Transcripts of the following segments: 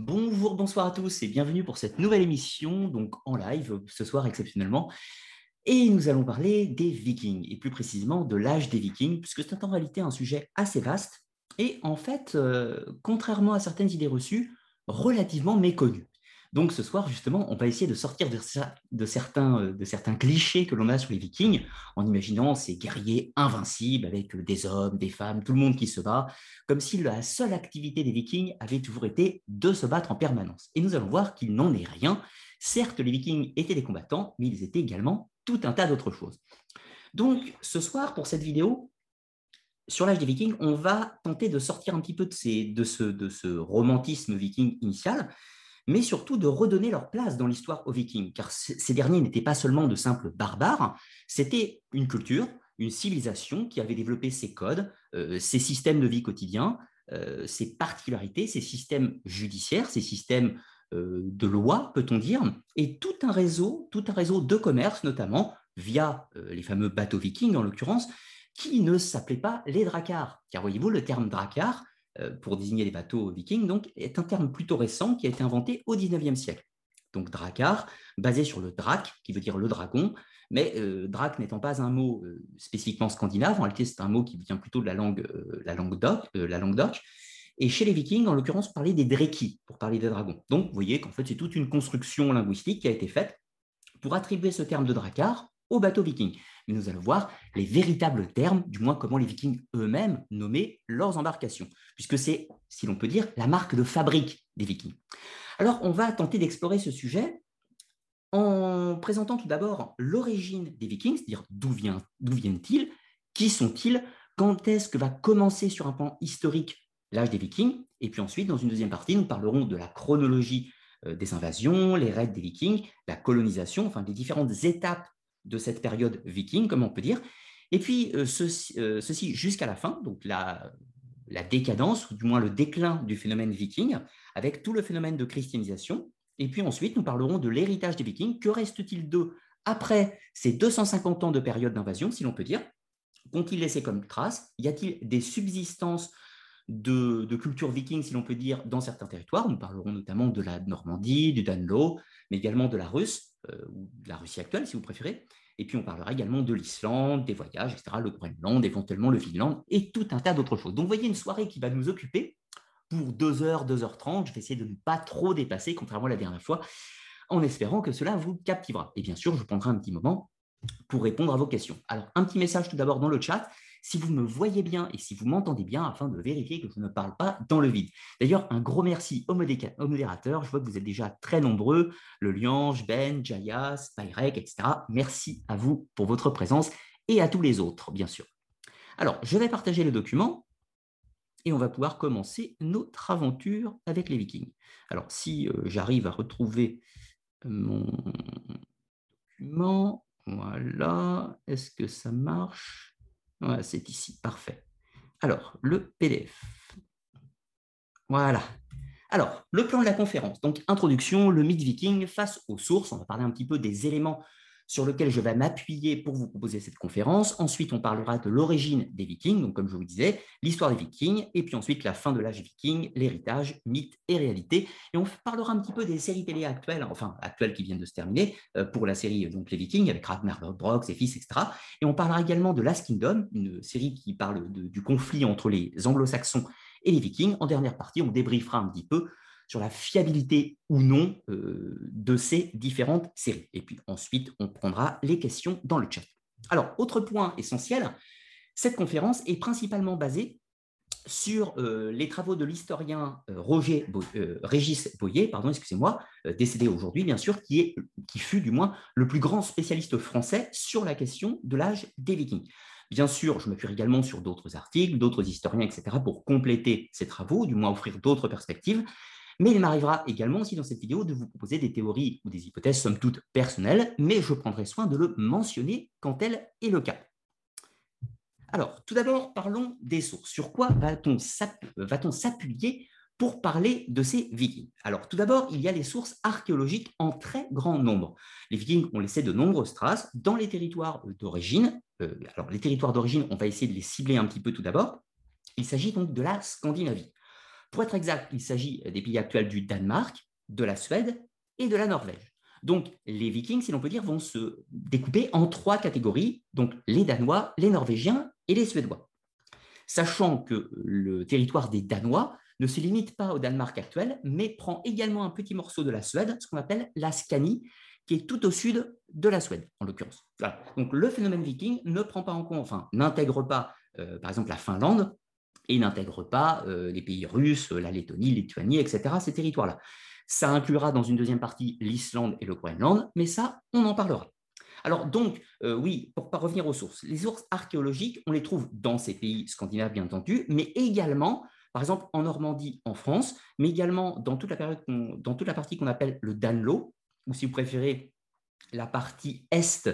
Bonjour, bonsoir à tous et bienvenue pour cette nouvelle émission, donc en live ce soir exceptionnellement. Et nous allons parler des Vikings, et plus précisément de l'âge des Vikings, puisque c'est en réalité un sujet assez vaste et en fait, euh, contrairement à certaines idées reçues, relativement méconnu. Donc ce soir, justement, on va essayer de sortir de, certains, euh, de certains clichés que l'on a sur les Vikings, en imaginant ces guerriers invincibles avec euh, des hommes, des femmes, tout le monde qui se bat, comme si la seule activité des Vikings avait toujours été de se battre en permanence. Et nous allons voir qu'il n'en est rien. Certes, les Vikings étaient des combattants, mais ils étaient également tout un tas d'autres choses. Donc ce soir, pour cette vidéo, sur l'âge des Vikings, on va tenter de sortir un petit peu de, ce, de ce romantisme viking initial mais surtout de redonner leur place dans l'histoire aux Vikings, car ces derniers n'étaient pas seulement de simples barbares, c'était une culture, une civilisation qui avait développé ses codes, euh, ses systèmes de vie quotidiens, euh, ses particularités, ses systèmes judiciaires, ses systèmes euh, de loi, peut-on dire, et tout un réseau, tout un réseau de commerce, notamment via les fameux bateaux vikings en l'occurrence, qui ne s'appelaient pas les dracars. Car voyez-vous, le terme dracar pour désigner les bateaux vikings, donc, est un terme plutôt récent qui a été inventé au XIXe siècle. Donc Drakkar, basé sur le drac, qui veut dire le dragon, mais euh, drac n'étant pas un mot euh, spécifiquement scandinave, en réalité c'est un mot qui vient plutôt de la langue, la langue d'oc. Et chez les Vikings, en l'occurrence, parlait des Dreki pour parler des dragons. Donc vous voyez qu'en fait c'est toute une construction linguistique qui a été faite pour attribuer ce terme de Drakkar aux bateaux vikings mais nous allons voir les véritables termes, du moins comment les Vikings eux-mêmes nommaient leurs embarcations, puisque c'est, si l'on peut dire, la marque de fabrique des Vikings. Alors, on va tenter d'explorer ce sujet en présentant tout d'abord l'origine des Vikings, c'est-à-dire d'où, viennent-ils, qui sont-ils, quand est-ce que va commencer sur un plan historique l'âge des Vikings, et puis ensuite, dans une deuxième partie, nous parlerons de la chronologie euh, des invasions, les raids des Vikings, la colonisation, enfin les différentes étapes de cette période viking, comme on peut dire. Et puis, euh, euh, ceci, jusqu'à la fin, donc la, décadence, ou du moins le déclin du phénomène viking, avec tout le phénomène de christianisation. Et puis ensuite, nous parlerons de l'héritage des vikings. Que reste-t-il d'eux après ces 250 ans de période d'invasion, si l'on peut dire? Qu'ont-ils laissé comme trace Y a-t-il des subsistances de, de, culture viking, si l'on peut dire, dans certains territoires? Nous parlerons notamment de la Normandie, du Danelaw, mais également de la Russe, ou de la Russie actuelle, si vous préférez. Et puis on parlera également de l'Islande, des voyages, etc., le Groenland, éventuellement le Finlande, et tout un tas d'autres choses. Donc vous voyez une soirée qui va nous occuper pour 2 heures, 2h30. Je vais essayer de ne pas trop dépasser, contrairement à la dernière fois, en espérant que cela vous captivera. Et bien sûr, je prendrai un petit moment pour répondre à vos questions. Alors, un petit message tout d'abord dans le chat si vous me voyez bien et si vous m'entendez bien afin de vérifier que je ne parle pas dans le vide. D'ailleurs, un gros merci aux, modérateurs. Je vois que vous êtes déjà très nombreux. Le Liange, Ben, Jaya, Spyrek, etc. Merci à vous pour votre présence et à tous les autres, bien sûr. Alors, je vais partager le document et on va pouvoir commencer notre aventure avec les Vikings. Alors, si euh, j'arrive à retrouver mon document, voilà, est-ce que ça marche? C'est ici, parfait. Alors, le PDF. Voilà. Alors, le plan de la conférence. Donc, introduction, le mythe viking face aux sources. On va parler un petit peu des éléments sur lequel je vais m'appuyer pour vous proposer cette conférence. Ensuite, on parlera de l'origine des Vikings, donc comme je vous disais, l'histoire des Vikings, et puis ensuite la fin de l'âge viking, l'héritage, mythe et réalité. Et on parlera un petit peu des séries télé actuelles, enfin actuelles qui viennent de se terminer, euh, pour la série euh, donc les Vikings avec Ragnar Lodbrok, ses fils, etc. Et on parlera également de Last Kingdom, une série qui parle du conflit entre les Anglo-Saxons et les Vikings. En dernière partie, on débriefera un petit peu sur la fiabilité ou non euh, de ces différentes séries. Et puis ensuite, on prendra les questions dans le chat. Alors, autre point essentiel, cette conférence est principalement basée sur euh, les travaux de l'historien euh, Régis Boyer, pardon, excusez-moi, décédé aujourd'hui bien sûr, qui, est, fut du moins le plus grand spécialiste français sur la question de l'âge des Vikings. Bien sûr, je m'appuie également sur d'autres articles, d'autres historiens, etc., pour compléter ces travaux, du moins offrir d'autres perspectives. Mais il m'arrivera également aussi dans cette vidéo de vous proposer des théories ou des hypothèses somme toute personnelles, mais je prendrai soin de le mentionner quand tel est le cas. Alors, tout d'abord, parlons des sources. Sur quoi va-t-on s'appuyer pour parler de ces vikings Alors, tout d'abord, il y a les sources archéologiques en très grand nombre. Les vikings ont laissé de nombreuses traces dans les territoires d'origine. Euh, alors, les territoires d'origine, on va essayer de les cibler un petit peu tout d'abord. Il s'agit donc de la Scandinavie. Pour être exact, il s'agit des pays actuels du Danemark, de la Suède et de la Norvège. Donc, les Vikings, si l'on peut dire, vont se découper en trois catégories, donc les Danois, les Norvégiens et les Suédois. Sachant que le territoire des Danois ne se limite pas au Danemark actuel, mais prend également un petit morceau de la Suède, ce qu'on appelle la Scanie, qui est tout au sud de la Suède, en l'occurrence. Donc, le phénomène viking ne prend pas en compte, enfin, n'intègre pas, euh, par exemple, la Finlande et n'intègre pas euh, les pays russes, la Lettonie, Lituanie, etc., ces territoires-là. Ça inclura dans une deuxième partie l'Islande et le Groenland, mais ça, on en parlera. Alors donc, euh, oui, pour pas revenir aux sources, les sources archéologiques, on les trouve dans ces pays scandinaves, bien entendu, mais également, par exemple, en Normandie, en France, mais également dans toute la, dans toute la partie qu'on appelle le Danelaw, ou si vous préférez, la partie est,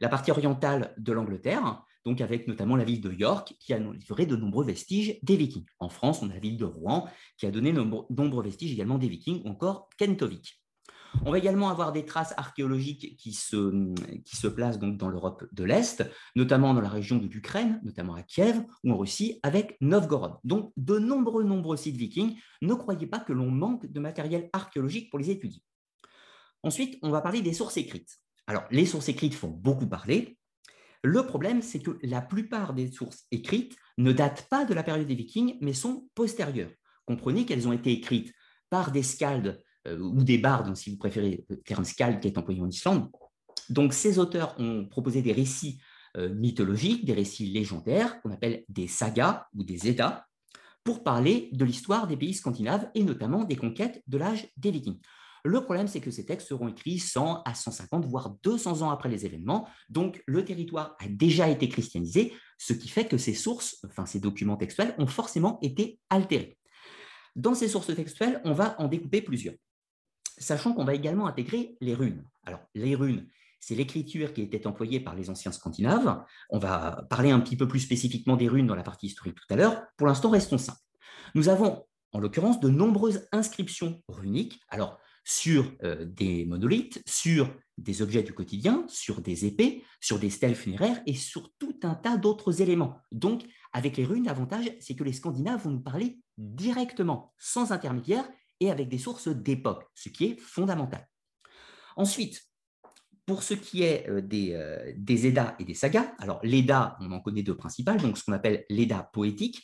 la partie orientale de l'Angleterre, donc avec notamment la ville de York, qui a livré de nombreux vestiges des Vikings. En France, on a la ville de Rouen, qui a donné de nombreux vestiges également des Vikings, ou encore Kentovic. On va également avoir des traces archéologiques qui se, qui se placent donc dans l'Europe de l'Est, notamment dans la région de l'Ukraine, notamment à Kiev ou en Russie, avec Novgorod. Donc, de nombreux, nombreux sites vikings. Ne croyez pas que l'on manque de matériel archéologique pour les étudier. Ensuite, on va parler des sources écrites. Alors, les sources écrites font beaucoup parler. Le problème, c'est que la plupart des sources écrites ne datent pas de la période des Vikings, mais sont postérieures. Comprenez qu'elles ont été écrites par des scalds euh, ou des bardes, si vous préférez le terme scald qui est employé en Islande. Donc, ces auteurs ont proposé des récits euh, mythologiques, des récits légendaires, qu'on appelle des sagas ou des Eddas, pour parler de l'histoire des pays scandinaves et notamment des conquêtes de l'âge des Vikings. Le problème, c'est que ces textes seront écrits 100 à 150, voire 200 ans après les événements. Donc, le territoire a déjà été christianisé, ce qui fait que ces sources, enfin ces documents textuels, ont forcément été altérés. Dans ces sources textuelles, on va en découper plusieurs, sachant qu'on va également intégrer les runes. Alors, les runes, c'est l'écriture qui était employée par les anciens scandinaves. On va parler un petit peu plus spécifiquement des runes dans la partie historique tout à l'heure. Pour l'instant, restons simples. Nous avons, en l'occurrence, de nombreuses inscriptions runiques. Alors, sur euh, des monolithes, sur des objets du quotidien, sur des épées, sur des stèles funéraires et sur tout un tas d'autres éléments. Donc, avec les runes, l'avantage, c'est que les Scandinaves vont nous parler directement, sans intermédiaire et avec des sources d'époque, ce qui est fondamental. Ensuite, pour ce qui est euh, des, euh, et des sagas, alors l'Edda, on en connaît deux principales, donc ce qu'on appelle l'Edda poétique,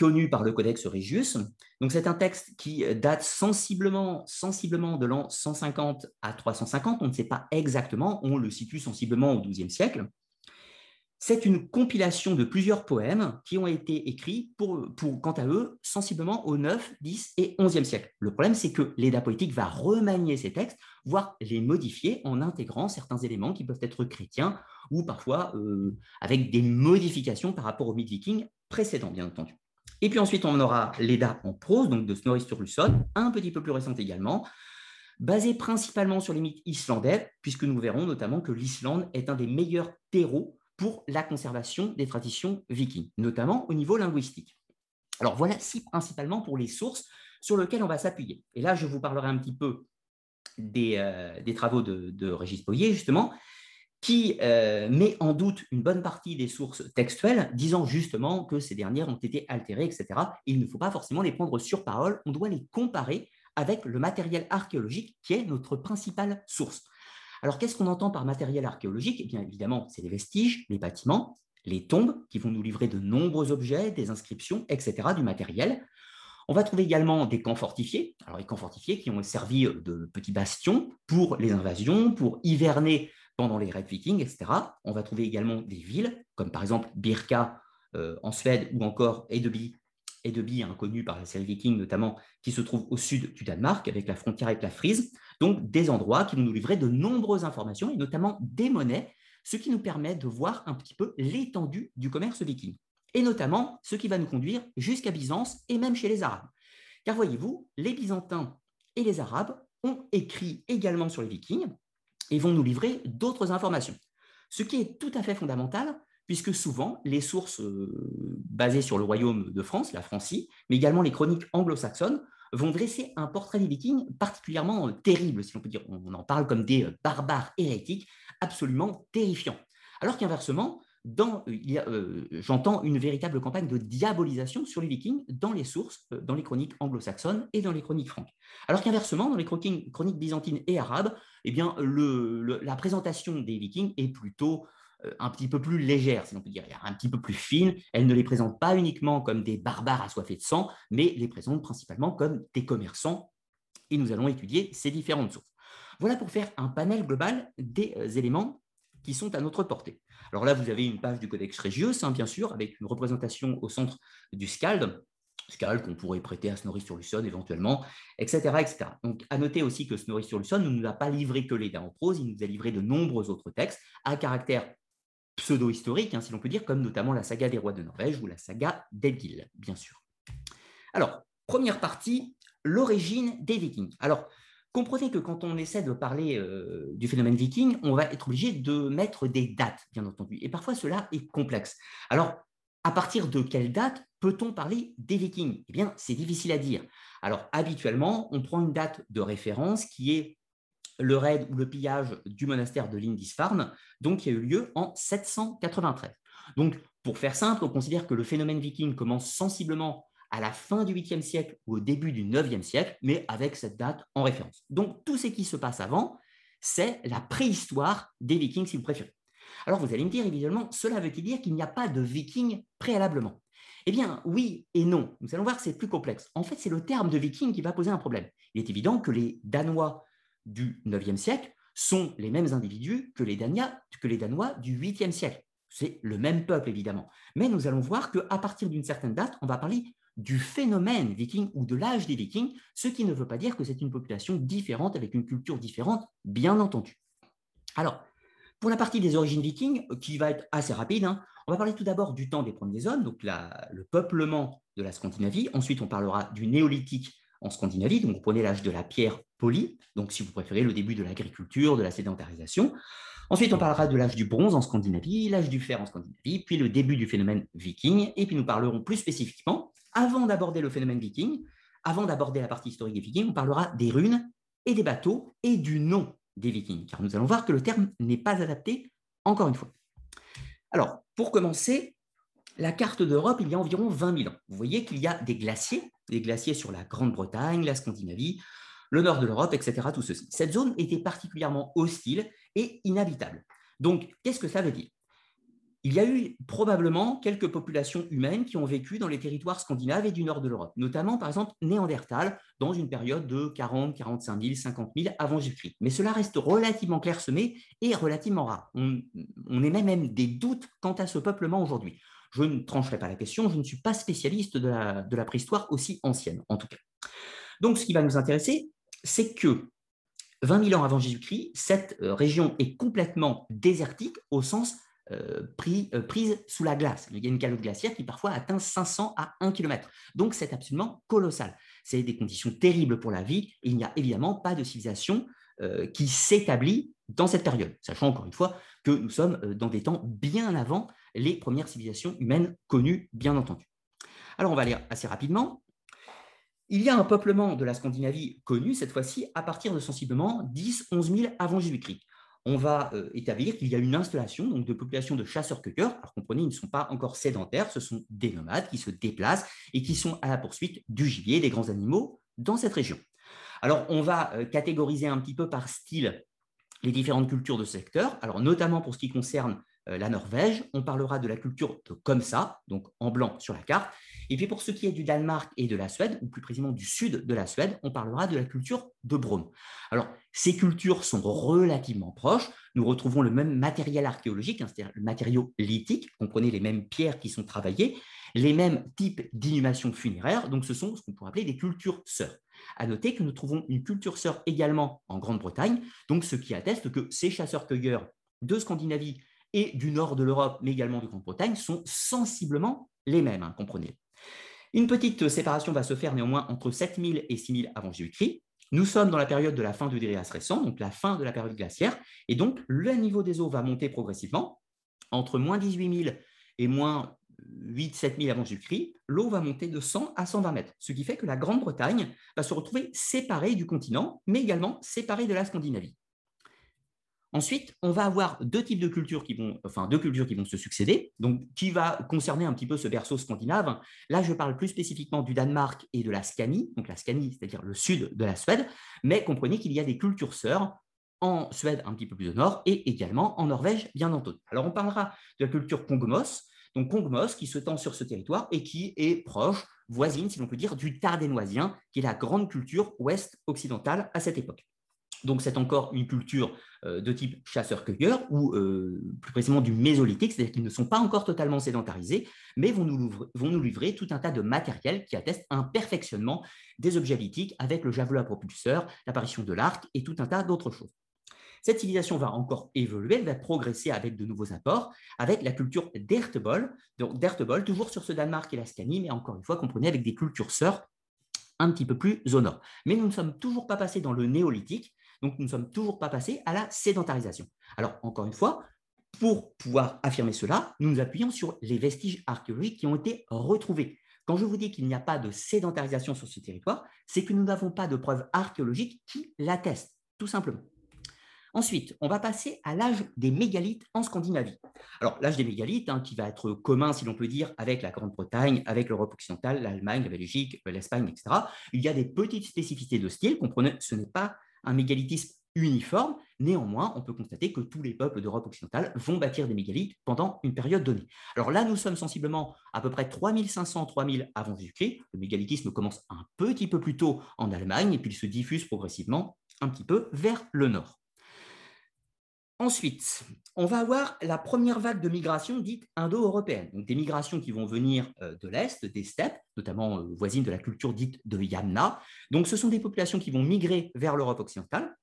connu par le Codex Regius. Donc c'est un texte qui date sensiblement, sensiblement de l'an 150 à 350, on ne sait pas exactement, on le situe sensiblement au XIIe siècle. C'est une compilation de plusieurs poèmes qui ont été écrits, pour, pour, quant à eux, sensiblement au 9, 10 et 11e siècle. Le problème, c'est que l'Éda poétique va remanier ces textes, voire les modifier en intégrant certains éléments qui peuvent être chrétiens ou parfois euh, avec des modifications par rapport au mythe viking précédent, bien entendu. Et puis ensuite, on aura l'EDA en prose, donc de Snorri Sturluson, un petit peu plus récente également, basée principalement sur les mythes islandais, puisque nous verrons notamment que l'Islande est un des meilleurs terreaux pour la conservation des traditions vikings, notamment au niveau linguistique. Alors voilà si principalement pour les sources sur lesquelles on va s'appuyer. Et là, je vous parlerai un petit peu des, euh, travaux de, de Régis Boyer, justement, qui euh, met en doute une bonne partie des sources textuelles, disant justement que ces dernières ont été altérées, etc. il ne faut pas forcément les prendre sur parole, on doit les comparer avec le matériel archéologique qui est notre principale source. Alors qu'est-ce qu'on entend par matériel archéologique? Eh bien évidemment, c'est les vestiges, les bâtiments, les tombes qui vont nous livrer de nombreux objets, des inscriptions, etc., du matériel. On va trouver également des camps fortifiés, alors les camps fortifiés qui ont servi de petits bastions pour les invasions, pour hiverner pendant les raids vikings, etc. On va trouver également des villes, comme par exemple Birka euh, en Suède ou encore Edeby, Edeby inconnu par la série viking notamment, qui se trouve au sud du Danemark avec la frontière avec la Frise. Donc des endroits qui vont nous livrer de nombreuses informations et notamment des monnaies, ce qui nous permet de voir un petit peu l'étendue du commerce viking. Et notamment ce qui va nous conduire jusqu'à Byzance et même chez les Arabes. Car voyez-vous, les Byzantins et les Arabes ont écrit également sur les Vikings, et vont nous livrer d'autres informations. Ce qui est tout à fait fondamental, puisque souvent, les sources euh, basées sur le royaume de France, la Francie, mais également les chroniques anglo-saxonnes, vont dresser un portrait des Vikings particulièrement terrible, si l'on peut dire. On en parle comme des barbares hérétiques, absolument terrifiants. Alors qu'inversement, j'entends une véritable campagne de diabolisation sur les Vikings dans les sources, dans les chroniques anglo-saxonnes et dans les chroniques franques. Alors qu'inversement, dans les chroniques, byzantines et arabes, eh bien, la présentation des Vikings est plutôt un petit peu plus légère, si l'on peut dire, un petit peu plus fine. Elle ne les présente pas uniquement comme des barbares assoiffés de sang, mais les présente principalement comme des commerçants. Et nous allons étudier ces différentes sources. Voilà pour faire un panel global des éléments qui sont à notre portée. Alors là, vous avez une page du Codex Regius, hein, bien sûr, avec une représentation au centre du Scald, Scald qu'on pourrait prêter à Snorri sur Lusson éventuellement, etc., etc. Donc, à noter aussi que Snorri sur Lusson ne nous a pas livré que les en prose, il nous a livré de nombreux autres textes à caractère pseudo-historique, hein, si l'on peut dire, comme notamment la saga des rois de Norvège ou la saga d'Edgil, bien sûr. Alors, première partie, l'origine des Vikings. Alors, Comprenez que quand on essaie de parler euh, du phénomène viking, on va être obligé de mettre des dates, bien entendu. Et parfois, cela est complexe. Alors, à partir de quelle date peut-on parler des vikings? Eh bien, c'est difficile à dire. Alors, habituellement, on prend une date de référence qui est le raid ou le pillage du monastère de Lindisfarne, donc qui a eu lieu en 793. Donc, pour faire simple, on considère que le phénomène viking commence sensiblement à la fin du 8e siècle ou au début du 9e siècle, mais avec cette date en référence. Donc tout ce qui se passe avant, c'est la préhistoire des Vikings, si vous préférez. Alors vous allez me dire, évidemment, cela veut-il dire qu'il n'y a pas de Vikings préalablement? Eh bien, oui et non. Nous allons voir que c'est plus complexe. En fait, c'est le terme de Viking qui va poser un problème. Il est évident que les Danois du 9e siècle sont les mêmes individus que les, que les Danois du 8e siècle. C'est le même peuple, évidemment. Mais nous allons voir qu'à partir d'une certaine date, on va parler du phénomène viking ou de l'âge des vikings, ce qui ne veut pas dire que c'est une population différente avec une culture différente, bien entendu. Alors, pour la partie des origines vikings, qui va être assez rapide, hein, on va parler tout d'abord du temps des premiers hommes, donc le peuplement de la Scandinavie. Ensuite, on parlera du néolithique en Scandinavie, donc vous prenez l'âge de la pierre polie, donc si vous préférez le début de l'agriculture, de la sédentarisation. Ensuite, on parlera de l'âge du bronze en Scandinavie, l'âge du fer en Scandinavie, puis le début du phénomène viking, et puis nous parlerons plus spécifiquement avant d'aborder le phénomène viking, avant d'aborder la partie historique des vikings, on parlera des runes et des bateaux et du nom des vikings, car nous allons voir que le terme n'est pas adapté, encore une fois. Alors, pour commencer, la carte d'Europe, il y a environ 20 000 ans. Vous voyez qu'il y a des glaciers, des glaciers sur la Grande-Bretagne, la Scandinavie, le nord de l'Europe, etc. Tout ceci. Cette zone était particulièrement hostile et inhabitable. Donc, qu'est-ce que ça veut dire? Il y a eu probablement quelques populations humaines qui ont vécu dans les territoires scandinaves et du nord de l'Europe, notamment par exemple Néandertal, dans une période de 40, 45 000, 50 000 avant Jésus-Christ. Mais cela reste relativement clairsemé et relativement rare. On, on émet même des doutes quant à ce peuplement aujourd'hui. Je ne trancherai pas la question, je ne suis pas spécialiste de la, de la préhistoire aussi ancienne, en tout cas. Donc, ce qui va nous intéresser, c'est que 20 000 ans avant Jésus-Christ, cette euh, région est complètement désertique au sens euh, euh, prise sous la glace. Il y a une calotte glaciaire qui parfois atteint 500 à 1 km. Donc c'est absolument colossal. C'est des conditions terribles pour la vie et il n'y a évidemment pas de civilisation qui s'établit dans cette période, sachant encore une fois que nous sommes dans des temps bien avant les premières civilisations humaines connues, bien entendu. Alors on va aller assez rapidement. Il y a un peuplement de la Scandinavie connu, cette fois-ci, à partir de sensiblement 10-11 000 avant Jésus-Christ on va euh, établir qu'il y a une installation donc, de population de chasseurs-cueilleurs. Alors comprenez, ils ne sont pas encore sédentaires, ce sont des nomades qui se déplacent et qui sont à la poursuite du gibier, des grands animaux dans cette région. Alors on va euh, catégoriser un petit peu par style les différentes cultures de ce secteur, alors notamment pour ce qui concerne la Norvège, on parlera de la culture de comme ça, donc en blanc sur la carte, et puis pour ce qui est du Danemark et de la Suède, ou plus précisément du sud de la Suède, on parlera de la culture de Brome. Alors, ces cultures sont relativement proches. Nous retrouvons le même matériel archéologique, hein, c'est-à-dire le matériau lithique, comprenez les mêmes pierres qui sont travaillées, les mêmes types d'inhumation funéraire, donc ce sont ce qu'on pourrait appeler des cultures sœurs. À noter que nous trouvons une culture sœur également en Grande-Bretagne, donc ce qui atteste que ces chasseurs-cueilleurs de Scandinavie et du nord de l'Europe, mais également de Grande-Bretagne, sont sensiblement les mêmes, hein, comprenez. Une petite séparation va se faire néanmoins entre 7000 et 6000 avant Jésus-Christ. Nous sommes dans la période de la fin du Dryas récent, donc la fin de la période glaciaire, et donc le niveau des eaux va monter progressivement. Entre moins 18 000 et moins 8 7 000 avant Jésus-Christ, l'eau va monter de 100 à 120 mètres, ce qui fait que la Grande-Bretagne va se retrouver séparée du continent, mais également séparée de la Scandinavie. Ensuite, on va avoir deux types de cultures qui vont, enfin deux cultures qui vont se succéder, donc qui va concerner un petit peu ce berceau scandinave. Là, je parle plus spécifiquement du Danemark et de la Scanie, donc la Scanie, c'est-à-dire le sud de la Suède, mais comprenez qu'il y a des cultures sœurs en Suède un petit peu plus au nord et également en Norvège, bien entendu. Alors, on parlera de la culture Kongmos, donc Kongmos qui se tend sur ce territoire et qui est proche, voisine, si l'on peut dire, du Tardénoisien, qui est la grande culture ouest occidentale à cette époque. Donc, c'est encore une culture euh, de type chasseur-cueilleur, ou euh, plus précisément du mésolithique, c'est-à-dire qu'ils ne sont pas encore totalement sédentarisés, mais vont nous, livrer tout un tas de matériel qui atteste un perfectionnement des objets lithiques avec le javelot à propulseur, l'apparition de l'arc et tout un tas d'autres choses. Cette civilisation va encore évoluer, elle va progresser avec de nouveaux apports, avec la culture d'Ertebol, donc d'Ertebol, toujours sur ce Danemark et la Scanie, mais encore une fois, comprenez, avec des cultures un petit peu plus au nord. Mais nous ne sommes toujours pas passés dans le néolithique, donc nous ne sommes toujours pas passés à la sédentarisation. Alors, encore une fois, pour pouvoir affirmer cela, nous nous appuyons sur les vestiges archéologiques qui ont été retrouvés. Quand je vous dis qu'il n'y a pas de sédentarisation sur ce territoire, c'est que nous n'avons pas de preuves archéologiques qui l'attestent, tout simplement. Ensuite, on va passer à l'âge des mégalithes en Scandinavie. Alors, l'âge des mégalithes, hein, qui va être commun, si l'on peut dire, avec la Grande-Bretagne, avec l'Europe occidentale, l'Allemagne, la Belgique, l'Espagne, etc. Il y a des petites spécificités de style. Comprenez, ce n'est pas un mégalithisme uniforme. Néanmoins, on peut constater que tous les peuples d'Europe occidentale vont bâtir des mégalithes pendant une période donnée. Alors là, nous sommes sensiblement à peu près 3500-3000 avant Jésus-Christ. Le mégalithisme commence un petit peu plus tôt en Allemagne et puis il se diffuse progressivement un petit peu vers le nord. Ensuite, on va avoir la première vague de migration dite indo-européenne, donc des migrations qui vont venir euh, de l'Est, des steppes, notamment euh, voisines de la culture dite de Yamna. Donc ce sont des populations qui vont migrer vers l'Europe occidentale.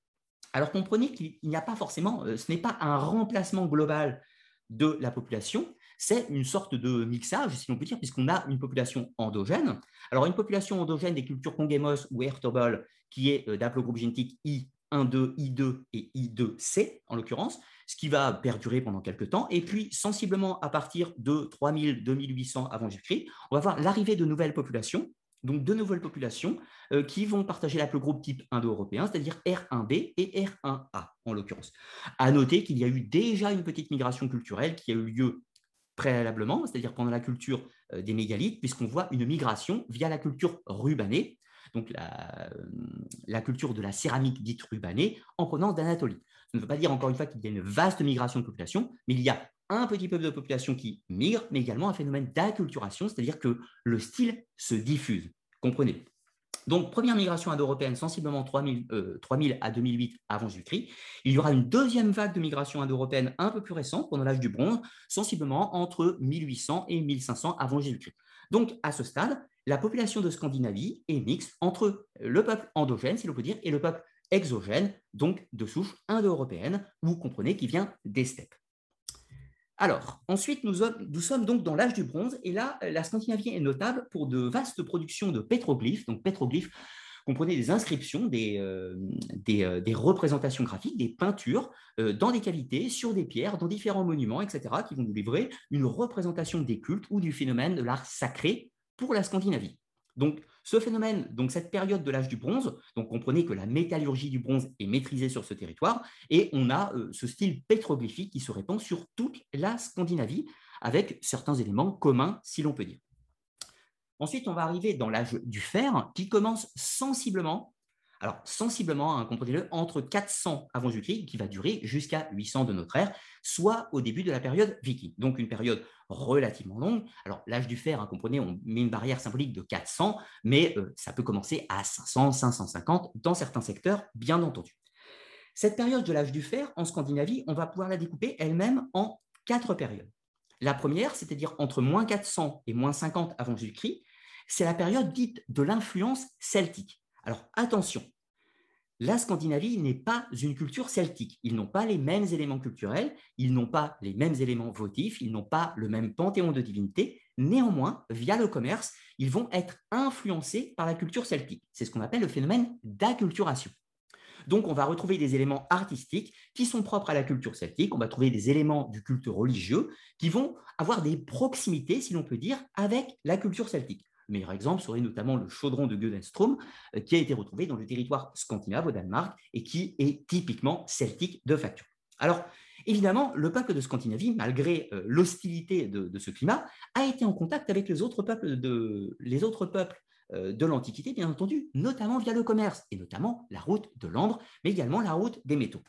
Alors comprenez qu'il n'y a pas forcément, euh, ce n'est pas un remplacement global de la population, c'est une sorte de mixage, si l'on peut dire, puisqu'on a une population endogène. Alors une population endogène des cultures Congemos ou Ertobol, qui est d'aplogroupe génétique I 1,2, I2 et I2C en l'occurrence, ce qui va perdurer pendant quelques temps. Et puis, sensiblement à partir de 3000, 2800 avant Jésus-Christ, on va voir l'arrivée de nouvelles populations, donc de nouvelles populations euh, qui vont partager groupe type indo-européen, c'est-à-dire R1b et R1a en l'occurrence. À noter qu'il y a eu déjà une petite migration culturelle qui a eu lieu préalablement, c'est-à-dire pendant la culture euh, des mégalithes, puisqu'on voit une migration via la culture rubanée, donc la, culture de la céramique dite rubanée en provenance d'Anatolie. Ça ne veut pas dire encore une fois qu'il y a une vaste migration de population, mais il y a un petit peu de population qui migre, mais également un phénomène d'acculturation, c'est-à-dire que le style se diffuse. Comprenez donc, première migration indo-européenne, sensiblement 3000, 3000 euh, à 2008 avant Jésus-Christ. Il y aura une deuxième vague de migration indo-européenne un peu plus récente, pendant l'âge du bronze, sensiblement entre 1800 et 1500 avant Jésus-Christ. Donc, à ce stade, la population de Scandinavie est mixte entre le peuple endogène, si l'on peut dire, et le peuple exogène, donc de souche indo-européenne, vous comprenez, qui vient des steppes. Alors, ensuite, nous, sommes donc dans l'âge du bronze, et là, la Scandinavie est notable pour de vastes productions de pétroglyphes. Donc, pétroglyphes, comprenez des inscriptions, des, euh, euh, des, représentations graphiques, des peintures euh, dans des cavités, sur des pierres, dans différents monuments, etc., qui vont nous livrer une représentation des cultes ou du phénomène de l'art sacré pour la Scandinavie. Donc, ce phénomène, donc cette période de l'âge du bronze, donc comprenez que la métallurgie du bronze est maîtrisée sur ce territoire, et on a ce style pétroglyphique qui se répand sur toute la Scandinavie, avec certains éléments communs, si l'on peut dire. Ensuite, on va arriver dans l'âge du fer, qui commence sensiblement alors, sensiblement, hein, comprenez-le, entre 400 avant Jésus-Christ, qui va durer jusqu'à 800 de notre ère, soit au début de la période viking. Donc, une période relativement longue. Alors, l'âge du fer, hein, comprenez, on met une barrière symbolique de 400, mais euh, ça peut commencer à 500, 550 dans certains secteurs, bien entendu. Cette période de l'âge du fer, en Scandinavie, on va pouvoir la découper elle-même en quatre périodes. La première, c'est-à-dire entre moins 400 et moins 50 avant Jésus-Christ, c'est la période dite de l'influence celtique. Alors attention, la Scandinavie n'est pas une culture celtique. Ils n'ont pas les mêmes éléments culturels, ils n'ont pas les mêmes éléments votifs, ils n'ont pas le même panthéon de divinité. Néanmoins, via le commerce, ils vont être influencés par la culture celtique. C'est ce qu'on appelle le phénomène d'acculturation. Donc, on va retrouver des éléments artistiques qui sont propres à la culture celtique. On va trouver des éléments du culte religieux qui vont avoir des proximités, si l'on peut dire, avec la culture celtique. Le meilleur exemple serait notamment le chaudron de Gödenstrom, euh, qui a été retrouvé dans le territoire scandinave au Danemark et qui est typiquement celtique de facture. Alors, évidemment, le peuple de Scandinavie, malgré euh, l'hostilité de, ce climat, a été en contact avec les autres peuples de, les autres peuples euh, de l'Antiquité, bien entendu, notamment via le commerce, et notamment la route de l'ambre, mais également la route des métaux.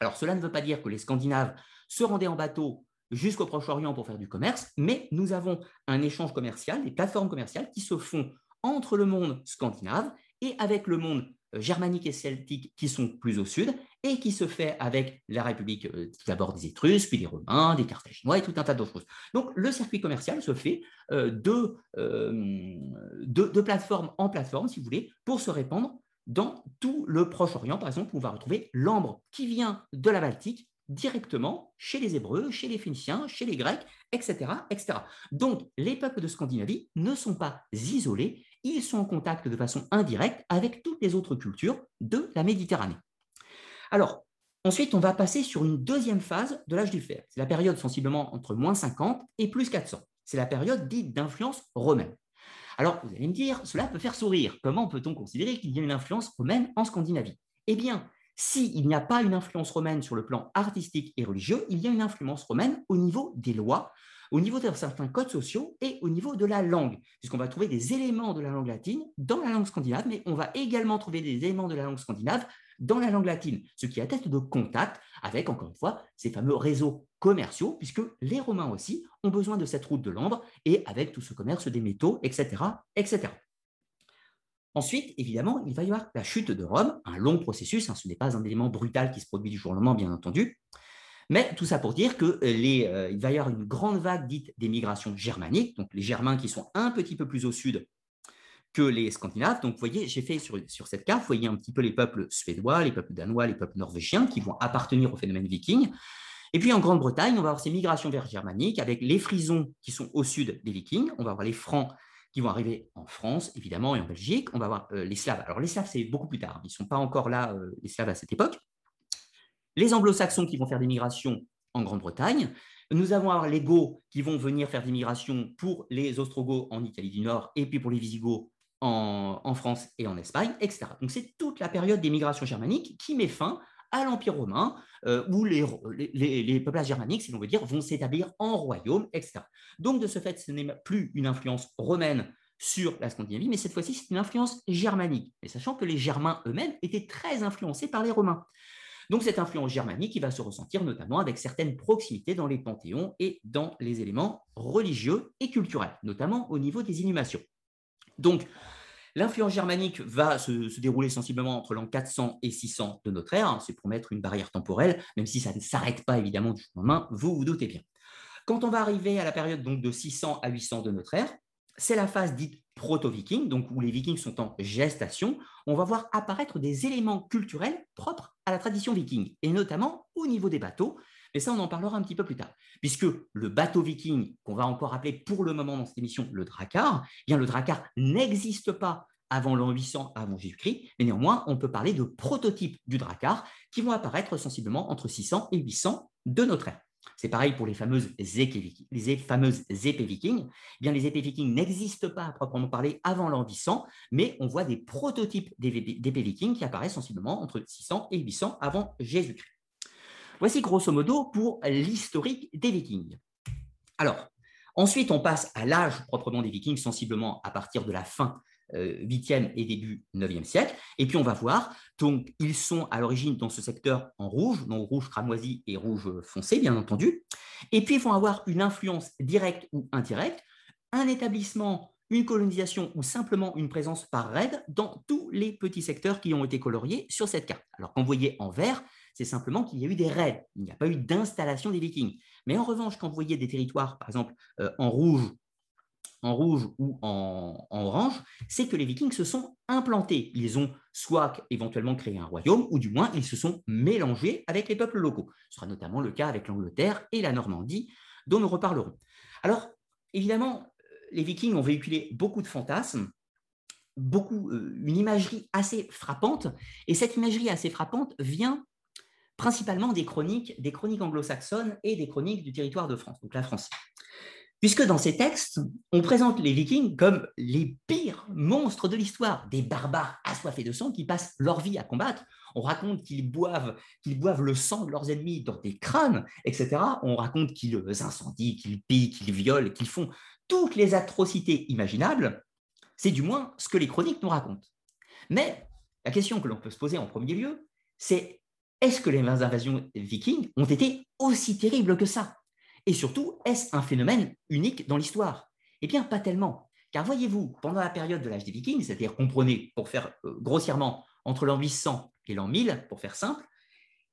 Alors, cela ne veut pas dire que les Scandinaves se rendaient en bateau jusqu'au Proche-Orient pour faire du commerce, mais nous avons un échange commercial, des plateformes commerciales qui se font entre le monde scandinave et avec le monde euh, germanique et celtique qui sont plus au sud, et qui se fait avec la République euh, d'abord des Étrusques, puis des Romains, des Carthaginois et tout un tas d'autres choses. Donc le circuit commercial se fait euh, de, de, plateforme en plateforme, si vous voulez, pour se répandre dans tout le Proche-Orient. Par exemple, on va retrouver l'ambre qui vient de la Baltique directement chez les Hébreux, chez les Phéniciens, chez les Grecs, etc., etc. Donc, les peuples de Scandinavie ne sont pas isolés, ils sont en contact de façon indirecte avec toutes les autres cultures de la Méditerranée. Alors, ensuite, on va passer sur une deuxième phase de l'âge du fer. C'est la période sensiblement entre moins 50 et plus 400. C'est la période dite d'influence romaine. Alors, vous allez me dire, cela peut faire sourire. Comment peut-on considérer qu'il y a une influence romaine en Scandinavie? Eh bien, s'il n'y a pas une influence romaine sur le plan artistique et religieux, il y a une influence romaine au niveau des lois, au niveau de certains codes sociaux et au niveau de la langue, puisqu'on va trouver des éléments de la langue latine dans la langue scandinave, mais on va également trouver des éléments de la langue scandinave dans la langue latine, ce qui atteste de contact avec, encore une fois, ces fameux réseaux commerciaux, puisque les Romains aussi ont besoin de cette route de l'ambre et avec tout ce commerce des métaux, etc. etc. Ensuite, évidemment, il va y avoir la chute de Rome, un long processus, hein, ce n'est pas un élément brutal qui se produit du jour au lendemain, bien entendu, mais tout ça pour dire qu'il euh, euh, va y avoir une grande vague dite d'émigration germanique, donc les Germains qui sont un petit peu plus au sud que les Scandinaves. Donc, vous voyez, j'ai fait sur, sur, cette carte, vous voyez un petit peu les peuples suédois, les peuples danois, les peuples norvégiens qui vont appartenir au phénomène viking. Et puis en Grande-Bretagne, on va avoir ces migrations vers germaniques avec les Frisons qui sont au sud des Vikings, on va avoir les Francs qui vont arriver en France, évidemment, et en Belgique. On va voir euh, les Slaves. Alors, les Slaves, c'est beaucoup plus tard. Ils ne sont pas encore là, euh, les Slaves, à cette époque. Les Anglo-Saxons qui vont faire des migrations en Grande-Bretagne. Nous allons avoir les Goths qui vont venir faire des migrations pour les Ostrogoths en Italie du Nord et puis pour les Visigoths en, en France et en Espagne, etc. Donc, c'est toute la période des migrations germaniques qui met fin à l'Empire romain, euh, où les, les, les, peuples germaniques, si l'on veut dire, vont s'établir en royaume, etc. Donc, de ce fait, ce n'est plus une influence romaine sur la Scandinavie, mais cette fois-ci, c'est une influence germanique. Et sachant que les Germains eux-mêmes étaient très influencés par les Romains. Donc, cette influence germanique qui va se ressentir notamment avec certaines proximités dans les panthéons et dans les éléments religieux et culturels, notamment au niveau des inhumations. Donc, L'influence germanique va se, dérouler sensiblement entre l'an 400 et 600 de notre ère. C'est pour mettre une barrière temporelle, même si ça ne s'arrête pas évidemment du jour au lendemain, vous vous doutez bien. Quand on va arriver à la période donc de 600 à 800 de notre ère, c'est la phase dite proto-viking, donc où les vikings sont en gestation, on va voir apparaître des éléments culturels propres à la tradition viking, et notamment au niveau des bateaux, mais ça, on en parlera un petit peu plus tard. Puisque le bateau viking, qu'on va encore appeler pour le moment dans cette émission le dracar, eh bien le dracar n'existe pas avant l'an 800 avant Jésus-Christ, mais néanmoins, on peut parler de prototypes du dracar qui vont apparaître sensiblement entre 600 et 800 de notre ère. C'est pareil pour les fameuses épées, les fameuses vikings. Eh bien, les épées vikings n'existent pas à proprement parler avant l'an 800, mais on voit des prototypes d'épées vikings qui apparaissent sensiblement entre 600 et 800 avant Jésus-Christ. Voici grosso modo pour l'historique des Vikings. Alors, ensuite, on passe à l'âge proprement des Vikings, sensiblement à partir de la fin 8e euh, et début 9e siècle. Et puis on va voir, donc ils sont à l'origine dans ce secteur en rouge, donc rouge cramoisi et rouge foncé, bien entendu. Et puis ils vont avoir une influence directe ou indirecte, un établissement, une colonisation ou simplement une présence par raid dans tous les petits secteurs qui ont été coloriés sur cette carte. Alors quand vous voyez en vert, c'est simplement qu'il y a eu des raids, il n'y a pas eu d'installation des vikings. Mais en revanche, quand vous voyez des territoires, par exemple, euh, en rouge en rouge ou en, orange, c'est que les Vikings se sont implantés. Ils ont soit éventuellement créé un royaume, ou du moins ils se sont mélangés avec les peuples locaux. Ce sera notamment le cas avec l'Angleterre et la Normandie, dont nous reparlerons. Alors, évidemment, les Vikings ont véhiculé beaucoup de fantasmes, beaucoup, euh, une imagerie assez frappante, et cette imagerie assez frappante vient principalement des chroniques, des chroniques anglo-saxonnes et des chroniques du territoire de France, donc la France. Puisque dans ces textes, on présente les Vikings comme les pires monstres de l'histoire, des barbares assoiffés de sang qui passent leur vie à combattre. On raconte qu'ils boivent, le sang de leurs ennemis dans des crânes, etc. On raconte qu'ils incendient, qu'ils pillent, qu'ils violent, qu'ils font toutes les atrocités imaginables. C'est du moins ce que les chroniques nous racontent. Mais la question que l'on peut se poser en premier lieu, c'est est-ce que les invasions vikings ont été aussi terribles que ça? Et surtout, est-ce un phénomène unique dans l'histoire? Eh bien, pas tellement. Car voyez-vous, pendant la période de l'âge des Vikings, c'est-à-dire comprenez, pour faire euh, grossièrement, entre l'an 800 et l'an 1000, pour faire simple,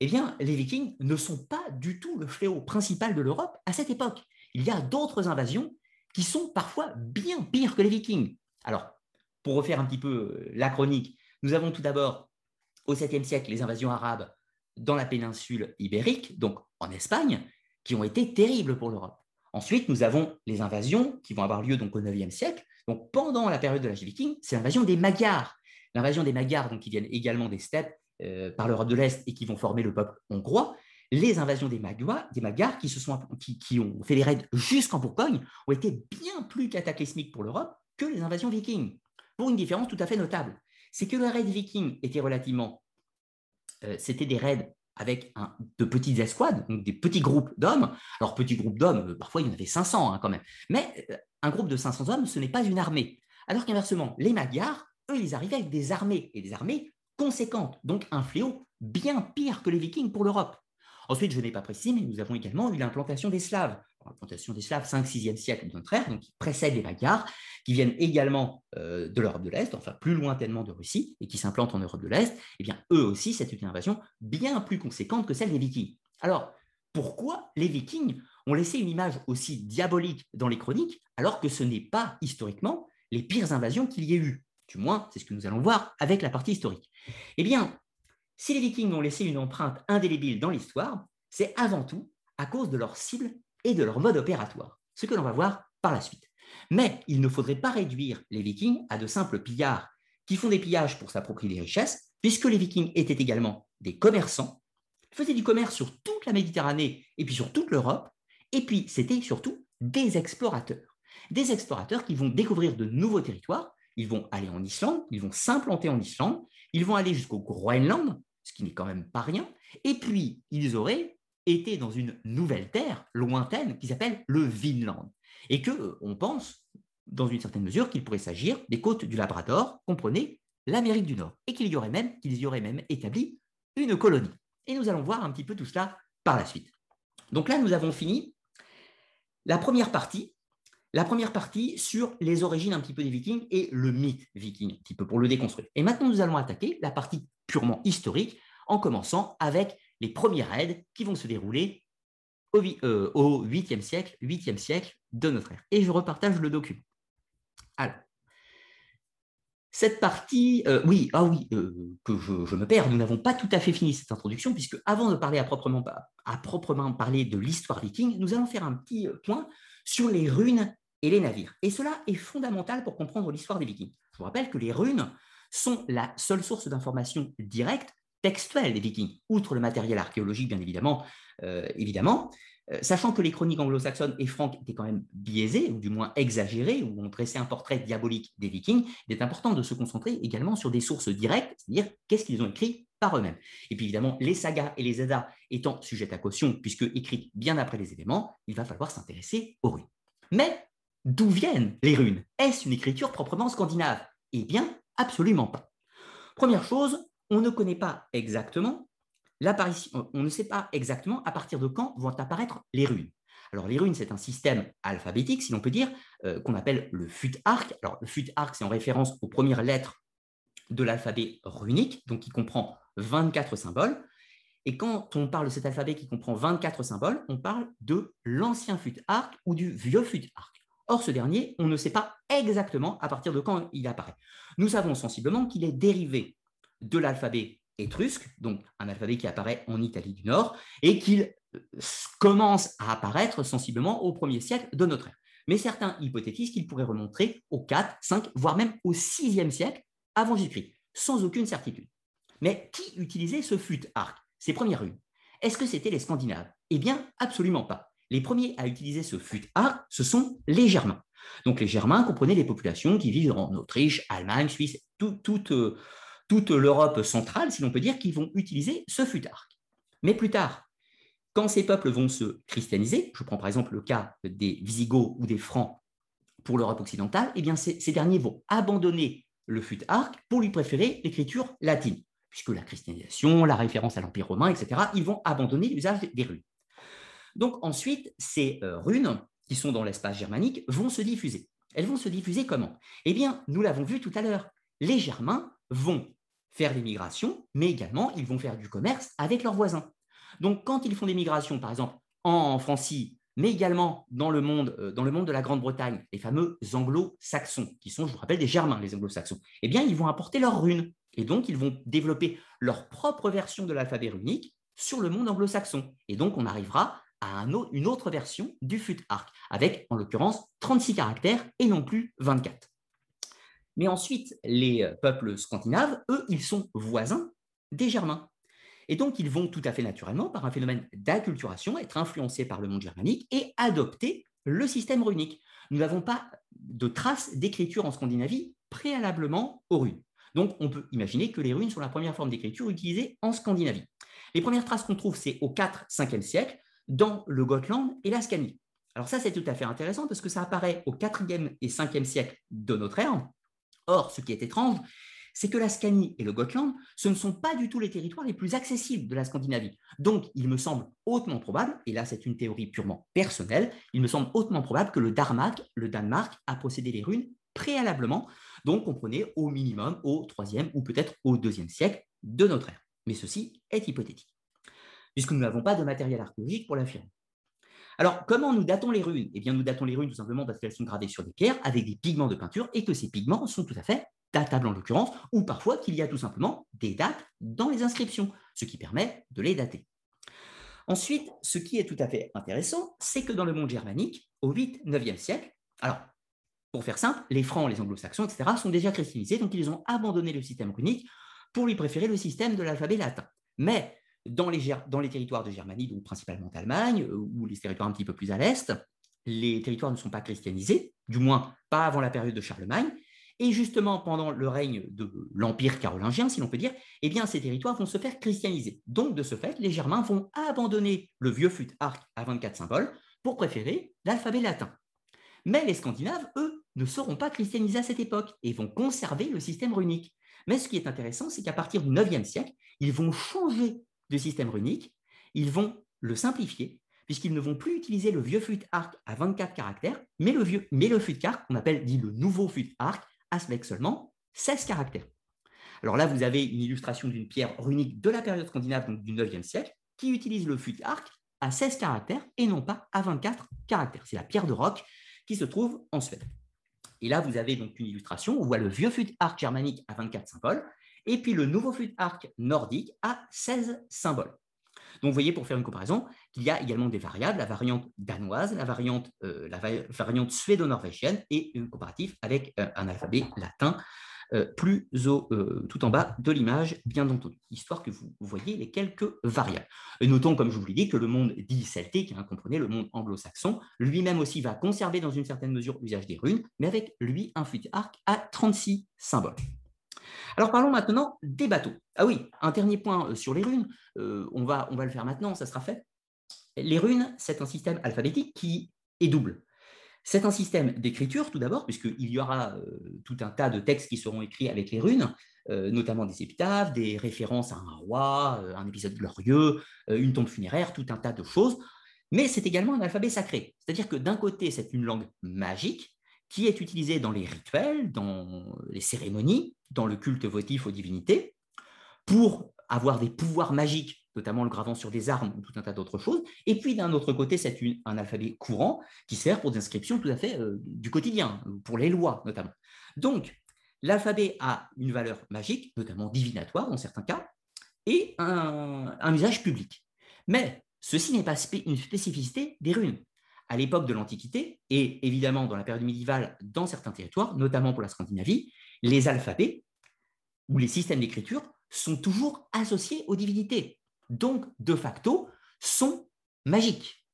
eh bien, les Vikings ne sont pas du tout le fléau principal de l'Europe à cette époque. Il y a d'autres invasions qui sont parfois bien pires que les Vikings. Alors, pour refaire un petit peu euh, la chronique, nous avons tout d'abord, au 7e siècle, les invasions arabes dans la péninsule ibérique, donc en Espagne, qui ont été terribles pour l'Europe. Ensuite, nous avons les invasions qui vont avoir lieu donc au IXe siècle. Donc, pendant la période de l'âge viking, c'est l'invasion des Magyars. L'invasion des Magyars, donc, qui viennent également des steppes euh, par l'Europe de l'Est et qui vont former le peuple hongrois. Les invasions des, Magyars, des Magyars qui, se sont, qui, ont fait les raids jusqu'en Bourgogne ont été bien plus cataclysmiques pour l'Europe que les invasions vikings. Pour une différence tout à fait notable, c'est que les raids vikings étaient relativement, euh, c'était des raids avec de petites escouades, donc des petits groupes d'hommes. Alors, petits groupes d'hommes, euh, parfois il y en avait 500 hein, quand même. Mais euh, un groupe de 500 hommes, ce n'est pas une armée. Alors qu'inversement, les Magyars, eux, ils arrivaient avec des armées, et des armées conséquentes, donc un fléau bien pire que les Vikings pour l'Europe. Ensuite, je n'ai pas précisé, mais nous avons également eu l'implantation des Slaves. L'implantation des Slaves, 5-6e siècle de notre ère, donc qui précède les Magyars, qui viennent également euh, de l'Europe de l'Est, enfin plus lointainement de Russie, et qui s'implantent en Europe de l'Est, eh bien, eux aussi, c'est une invasion bien plus conséquente que celle des Vikings. Alors, pourquoi les Vikings ont laissé une image aussi diabolique dans les chroniques, alors que ce n'est pas historiquement les pires invasions qu'il y ait eu Du moins, c'est ce que nous allons voir avec la partie historique. Eh bien, si les Vikings ont laissé une empreinte indélébile dans l'histoire, c'est avant tout à cause de leur cible et de leur mode opératoire, ce que l'on va voir par la suite. Mais il ne faudrait pas réduire les Vikings à de simples pillards qui font des pillages pour s'approprier des richesses, puisque les Vikings étaient également des commerçants, faisaient du commerce sur toute la Méditerranée et puis sur toute l'Europe, et puis c'était surtout des explorateurs. Des explorateurs qui vont découvrir de nouveaux territoires, ils vont aller en Islande, ils vont s'implanter en Islande, ils vont aller jusqu'au Groenland, ce qui n'est quand même pas rien, et puis ils auraient été dans une nouvelle terre lointaine qui s'appelle le Vinland et que euh, on pense, dans une certaine mesure, qu'il pourrait s'agir des côtes du Labrador, comprenez l'Amérique du Nord, et qu'il y aurait même, qu'ils y auraient même établi une colonie. Et nous allons voir un petit peu tout cela par la suite. Donc là, nous avons fini la première partie, la première partie sur les origines un petit peu des Vikings et le mythe viking, un petit peu pour le déconstruire. Et maintenant, nous allons attaquer la partie purement historique, en commençant avec les premiers raids qui vont se dérouler au, 8e euh, siècle, 8e siècle de notre ère. Et je repartage le document. Alors, cette partie, euh, oui, ah oui, euh, que je, me perds, nous n'avons pas tout à fait fini cette introduction, puisque avant de parler à proprement, parler de l'histoire viking, nous allons faire un petit point sur les runes et les navires. Et cela est fondamental pour comprendre l'histoire des vikings. Je vous rappelle que les runes sont la seule source d'information directe, textuelle des vikings, outre le matériel archéologique, bien évidemment, évidemment euh, sachant que les chroniques anglo-saxonnes et franques étaient quand même biaisées, ou du moins exagérées, où on dressait un portrait diabolique des vikings, il est important de se concentrer également sur des sources directes, c'est-à-dire qu'est-ce qu'ils ont écrit par eux-mêmes. Et puis évidemment, les sagas et les Eddas étant sujettes à caution, puisque écrites bien après les éléments, il va falloir s'intéresser aux runes. Mais d'où viennent les runes? Est-ce une écriture proprement scandinave? Eh bien, absolument pas. Première chose, on ne connaît pas exactement l'apparition, on ne sait pas exactement à partir de quand vont apparaître les runes. Alors les runes, c'est un système alphabétique, si l'on peut dire, euh, qu'on appelle le fut-arc. Alors le fut-arc, c'est en référence aux premières lettres de l'alphabet runique, donc qui comprend 24 symboles. Et quand on parle de cet alphabet qui comprend 24 symboles, on parle de l'ancien fut-arc ou du vieux fut-arc. Or, ce dernier, on ne sait pas exactement à partir de quand il apparaît. Nous savons sensiblement qu'il est dérivé de l'alphabet étrusque, donc un alphabet qui apparaît en Italie du Nord, et qu'il euh, commence à apparaître sensiblement au 1er siècle de notre ère. Mais certains hypothétisent qu'il pourrait remonter au 4, 5, voire même au 6e siècle avant Jésus-Christ, sans aucune certitude. Mais qui utilisait ce fut arc, ces premières runes? Est-ce que c'était les Scandinaves? Eh bien, absolument pas. Les premiers à utiliser ce fut arc, ce sont les Germains. Donc les Germains comprenaient les populations qui vivent en Autriche, Allemagne, Suisse, toute, euh, toute l'Europe centrale, si l'on peut dire, qui vont utiliser ce fut arc. Mais plus tard, quand ces peuples vont se christianiser, je prends par exemple le cas des Visigoths ou des Francs pour l'Europe occidentale, eh bien ces, derniers vont abandonner le fut arc pour lui préférer l'écriture latine, puisque la christianisation, la référence à l'Empire romain, etc., ils vont abandonner l'usage des runes. Donc ensuite, ces euh, runes qui sont dans l'espace germanique vont se diffuser. Elles vont se diffuser comment? Eh bien, nous l'avons vu tout à l'heure, les Germains vont faire des migrations, mais également ils vont faire du commerce avec leurs voisins. Donc quand ils font des migrations, par exemple en Francie, mais également dans le monde, euh, dans le monde de la Grande-Bretagne, les fameux anglo-saxons, qui sont, je vous rappelle, des Germains, les anglo-saxons, eh bien, ils vont apporter leurs runes. Et donc, ils vont développer leur propre version de l'alphabet runique sur le monde anglo-saxon. Et donc, on arrivera à une autre version du fut arc, avec en l'occurrence 36 caractères et non plus 24. Mais ensuite, les euh, peuples scandinaves, eux, ils sont voisins des Germains. Et donc, ils vont tout à fait naturellement, par un phénomène d'acculturation, être influencés par le monde germanique et adopter le système runique. Nous n'avons pas de traces d'écriture en Scandinavie préalablement aux runes. Donc, on peut imaginer que les runes sont la première forme d'écriture utilisée en Scandinavie. Les premières traces qu'on trouve, c'est au 4-5e siècle, dans le Gotland et la Scanie. Alors ça, c'est tout à fait intéressant parce que ça apparaît au 4e et 5e siècle de notre ère. Or, ce qui est étrange, c'est que la Scanie et le Gotland, ce ne sont pas du tout les territoires les plus accessibles de la Scandinavie. Donc, il me semble hautement probable, et là c'est une théorie purement personnelle, il me semble hautement probable que le Danemark, le Danemark a possédé les runes préalablement, donc comprenez au minimum au 3e ou peut-être au 2e siècle de notre ère. Mais ceci est hypothétique puisque nous n'avons pas de matériel archéologique pour l'affirmer. Alors, comment nous datons les runes? Eh bien, nous datons les runes tout simplement parce qu'elles sont gravées sur des pierres avec des pigments de peinture et que ces pigments sont tout à fait datables en l'occurrence, ou parfois qu'il y a tout simplement des dates dans les inscriptions, ce qui permet de les dater. Ensuite, ce qui est tout à fait intéressant, c'est que dans le monde germanique, au 8-9e siècle, alors, pour faire simple, les Francs, les Anglo-Saxons, etc., sont déjà christianisés, donc ils ont abandonné le système runique pour lui préférer le système de l'alphabet latin. Mais dans les, territoires de Germanie, donc principalement d'Allemagne, euh, ou les territoires un petit peu plus à l'est, les territoires ne sont pas christianisés, du moins pas avant la période de Charlemagne. Et justement, pendant le règne de l'Empire carolingien, si l'on peut dire, eh bien, ces territoires vont se faire christianiser. Donc, de ce fait, les Germains vont abandonner le vieux fut arc à 24 symboles pour préférer l'alphabet latin. Mais les Scandinaves, eux, ne seront pas christianisés à cette époque et vont conserver le système runique. Mais ce qui est intéressant, c'est qu'à partir du 9e siècle, ils vont changer de système runique, ils vont le simplifier, puisqu'ils ne vont plus utiliser le vieux fut arc à 24 caractères, mais le, vieux, mais le fut arc, qu'on appelle dit le nouveau fut arc, avec seulement 16 caractères. Alors là, vous avez une illustration d'une pierre runique de la période scandinave, donc du 9e siècle, qui utilise le fut arc à 16 caractères et non pas à 24 caractères. C'est la pierre de roc qui se trouve en Suède. Et là, vous avez donc une illustration, on voit le vieux fut arc germanique à 24 symboles et puis le nouveau fut arc nordique a 16 symboles. Donc, vous voyez, pour faire une comparaison, qu'il y a également des variables, la variante danoise, la variante, euh, suédo-norvégienne et une comparatif avec euh, un alphabet latin euh, plus tout en bas de l'image, bien entendu, histoire que vous, voyez les quelques variables. Notons, comme je vous l'ai dit, que le monde dit celtique, hein, comprenez, le monde anglo-saxon, lui-même aussi va conserver dans une certaine mesure l'usage des runes, mais avec lui un fut arc à 36 symboles. Alors parlons maintenant des bateaux. Ah oui, un dernier point euh, sur les runes, euh, on, va, on va le faire maintenant, ça sera fait. Les runes, c'est un système alphabétique qui est double. C'est un système d'écriture tout d'abord, puisqu'il y aura euh, tout un tas de textes qui seront écrits avec les runes, notamment des épitaphes, des références à un roi, un épisode glorieux, une tombe funéraire, tout un tas de choses. Mais c'est également un alphabet sacré. C'est-à-dire que d'un côté, c'est une langue magique, qui est utilisé dans les rituels, dans les cérémonies, dans le culte votif aux divinités, pour avoir des pouvoirs magiques, notamment le gravant sur des armes ou tout un tas d'autres choses. Et puis d'un autre côté, c'est un alphabet courant qui sert pour des inscriptions tout à fait euh, du quotidien, pour les lois notamment. Donc, l'alphabet a une valeur magique, notamment divinatoire dans certains cas, et un, un usage public. Mais ceci n'est pas une spécificité des runes à l'époque de l'Antiquité et évidemment dans la période médiévale dans certains territoires, notamment pour la Scandinavie, les alphabets ou les systèmes d'écriture sont toujours associés aux divinités, donc de facto sont magiques.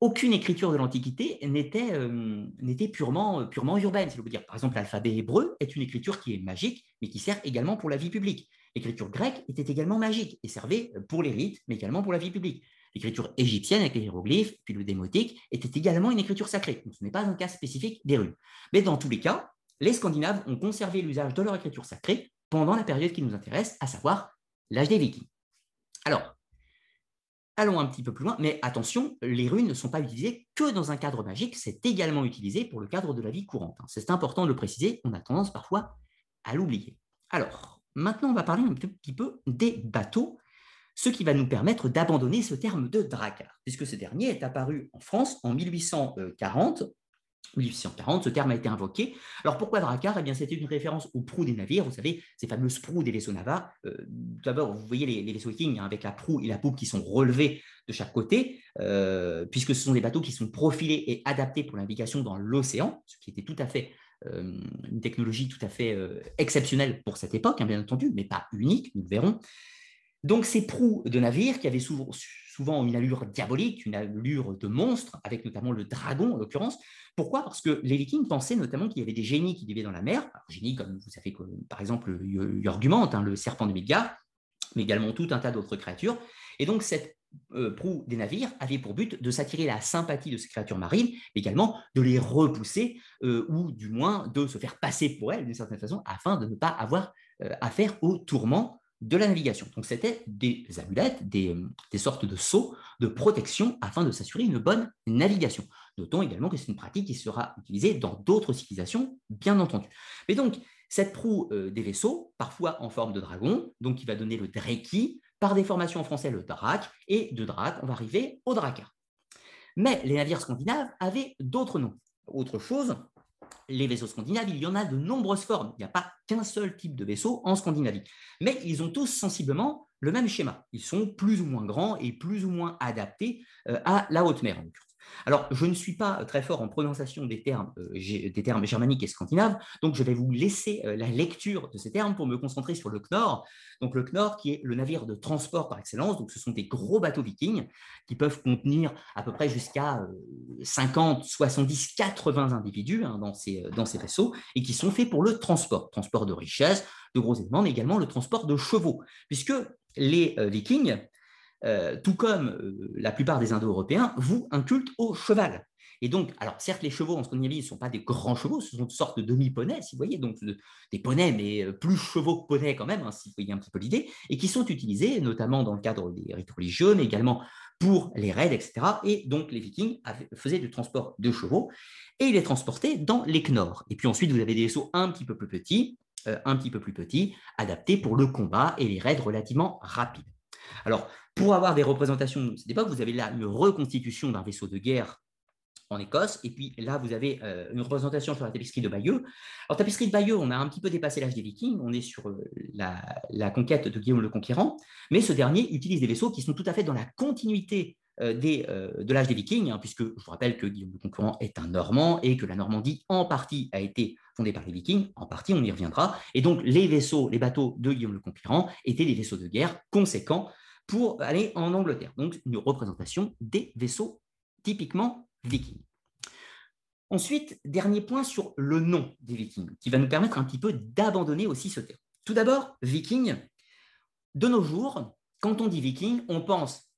aucune écriture de l'Antiquité n'était n'était purement, purement urbaine, si vous dire. Par exemple, l'alphabet hébreu est une écriture qui est magique, mais qui sert également pour la vie publique. L'écriture grecque était également magique et servait pour les rites, mais également pour la vie publique. L'écriture égyptienne avec les hiéroglyphes, puis le démotique, était également une écriture sacrée. ce n'est pas un cas spécifique des runes. Mais dans tous les cas, les Scandinaves ont conservé l'usage de leur écriture sacrée pendant la période qui nous intéresse, à savoir l'âge des Vikings. Alors, allons un petit peu plus loin, mais attention, les runes ne sont pas utilisées que dans un cadre magique, c'est également utilisé pour le cadre de la vie courante. Hein. C'est important de le préciser, on a tendance parfois à l'oublier. Alors, maintenant, on va parler un petit peu des bateaux, ce qui va nous permettre d'abandonner ce terme de dracar, puisque ce dernier est apparu en France en 1840 1840, ce terme a été invoqué. Alors pourquoi Drakkar? Eh bien, c'était une référence aux proues des navires, vous savez, ces fameuses proues des vaisseaux navals. Euh, d'abord, vous voyez les, vaisseaux vikings hein, avec la proue et la poupe qui sont relevés de chaque côté, euh, puisque ce sont des bateaux qui sont profilés et adaptés pour navigation dans l'océan, ce qui était tout à fait euh, une technologie tout à fait exceptionnelle pour cette époque, hein, bien entendu, mais pas unique, nous le verrons. Donc ces proues de navires qui avaient souvent, une allure diabolique, une allure de monstre, avec notamment le dragon en l'occurrence. Pourquoi? Parce que les Vikings pensaient notamment qu'il y avait des génies qui vivaient dans la mer, génies comme vous savez, par exemple Jorgumante, hein, le serpent de Midgard, mais également tout un tas d'autres créatures. Et donc cette euh, proue des navires avait pour but de s'attirer la sympathie de ces créatures marines, mais également de les repousser, euh, ou du moins de se faire passer pour elles d'une certaine façon, afin de ne pas avoir euh, affaire aux tourments de la navigation. Donc c'était des amulettes, des, sortes de seaux de protection afin de s'assurer une bonne navigation. Notons également que c'est une pratique qui sera utilisée dans d'autres civilisations, bien entendu. Mais donc, cette proue euh, des vaisseaux, parfois en forme de dragon, donc qui va donner le dreki, par déformation en français le drak, et de drak, on va arriver au draka. Mais les navires scandinaves avaient d'autres noms. Autre chose, les vaisseaux scandinaves, il y en a de nombreuses formes. Il n'y a pas qu'un seul type de vaisseau en Scandinavie. Mais ils ont tous sensiblement le même schéma. Ils sont plus ou moins grands et plus ou moins adaptés euh, à la haute mer. Alors, je ne suis pas très fort en prononciation des termes, euh, des termes germaniques et scandinaves, donc je vais vous laisser euh, la lecture de ces termes pour me concentrer sur le Knorr. Donc, le Knorr qui est le navire de transport par excellence, donc ce sont des gros bateaux vikings qui peuvent contenir à peu près jusqu'à 50, 70, 80 individus hein, dans, ces, dans ces vaisseaux et qui sont faits pour le transport, transport de richesses, de gros éléments, mais également le transport de chevaux, puisque les euh, vikings euh, tout comme euh, la plupart des Indo-Européens, vouent un culte au cheval. Et donc, alors certes, les chevaux en Scandinavie ne sont pas des grands chevaux, ce sont une sorte de demi-poneys, si vous voyez, donc des poneys, mais euh, plus chevaux que poneys quand même, hein, si vous voyez un petit peu l'idée, et qui sont utilisés notamment dans le cadre des rites religieux, mais également pour les raids, etc. Et donc, les Vikings faisaient du transport de chevaux et ils les transportaient dans les Knorr. Et puis ensuite, vous avez des vaisseaux un petit peu plus petits, un petit peu plus petits, adaptés pour le combat et les raids relativement rapides. Alors, pour avoir des représentations de cette époque, vous avez là une reconstitution d'un vaisseau de guerre en Écosse. Et puis là, vous avez euh, une représentation sur la tapisserie de Bayeux. Alors, tapisserie de Bayeux, on a un petit peu dépassé l'âge des Vikings. On est sur euh, la, conquête de Guillaume le Conquérant. Mais ce dernier utilise des vaisseaux qui sont tout à fait dans la continuité euh, des, de l'âge des Vikings, hein, puisque je vous rappelle que Guillaume le Conquérant est un Normand et que la Normandie, en partie, a été fondée par les Vikings. En partie, on y reviendra. Et donc, les vaisseaux, les bateaux de Guillaume le Conquérant étaient des vaisseaux de guerre conséquents pour aller en Angleterre. Donc, une représentation des vaisseaux typiquement vikings. Ensuite, dernier point sur le nom des vikings, qui va nous permettre un petit peu d'abandonner aussi ce terme. Tout d'abord, viking, de nos jours, quand on dit viking, on pense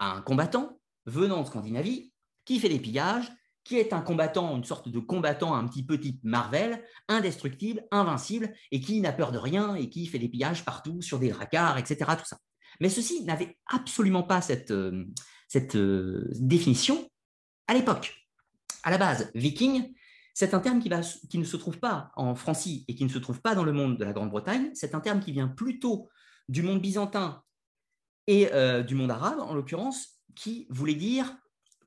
à un combattant venant de Scandinavie qui fait des pillages, qui est un combattant, une sorte de combattant un petit peu type Marvel, indestructible, invincible, et qui n'a peur de rien et qui fait des pillages partout sur des dracars, etc. Tout ça. Mais ceci n'avait absolument pas cette, euh, euh, définition à l'époque. À la base, viking, c'est un terme qui, ne se trouve pas en Francie et qui ne se trouve pas dans le monde de la Grande-Bretagne. C'est un terme qui vient plutôt du monde byzantin et euh, du monde arabe, en l'occurrence, qui voulait dire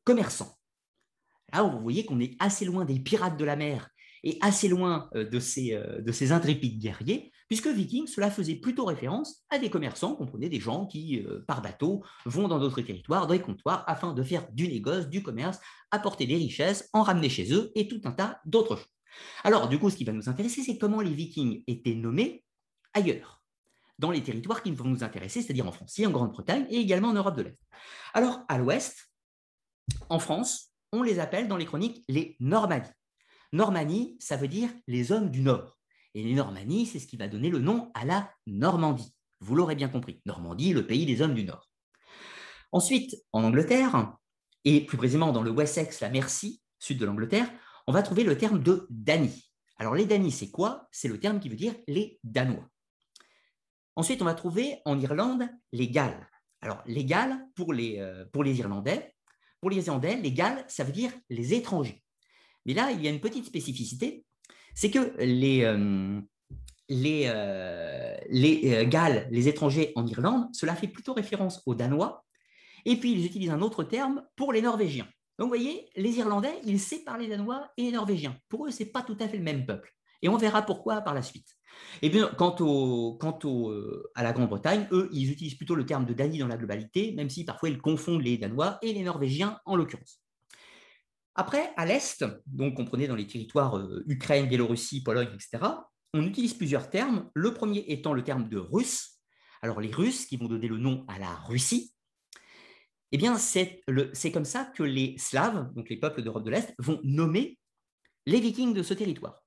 commerçant. Là, vous voyez qu'on est assez loin des pirates de la mer et assez loin de ces intrépides guerriers, puisque viking, cela faisait plutôt référence à des commerçants, comprenez des gens qui, euh, par bateau, vont dans d'autres territoires, dans les comptoirs, afin de faire du négoce, du commerce, apporter des richesses, en ramener chez eux, et tout un tas d'autres choses. Alors, du coup, ce qui va nous intéresser, c'est comment les vikings étaient nommés ailleurs, dans les territoires qui vont nous intéresser, c'est-à-dire en France, en Grande-Bretagne et également en Europe de l'Est. Alors, à l'ouest, En France, on les appelle dans les chroniques les Normannies. Normanie, ça veut dire les hommes du Nord. Et les Normannies, c'est ce qui va donner le nom à la Normandie. Vous l'aurez bien compris. Normandie, le pays des hommes du Nord. Ensuite, en Angleterre, et plus précisément dans le Wessex, la Mercie, sud de l'Angleterre, on va trouver le terme de Dany. Alors les Danis, c'est quoi? C'est le terme qui veut dire les Danois. Ensuite, on va trouver en Irlande les Galles. Alors les Galles, pour les, euh, pour les Irlandais, pour les Irlandais, les Galles, ça veut dire les étrangers. Mais là, il y a une petite spécificité, c'est que les, euh, les, euh, les Galles, les étrangers en Irlande, cela fait plutôt référence aux Danois, et puis ils utilisent un autre terme pour les Norvégiens. Donc vous voyez, les Irlandais, ils savent parler danois et norvégien. Pour eux, ce n'est pas tout à fait le même peuple. Et on verra pourquoi par la suite. Et bien, quant, au, euh, à la Grande-Bretagne, eux, ils utilisent plutôt le terme de Dany dans la globalité, même si parfois ils confondent les Danois et les Norvégiens en l'occurrence. Après, à l'Est, donc comprenez dans les territoires euh, Ukraine, Biélorussie, Pologne, etc., on utilise plusieurs termes. Le premier étant le terme de russe. Alors les Russes qui vont donner le nom à la Russie, eh bien, c'est comme ça que les Slaves, donc les peuples d'Europe de l'Est, vont nommer les Vikings de ce territoire.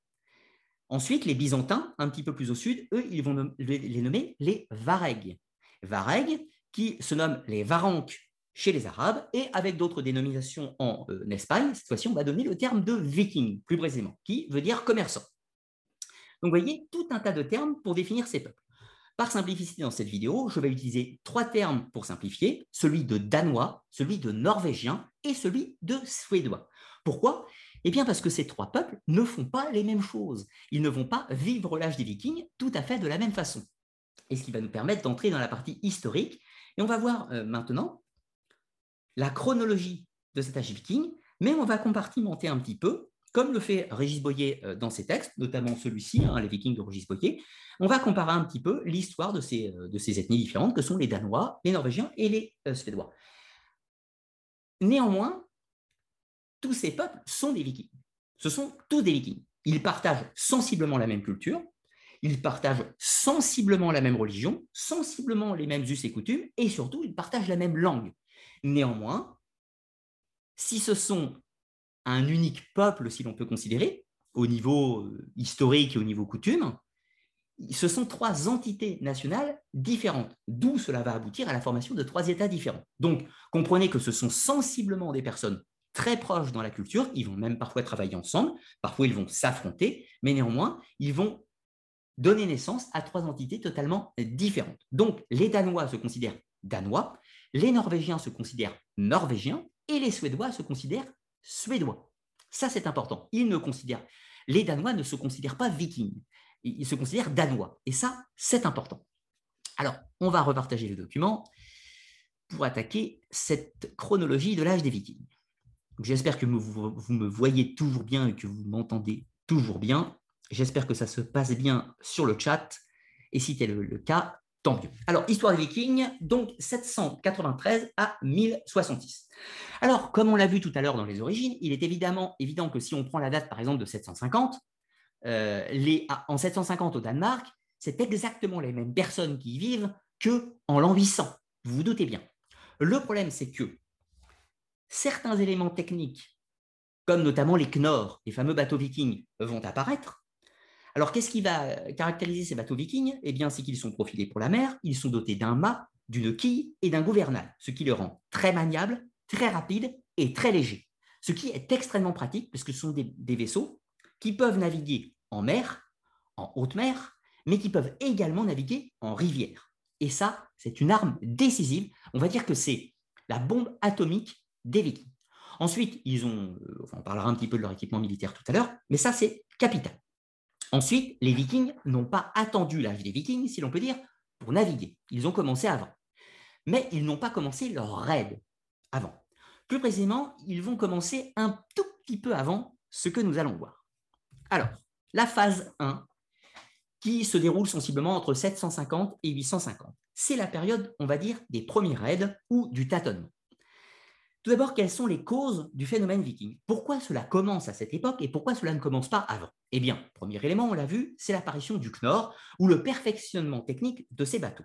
Ensuite, les Byzantins, un petit peu plus au sud, eux, ils vont les nommer les Varegs. Varegs, qui se nomment les Varanques chez les Arabes, et avec d'autres dénominations en euh, Espagne, cette fois-ci, on va donner le terme de Viking, plus précisément, qui veut dire commerçant. Donc, vous voyez, tout un tas de termes pour définir ces peuples. Par simplicité, dans cette vidéo, je vais utiliser trois termes pour simplifier, celui de danois, celui de norvégien et celui de suédois. Pourquoi? Eh bien parce que ces trois peuples ne font pas les mêmes choses. Ils ne vont pas vivre l'âge des vikings tout à fait de la même façon. Et ce qui va nous permettre d'entrer dans la partie historique. Et on va voir euh, maintenant la chronologie de cet âge viking, mais on va compartimenter un petit peu comme le fait Régis Boyer euh, dans ses textes, notamment celui-ci, hein, Les Vikings de Régis Boyer, on va comparer un petit peu l'histoire de ces, euh, de ces ethnies différentes que sont les Danois, les Norvégiens et les euh, Suédois. Néanmoins, tous ces peuples sont des Vikings. Ce sont tous des Vikings. Ils partagent sensiblement la même culture, ils partagent sensiblement la même religion, sensiblement les mêmes us et coutumes, et surtout, ils partagent la même langue. Néanmoins, si ce sont un unique peuple, si l'on peut considérer, au niveau euh, historique et au niveau coutume, ce sont trois entités nationales différentes, d'où cela va aboutir à la formation de trois États différents. Donc, comprenez que ce sont sensiblement des personnes très proches dans la culture, ils vont même parfois travailler ensemble, parfois ils vont s'affronter, mais néanmoins, ils vont donner naissance à trois entités totalement différentes. Donc, les Danois se considèrent Danois, les Norvégiens se considèrent Norvégiens, et les Suédois se considèrent suédois. Ça, c'est important. Ils ne considèrent, les Danois ne se considèrent pas vikings, ils se considèrent danois. Et ça, c'est important. Alors, on va repartager le document pour attaquer cette chronologie de l'âge des vikings. J'espère que vous, vous, me voyez toujours bien et que vous m'entendez toujours bien. J'espère que ça se passe bien sur le chat. Et si c'est le cas, tant mieux. Alors, histoire des Vikings, donc 793 à 1066. Alors, comme on l'a vu tout à l'heure dans les origines, il est évidemment évident que si on prend la date, par exemple, de 750, euh, ah, en 750 au Danemark, c'est exactement les mêmes personnes qui y vivent que en l'an 800. Vous vous doutez bien. Le problème, c'est que certains éléments techniques, comme notamment les Knorr, les fameux bateaux vikings, vont apparaître, alors, qu'est-ce qui va caractériser ces bateaux vikings? Eh bien, c'est qu'ils sont profilés pour la mer, ils sont dotés d'un mât, d'une quille et d'un gouvernail, ce qui les rend très maniables, très rapides et très légers. Ce qui est extrêmement pratique, parce que ce sont des, des vaisseaux qui peuvent naviguer en mer, en haute mer, mais qui peuvent également naviguer en rivière. Et ça, c'est une arme décisive. On va dire que c'est la bombe atomique des Vikings. Ensuite, ils ont, euh, on parlera un petit peu de leur équipement militaire tout à l'heure, mais ça, c'est capital. Ensuite, les Vikings n'ont pas attendu l'âge des Vikings, si l'on peut dire, pour naviguer. Ils ont commencé avant. Mais ils n'ont pas commencé leur raid avant. Plus précisément, ils vont commencer un tout petit peu avant ce que nous allons voir. Alors, la phase 1, qui se déroule sensiblement entre 750 et 850, c'est la période, on va dire, des premiers raids ou du tâtonnement. Tout d'abord, quelles sont les causes du phénomène viking? Pourquoi cela commence à cette époque et pourquoi cela ne commence pas avant? Eh bien, premier élément, on l'a vu, c'est l'apparition du Knorr ou le perfectionnement technique de ces bateaux.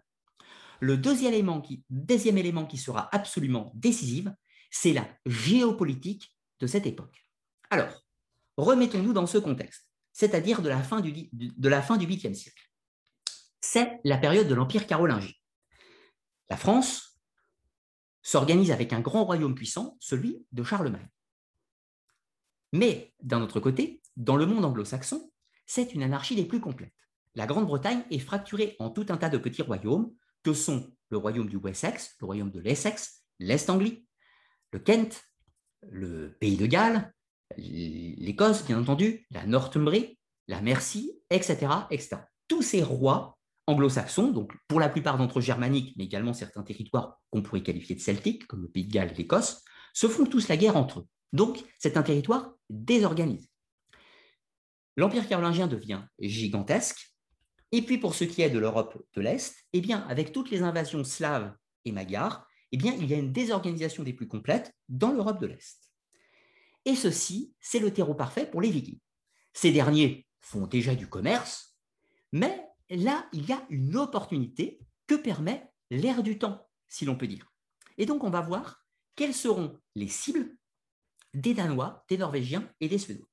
Le deuxième élément qui, sera absolument décisif, c'est la géopolitique de cette époque. Alors, remettons-nous dans ce contexte, c'est-à-dire de la fin du, de la fin du 8e siècle. C'est la période de l'Empire carolingien. La France s'organise avec un grand royaume puissant, celui de Charlemagne. Mais d'un autre côté, dans le monde anglo-saxon, c'est une anarchie des plus complètes. La Grande-Bretagne est fracturée en tout un tas de petits royaumes que sont le royaume du Wessex, le royaume de l'Essex, l'Est-Anglie, le Kent, le pays de Galles, l'Écosse, bien entendu, la Northumbrie, la Mercie, etc., etc. Tous ces rois anglo-saxons, donc pour la plupart d'entre eux germaniques, mais également certains territoires qu'on pourrait qualifier de celtiques, comme le pays de Galles et l'Écosse, se font tous la guerre entre eux. Donc, c'est un territoire désorganisé. L'Empire carolingien devient gigantesque, et puis pour ce qui est de l'Europe de l'Est, eh bien, avec toutes les invasions slaves et magyars, eh bien, il y a une désorganisation des plus complètes dans l'Europe de l'Est. Et ceci, c'est le terreau parfait pour les Vikings. Ces derniers font déjà du commerce, mais là, il y a une opportunité que permet l'ère du temps, si l'on peut dire. Et donc, on va voir quelles seront les cibles des Danois, des Norvégiens et des Suédois.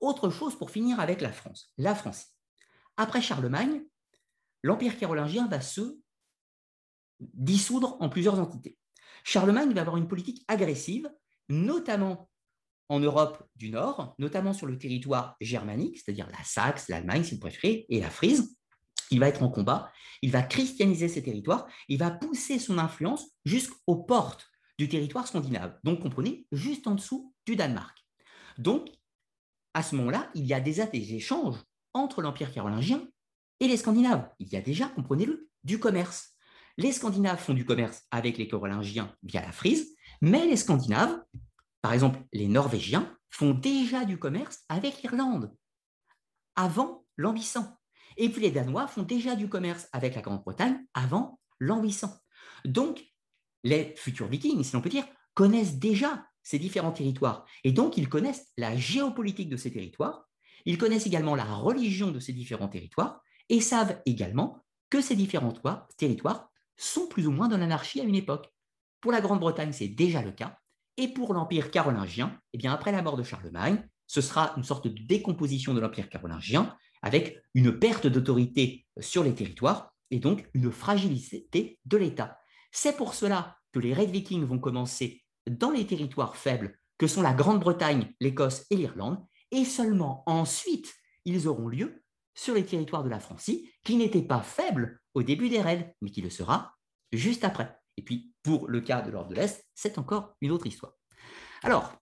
Autre chose pour finir avec la France, la Francie. Après Charlemagne, l'Empire carolingien va se dissoudre en plusieurs entités. Charlemagne va avoir une politique agressive, notamment en Europe du Nord, notamment sur le territoire germanique, c'est-à-dire la Saxe, l'Allemagne si vous préférez, et la Frise. Il va être en combat, il va christianiser ces territoires, il va pousser son influence jusqu'aux portes du territoire scandinave, donc comprenez, juste en dessous du Danemark. Donc, à ce moment-là, il y a déjà des échanges entre l'Empire carolingien et les Scandinaves. Il y a déjà, comprenez-le, du commerce. Les Scandinaves font du commerce avec les Carolingiens via la Frise, mais les Scandinaves, par exemple les Norvégiens, font déjà du commerce avec l'Irlande, avant 800. Et puis les Danois font déjà du commerce avec la Grande-Bretagne avant l'an 800. Donc, les futurs vikings, si l'on peut dire, connaissent déjà ces différents territoires. Et donc, ils connaissent la géopolitique de ces territoires ils connaissent également la religion de ces différents territoires et savent également que ces différents territoires sont plus ou moins dans l'anarchie à une époque. Pour la Grande-Bretagne, c'est déjà le cas. Et pour l'Empire carolingien, eh bien, après la mort de Charlemagne, ce sera une sorte de décomposition de l'Empire carolingien avec une perte d'autorité sur les territoires et donc une fragilité de l'État. C'est pour cela que les Red Vikings vont commencer dans les territoires faibles que sont la Grande-Bretagne, l'Écosse et l'Irlande, et seulement ensuite ils auront lieu sur les territoires de la Francie, qui n'étaient pas faibles au début des raids, mais qui le sera juste après. Et puis, pour le cas de l'Ordre de l'Est, c'est encore une autre histoire. Alors,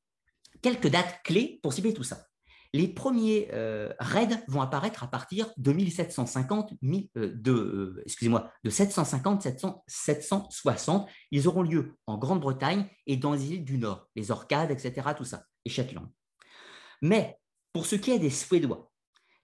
quelques dates clés pour cibler tout ça. Les premiers euh, raids vont apparaître à partir de 1750, euh, euh, excusez-moi, de 750, 760. Ils auront lieu en Grande-Bretagne et dans les îles du Nord, les Orcades, etc., tout ça, et Shetland. Mais pour ce qui est des Suédois,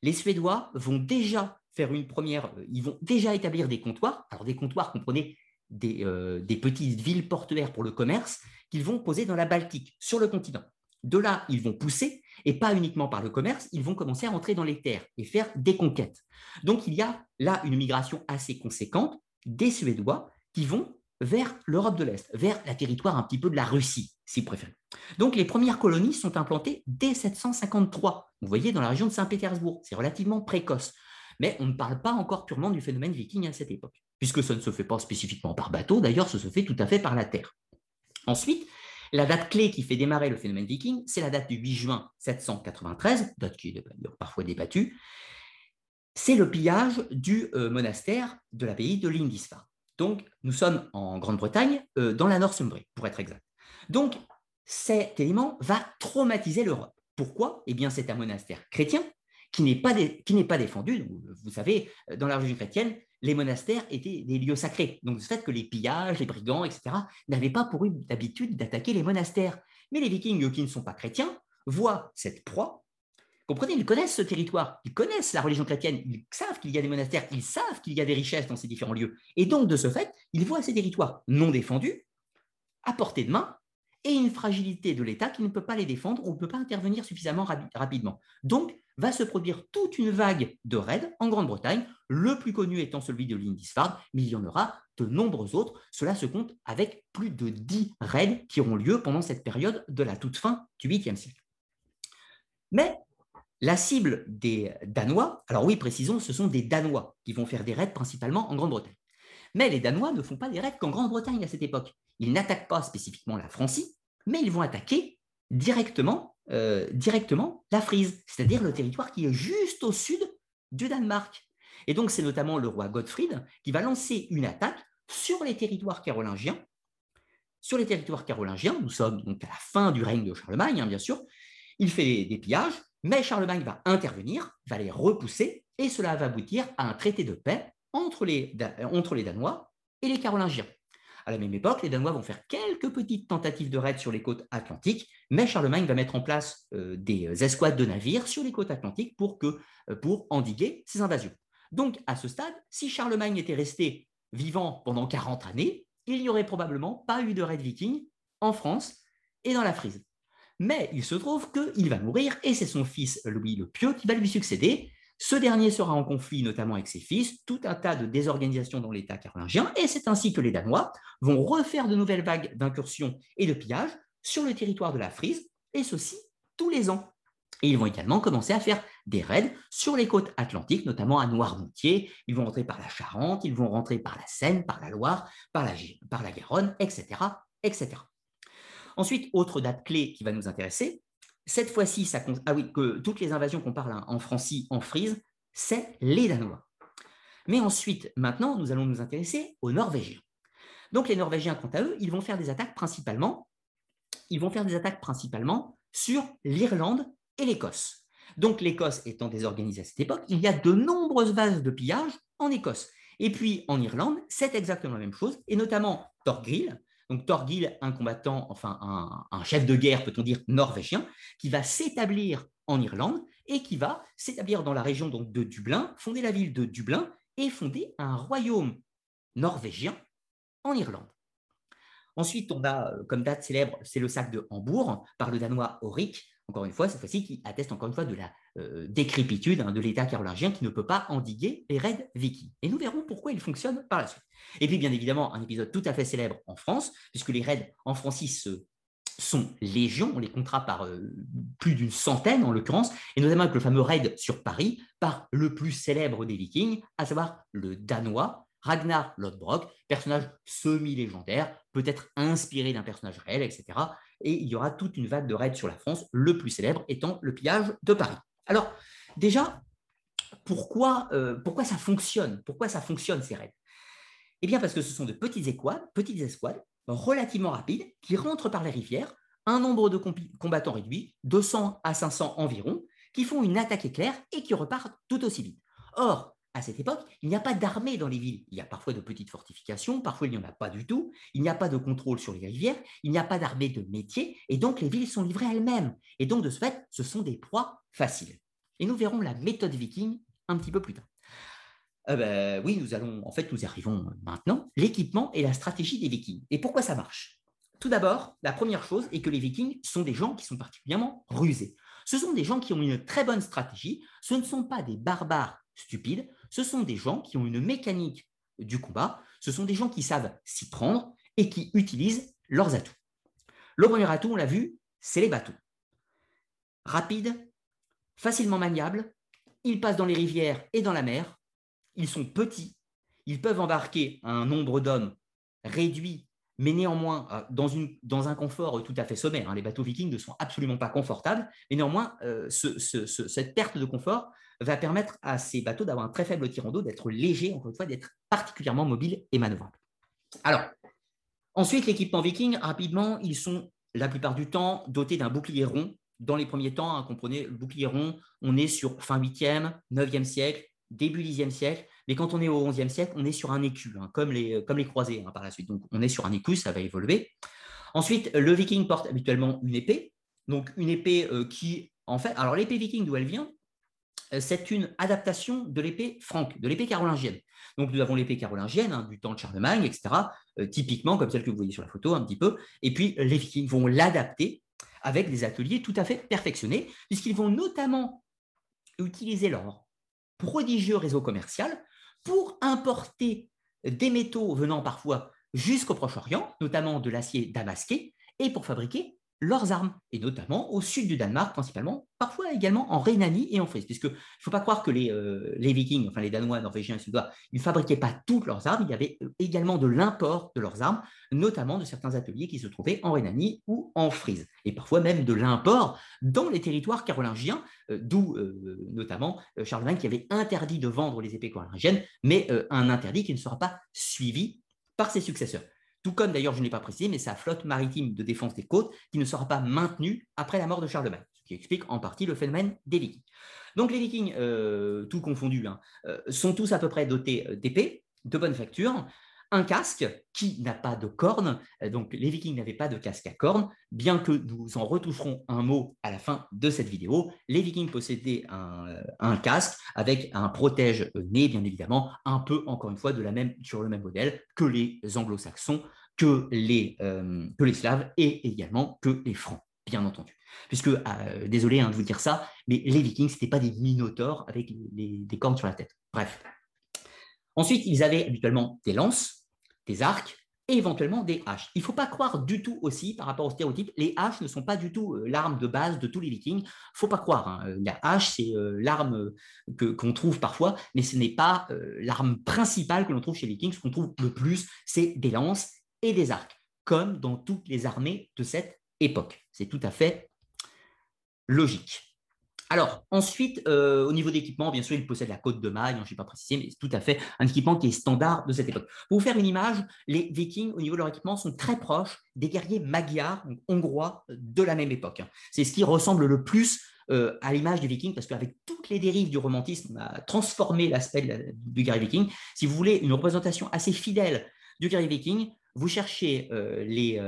les Suédois vont déjà faire une première, ils vont déjà établir des comptoirs. Alors des comptoirs, comprenez, des petites villes portuaires pour le commerce qu'ils vont poser dans la Baltique, sur le continent. De là, ils vont pousser, et pas uniquement par le commerce, ils vont commencer à entrer dans les terres et faire des conquêtes. Donc il y a là une migration assez conséquente des Suédois qui vont vers l'Europe de l'Est, vers la territoire un petit peu de la Russie, si vous préférez. Donc les premières colonies sont implantées dès 753. Vous voyez, dans la région de Saint-Pétersbourg, c'est relativement précoce. Mais on ne parle pas encore purement du phénomène viking à cette époque, puisque ça ne se fait pas spécifiquement par bateau, d'ailleurs, ça se fait tout à fait par la terre. Ensuite, la date clé qui fait démarrer le phénomène viking, c'est la date du 8 juin 793, date qui est parfois débattue. C'est le pillage du euh, monastère de l'abbaye de Lindisfarne. Donc, nous sommes en Grande-Bretagne, euh, dans la Northumbrie, pour être exact. Donc, cet élément va traumatiser l'Europe. Pourquoi? Eh bien, c'est un monastère chrétien qui n'est pas, pas, défendu. vous savez, dans la religion chrétienne, les monastères étaient des lieux sacrés. Donc, le fait que les pillages, les brigands, etc., n'avaient pas pour habitude d'attaquer les monastères. Mais les vikings, qui ne sont pas chrétiens, voient cette proie Comprenez, ils connaissent ce territoire, ils connaissent la religion chrétienne, ils savent qu'il y a des monastères, ils savent qu'il y a des richesses dans ces différents lieux. Et donc, de ce fait, ils voient ces territoires non défendus, à portée de main, et une fragilité de l'État qui ne peut pas les défendre ou ne peut pas intervenir suffisamment rapidement. Donc, va se produire toute une vague de raids en Grande-Bretagne, le plus connu étant celui de Lindisfarne, mais il y en aura de nombreux autres. Cela se compte avec plus de 10 raids qui auront lieu pendant cette période de la toute fin du 8e siècle. Mais la cible des Danois, alors oui, précisons, ce sont des Danois qui vont faire des raids principalement en Grande-Bretagne. Mais les Danois ne font pas des raids qu'en Grande-Bretagne à cette époque. Ils n'attaquent pas spécifiquement la Francie, mais ils vont attaquer directement, euh, directement la Frise, c'est-à-dire le territoire qui est juste au sud du Danemark. Et donc, c'est notamment le roi Gottfried qui va lancer une attaque sur les territoires carolingiens. Sur les territoires carolingiens, nous sommes donc à la fin du règne de Charlemagne, hein, bien sûr. Il fait des pillages, mais Charlemagne va intervenir, va les repousser, et cela va aboutir à un traité de paix entre les, entre les Danois et les Carolingiens. À la même époque, les Danois vont faire quelques petites tentatives de raid sur les côtes atlantiques, mais Charlemagne va mettre en place euh, des escouades de navires sur les côtes atlantiques pour, que, euh, pour endiguer ces invasions. Donc, à ce stade, si Charlemagne était resté vivant pendant 40 années, il n'y aurait probablement pas eu de raid viking en France et dans la Frise. Mais il se trouve qu'il va mourir et c'est son fils Louis le Pieux qui va lui succéder. Ce dernier sera en conflit notamment avec ses fils, tout un tas de désorganisations dans l'État carolingien, et c'est ainsi que les Danois vont refaire de nouvelles vagues d'incursions et de pillages sur le territoire de la Frise, et ceci tous les ans. Et ils vont également commencer à faire des raids sur les côtes atlantiques, notamment à Noirmoutier. Ils vont rentrer par la Charente, ils vont rentrer par la Seine, par la Loire, par la, par Garonne, etc., etc. Ensuite, autre date clé qui va nous intéresser, cette fois-ci, ça ah oui, que toutes les invasions qu'on parle hein, en Francie, en Frise, c'est les Danois. Mais ensuite, maintenant, nous allons nous intéresser aux Norvégiens. Donc les Norvégiens, quant à eux, ils vont faire des attaques principalement, ils vont faire des attaques principalement sur l'Irlande et l'Écosse. Donc l'Écosse étant désorganisée à cette époque, il y a de nombreuses bases de pillage en Écosse. Et puis en Irlande, c'est exactement la même chose, et notamment Thorgrill, donc Torgil, un combattant, enfin un, chef de guerre, peut-on dire, norvégien, qui va s'établir en Irlande et qui va s'établir dans la région donc, de Dublin, fonder la ville de Dublin et fonder un royaume norvégien en Irlande. Ensuite, on a euh, comme date célèbre, c'est le sac de Hambourg par le Danois Auric, encore une fois, cette fois-ci, qui atteste encore une fois de la euh, décrépitude hein, de l'État carolingien qui ne peut pas endiguer les raids vikings. Et nous verrons pourquoi ils fonctionnent par la suite. Et puis, bien évidemment, un épisode tout à fait célèbre en France, puisque les raids en Francis sont légions, on les comptera par euh, plus d'une centaine en l'occurrence, et notamment avec le fameux raid sur Paris par le plus célèbre des vikings, à savoir le Danois Ragnar Lodbrok, personnage semi-légendaire, peut-être inspiré d'un personnage réel, etc. Et il y aura toute une vague de raids sur la France, le plus célèbre étant le pillage de Paris. Alors, déjà, pourquoi, euh, pourquoi ça fonctionne? Pourquoi ça fonctionne ces raids? Eh bien, parce que ce sont de petites escouades, petites escouades relativement rapides qui rentrent par les rivières, un nombre de combattants réduit, 200 à 500 environ, qui font une attaque éclair et qui repartent tout aussi vite. Or, à cette époque, il n'y a pas d'armée dans les villes. Il y a parfois de petites fortifications, parfois il n'y en a pas du tout. Il n'y a pas de contrôle sur les rivières, il n'y a pas d'armée de métier, et donc les villes sont livrées elles-mêmes. Et donc, de ce fait, ce sont des proies faciles. Et nous verrons la méthode viking un petit peu plus tard. Euh, ben, oui, nous allons, en fait, nous arrivons maintenant. L'équipement et la stratégie des vikings. Et pourquoi ça marche? Tout d'abord, la première chose est que les vikings sont des gens qui sont particulièrement rusés. Ce sont des gens qui ont une très bonne stratégie. Ce ne sont pas des barbares stupides ce sont des gens qui ont une mécanique du combat, ce sont des gens qui savent s'y prendre et qui utilisent leurs atouts. Le premier atout, on l'a vu, c'est les bateaux. Rapides, facilement maniables, ils passent dans les rivières et dans la mer, ils sont petits, ils peuvent embarquer un nombre d'hommes réduit, mais néanmoins euh, dans, un confort tout à fait sommaire. Hein. Les bateaux vikings ne sont absolument pas confortables, mais néanmoins, euh, cette perte de confort va permettre à ces bateaux d'avoir un très faible tirant d'eau, d'être légers, encore une fois, d'être particulièrement mobiles et manœuvrables. Alors, ensuite, l'équipement viking, rapidement, ils sont la plupart du temps dotés d'un bouclier rond. Dans les premiers temps, hein, comprenez, le bouclier rond, on est sur fin 8e, 9e siècle, début 10e siècle. Mais quand on est au 11e siècle, on est sur un écu, hein, comme, les, comme les croisés hein, par la suite. Donc, on est sur un écu, ça va évoluer. Ensuite, le viking porte habituellement une épée. Donc, une épée euh, qui, en fait, alors l'épée viking, d'où elle vient? C'est une adaptation de l'épée franque, de l'épée carolingienne. Donc nous avons l'épée carolingienne hein, du temps de Charlemagne, etc., typiquement comme celle que vous voyez sur la photo un petit peu. Et puis les Vikings vont l'adapter avec des ateliers tout à fait perfectionnés, puisqu'ils vont notamment utiliser leur prodigieux réseau commercial pour importer des métaux venant parfois jusqu'au Proche-Orient, notamment de l'acier damasqué, et pour fabriquer leurs armes, et notamment au sud du Danemark principalement, parfois également en Rhénanie et en Frise, puisque il ne faut pas croire que les, euh, les, Vikings, enfin les Danois, Norvégiens Suédois, ils ne fabriquaient pas toutes leurs armes, il y avait euh, également de l'import de leurs armes, notamment de certains ateliers qui se trouvaient en Rhénanie ou en Frise, et parfois même de l'import dans les territoires carolingiens, euh, d'où notamment Charlemagne qui avait interdit de vendre les épées carolingiennes, mais un interdit qui ne sera pas suivi par ses successeurs tout comme d'ailleurs, je ne l'ai pas précisé, mais sa flotte maritime de défense des côtes qui ne sera pas maintenue après la mort de Charlemagne, ce qui explique en partie le phénomène des Vikings. Donc les Vikings, euh, tout confondus, hein, euh, sont tous à peu près dotés euh, d'épées de bonne facture, un casque qui n'a pas de cornes. Donc les Vikings n'avaient pas de casque à cornes, bien que nous en retoucherons un mot à la fin de cette vidéo. Les Vikings possédaient un, casque avec un protège-nez, bien évidemment, un peu encore une fois de la même, sur le même modèle que les Anglo-Saxons, que les, euh, que les Slaves et également que les Francs, bien entendu. Puisque, euh, désolé hein, de vous dire ça, mais les Vikings, ce n'étaient pas des minotaures avec des cornes sur la tête. Bref. Ensuite, ils avaient habituellement des lances, des arcs et éventuellement des haches. Il ne faut pas croire du tout aussi, par rapport au stéréotype, les haches ne sont pas du tout euh, l'arme de base de tous les vikings. Il ne faut pas croire. Hein. La hache, c'est euh, l'arme qu'on trouve parfois, mais ce n'est pas euh, l'arme principale que l'on trouve chez les vikings. Ce qu'on trouve le plus, c'est des lances et des arcs, comme dans toutes les armées de cette époque. C'est tout à fait logique. Alors, ensuite, euh, au niveau d'équipement, bien sûr, il possède la côte de maille, hein, je n'ai pas précisé, mais c'est tout à fait un équipement qui est standard de cette époque. Pour vous faire une image, les Vikings, au niveau de leur équipement, sont très proches des guerriers magyars, donc hongrois, de la même époque. C'est ce qui ressemble le plus euh, à l'image des Vikings, parce qu'avec toutes les dérives du romantisme, on a transformé l'aspect du guerrier viking. Si vous voulez une représentation assez fidèle du guerrier viking, vous cherchez euh, les,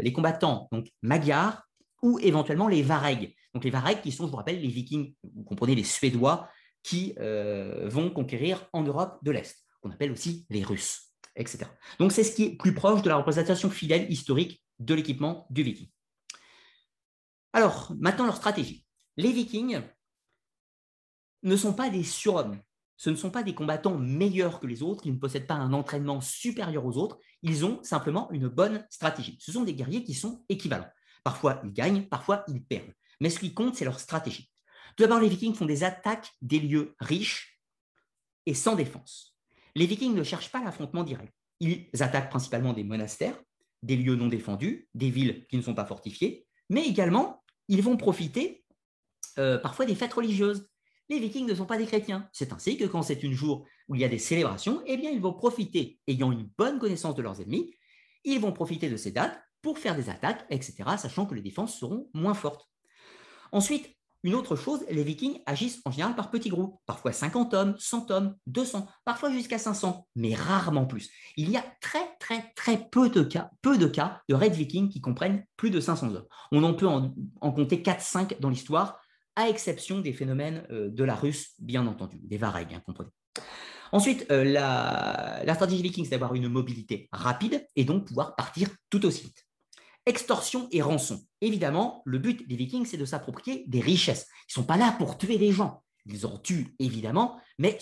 les combattants donc magyars ou éventuellement les Varegs. Donc les Varegs qui sont, je vous rappelle, les Vikings, vous comprenez, les Suédois qui euh, vont conquérir en Europe de l'Est, qu'on appelle aussi les Russes, etc. Donc c'est ce qui est plus proche de la représentation fidèle historique de l'équipement du Viking. Alors, maintenant leur stratégie. Les Vikings ne sont pas des surhommes. Ce ne sont pas des combattants meilleurs que les autres, ils ne possèdent pas un entraînement supérieur aux autres, ils ont simplement une bonne stratégie. Ce sont des guerriers qui sont équivalents. Parfois, ils gagnent, parfois, ils perdent. Mais ce qui compte, c'est leur stratégie. Tout d'abord, les Vikings font des attaques des lieux riches et sans défense. Les Vikings ne cherchent pas l'affrontement direct. Ils attaquent principalement des monastères, des lieux non défendus, des villes qui ne sont pas fortifiées, mais également, ils vont profiter euh, parfois des fêtes religieuses. Les Vikings ne sont pas des chrétiens. C'est ainsi que quand c'est une jour où il y a des célébrations, eh bien, ils vont profiter, ayant une bonne connaissance de leurs ennemis, ils vont profiter de ces dates pour faire des attaques, etc., sachant que les défenses seront moins fortes. Ensuite, une autre chose, les Vikings agissent en général par petits groupes, parfois 50 hommes, 100 hommes, 200, parfois jusqu'à 500, mais rarement plus. Il y a très très très peu de cas, de Red Vikings qui comprennent plus de 500 hommes. On en peut en, compter 4-5 dans l'histoire, à exception des phénomènes euh, de la Russe, bien entendu, des Varegs, hein, comprenez. Ensuite, euh, la, la stratégie viking, c'est d'avoir une mobilité rapide et donc pouvoir partir tout aussi vite. Extorsion et rançon. Évidemment, le but des Vikings, c'est de s'approprier des richesses. Ils ne sont pas là pour tuer les gens. Ils en tuent, évidemment, mais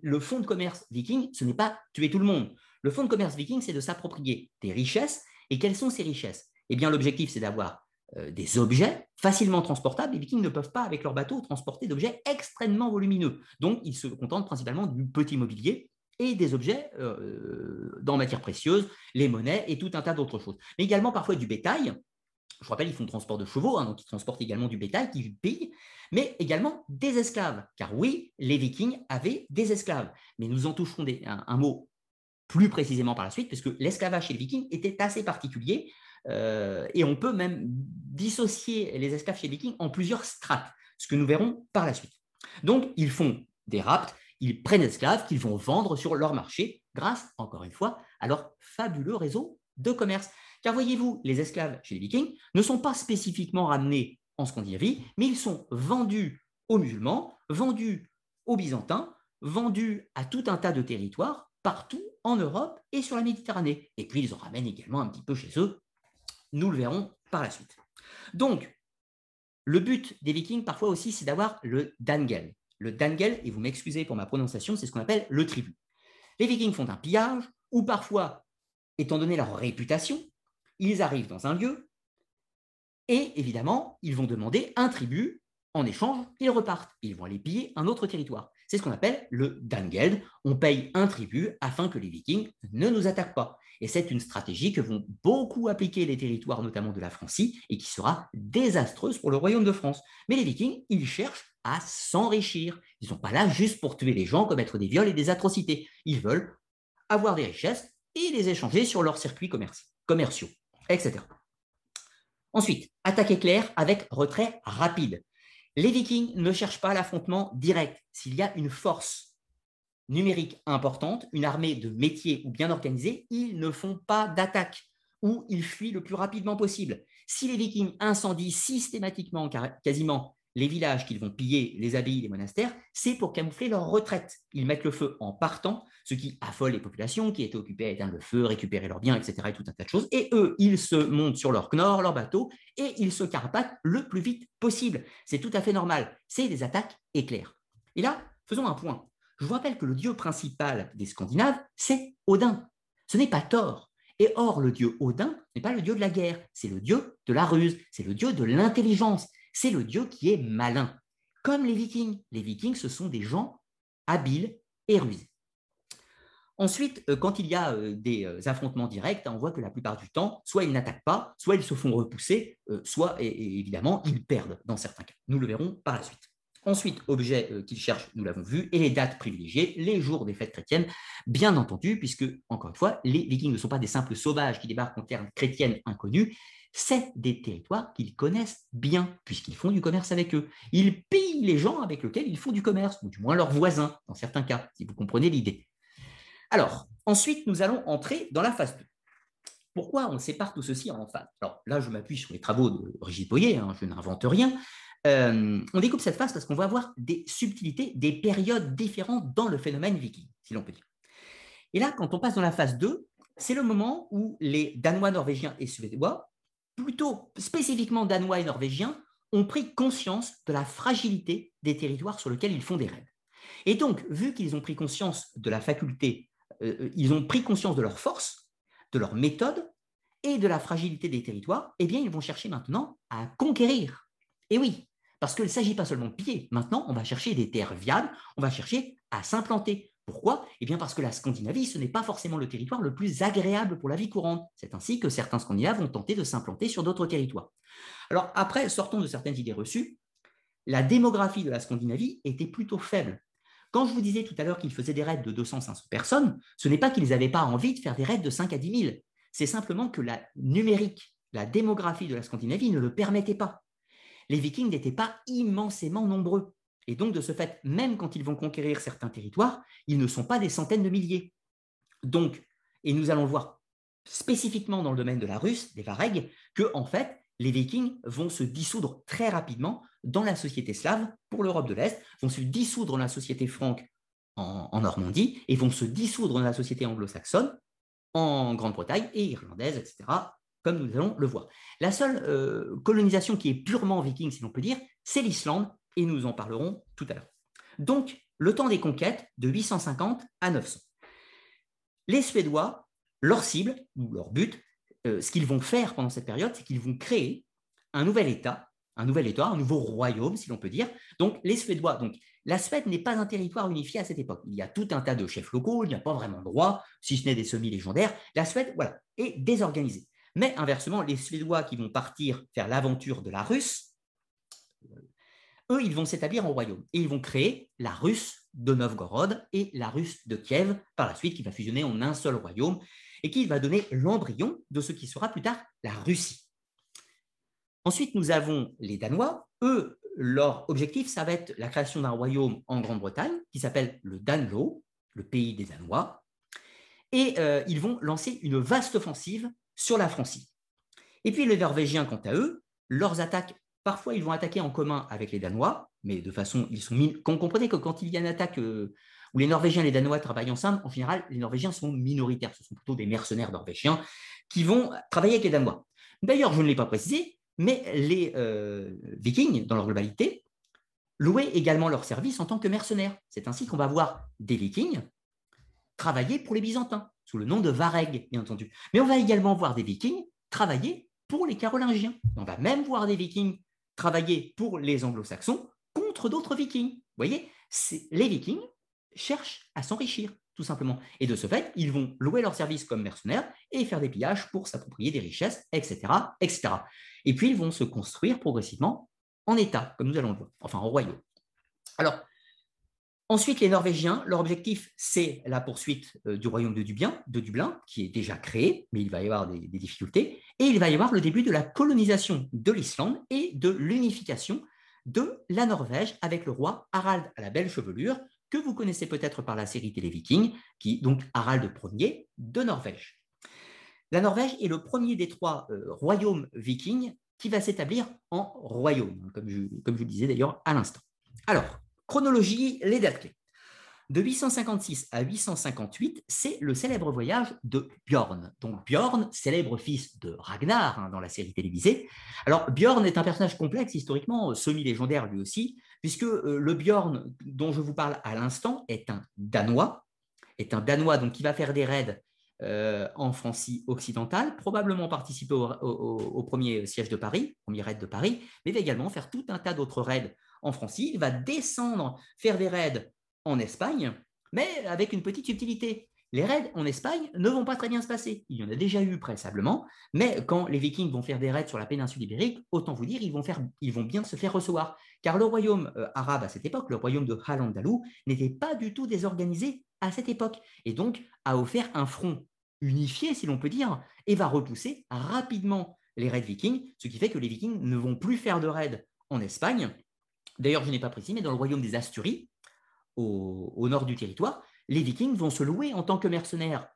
le fonds de commerce viking, ce n'est pas tuer tout le monde. Le fonds de commerce viking, c'est de s'approprier des richesses. Et quelles sont ces richesses? Eh bien, l'objectif, c'est d'avoir euh, des objets facilement transportables. Les Vikings ne peuvent pas, avec leur bateau, transporter d'objets extrêmement volumineux. Donc, ils se contentent principalement du petit mobilier et des objets euh, dans matière précieuse, les monnaies et tout un tas d'autres choses. Mais également parfois du bétail. Je rappelle, ils font transport de chevaux, hein, donc ils transportent également du bétail qui pillent, mais également des esclaves. Car oui, les Vikings avaient des esclaves. Mais nous en toucherons un, mot plus précisément par la suite, puisque l'esclavage chez les Vikings était assez particulier. Euh, et on peut même dissocier les esclaves chez les Vikings en plusieurs strates, ce que nous verrons par la suite. Donc, ils font des rapts, ils prennent esclaves qu'ils vont vendre sur leur marché grâce, encore une fois, à leur fabuleux réseau de commerce. Car voyez-vous, les esclaves chez les Vikings ne sont pas spécifiquement ramenés en Scandinavie, mais ils sont vendus aux musulmans vendus aux Byzantins, vendus à tout un tas de territoires partout en Europe et sur la Méditerranée. Et puis ils en ramènent également un petit peu chez eux. Nous le verrons par la suite. Donc, le but des Vikings, parfois aussi, c'est d'avoir le Dangel. Le Dangel, et vous m'excusez pour ma prononciation, c'est ce qu'on appelle le tribut. Les Vikings font un pillage, ou parfois, étant donné leur réputation, ils arrivent dans un lieu, et évidemment, ils vont demander un tribut. En échange, ils repartent. Ils vont aller piller un autre territoire. C'est ce qu'on appelle le Dangeld. On paye un tribut afin que les Vikings ne nous attaquent pas. Et c'est une stratégie que vont beaucoup appliquer les territoires, notamment de la Francie, et qui sera désastreuse pour le royaume de France. Mais les Vikings, ils cherchent à s'enrichir. Ils ne sont pas là juste pour tuer les gens, commettre des viols et des atrocités. Ils veulent avoir des richesses et les échanger sur leurs circuits commerciaux, etc. Ensuite, attaque éclair avec retrait rapide. Les Vikings ne cherchent pas l'affrontement direct. S'il y a une force numérique importante, une armée de métier ou bien organisée, ils ne font pas d'attaque ou ils fuient le plus rapidement possible. Si les Vikings incendient systématiquement, quasiment les villages qu'ils vont piller, les abbayes, les monastères, c'est pour camoufler leur retraite. Ils mettent le feu en partant, ce qui affole les populations qui étaient occupées à éteindre le feu, récupérer leurs biens, etc. et tout un tas de choses. Et eux, ils se montent sur leur knorr, leur bateau, et ils se carapatent le plus vite possible. C'est tout à fait normal. C'est des attaques éclairs. Et là, faisons un point. Je vous rappelle que le dieu principal des Scandinaves, c'est Odin. Ce n'est pas Thor. Et or, le dieu Odin n'est pas le dieu de la guerre, c'est le dieu de la ruse, c'est le dieu de l'intelligence, c'est le dieu qui est malin, comme les vikings. Les vikings, ce sont des gens habiles et rusés. Ensuite, euh, quand il y a euh, des euh, affrontements directs, on voit que la plupart du temps, soit ils n'attaquent pas, soit ils se font repousser, soit évidemment ils perdent dans certains cas. Nous le verrons par la suite. Ensuite, objet qu'ils cherchent, nous l'avons vu, et les dates privilégiées, les jours des fêtes chrétiennes, bien entendu, puisque, encore une fois, les Vikings ne sont pas des simples sauvages qui débarquent en terre chrétienne inconnue, c'est des territoires qu'ils connaissent bien, puisqu'ils font du commerce avec eux. Ils pillent les gens avec lesquels ils font du commerce, ou du moins leurs voisins, dans certains cas, si vous comprenez l'idée. Alors, ensuite, nous allons entrer dans la phase 2. Pourquoi on sépare tout ceci en phases? Alors là, je m'appuie sur les travaux de Brigitte Boyer, hein, je n'invente rien. Euh, on découpe cette phase parce qu'on va avoir des subtilités, des périodes différentes dans le phénomène viking, si l'on peut dire. Et là, quand on passe dans la phase 2, c'est le moment où les Danois, Norvégiens et Suédois plutôt spécifiquement danois et norvégiens, ont pris conscience de la fragilité des territoires sur lesquels ils font des raids. Et donc, vu qu'ils ont pris conscience de la faculté, euh, euh, ils ont pris conscience de leur force, de leur méthode et de la fragilité des territoires, eh bien, ils vont chercher maintenant à conquérir. Et oui, parce qu'il ne s'agit pas seulement de piller. Maintenant, on va chercher des terres viables, on va chercher à s'implanter. Pourquoi? Eh bien parce que la Scandinavie, ce n'est pas forcément le territoire le plus agréable pour la vie courante. C'est ainsi que certains Scandinaves ont tenté de s'implanter sur d'autres territoires. Alors après, sortons de certaines idées reçues. La démographie de la Scandinavie était plutôt faible. Quand je vous disais tout à l'heure qu'ils faisaient des raids de 200-500 personnes, ce n'est pas qu'ils n'avaient pas envie de faire des raids de 5 à 10 000. C'est simplement que la numérique, la démographie de la Scandinavie ne le permettait pas. Les Vikings n'étaient pas immensément nombreux. Et donc, de ce fait, même quand ils vont conquérir certains territoires, ils ne sont pas des centaines de milliers. Donc, et nous allons voir spécifiquement dans le domaine de la Russe, des Varegs, que en fait, les Vikings vont se dissoudre très rapidement dans la société slave pour l'Europe de l'Est, vont se dissoudre dans la société franque en, Normandie et vont se dissoudre dans la société anglo-saxonne en Grande-Bretagne et irlandaise, etc., comme nous allons le voir. La seule euh, colonisation qui est purement viking, si l'on peut dire, c'est l'Islande, et nous en parlerons tout à l'heure. Donc, le temps des conquêtes de 850 à 900. Les Suédois, leur cible, ou leur but, euh, ce qu'ils vont faire pendant cette période, c'est qu'ils vont créer un nouvel État, un nouvel État, un nouveau royaume, si l'on peut dire. Donc, les Suédois, donc, la Suède n'est pas un territoire unifié à cette époque. Il y a tout un tas de chefs locaux, il n'y a pas vraiment de roi, si ce n'est des semi-légendaires. La Suède, voilà, est désorganisée. Mais inversement, les Suédois qui vont partir faire l'aventure de la Russe, eux, ils vont s'établir en royaume et ils vont créer la Russe de Novgorod et la Russe de Kiev par la suite, qui va fusionner en un seul royaume et qui va donner l'embryon de ce qui sera plus tard la Russie. Ensuite, nous avons les Danois. Eux, leur objectif, ça va être la création d'un royaume en Grande-Bretagne qui s'appelle le Danlo, le pays des Danois. Et euh, ils vont lancer une vaste offensive sur la Francie. Et puis les Norvégiens, quant à eux, leurs attaques Parfois, ils vont attaquer en commun avec les Danois, mais de façon, ils sont Vous comprenez que quand il y a une attaque euh, où les Norvégiens et les Danois travaillent ensemble, en général, les Norvégiens sont minoritaires. Ce sont plutôt des mercenaires norvégiens qui vont travailler avec les Danois. D'ailleurs, je ne l'ai pas précisé, mais les euh, Vikings, dans leur globalité, louaient également leurs services en tant que mercenaires. C'est ainsi qu'on va voir des Vikings travailler pour les Byzantins, sous le nom de Vareg, bien entendu. Mais on va également voir des Vikings travailler pour les Carolingiens. On va même voir des Vikings travailler pour les Anglo-Saxons contre d'autres Vikings. Vous voyez, les Vikings cherchent à s'enrichir, tout simplement. Et de ce fait, ils vont louer leurs services comme mercenaires et faire des pillages pour s'approprier des richesses, etc., etc. Et puis, ils vont se construire progressivement en État, comme nous allons le voir, enfin en royaume. Alors, Ensuite, les Norvégiens, leur objectif, c'est la poursuite euh, du royaume de Dublin, qui est déjà créé, mais il va y avoir des, difficultés, et il va y avoir le début de la colonisation de l'Islande et de l'unification de la Norvège avec le roi Harald à la belle chevelure, que vous connaissez peut-être par la série télé Viking, qui donc Harald Ier de Norvège. La Norvège est le premier des trois euh, royaumes vikings qui va s'établir en royaume, comme je, comme le disais d'ailleurs à l'instant. Alors, Chronologie, les dates clés. De 856 à 858, c'est le célèbre voyage de Bjorn. Donc Bjorn, célèbre fils de Ragnar hein, dans la série télévisée. Alors Bjorn est un personnage complexe historiquement, semi-légendaire lui aussi, puisque euh, le Bjorn dont je vous parle à l'instant est un Danois, est un Danois donc qui va faire des raids euh, en Francie occidentale, probablement participer au, au, premier siège de Paris, premier raid de Paris, mais va également faire tout un tas d'autres raids en Francie, il va descendre faire des raids en Espagne, mais avec une petite subtilité. Les raids en Espagne ne vont pas très bien se passer. Il y en a déjà eu préalablement, mais quand les Vikings vont faire des raids sur la péninsule ibérique, autant vous dire, ils vont, bien se faire recevoir. Car le royaume euh, arabe à cette époque, le royaume de Al-Andalou, n'était pas du tout désorganisé à cette époque, et donc a offert un front unifié, si l'on peut dire, et va repousser rapidement les raids vikings, ce qui fait que les vikings ne vont plus faire de raids en Espagne, D'ailleurs, je n'ai pas précisé, mais dans le royaume des Asturies, au, nord du territoire, les Vikings vont se louer en tant que mercenaires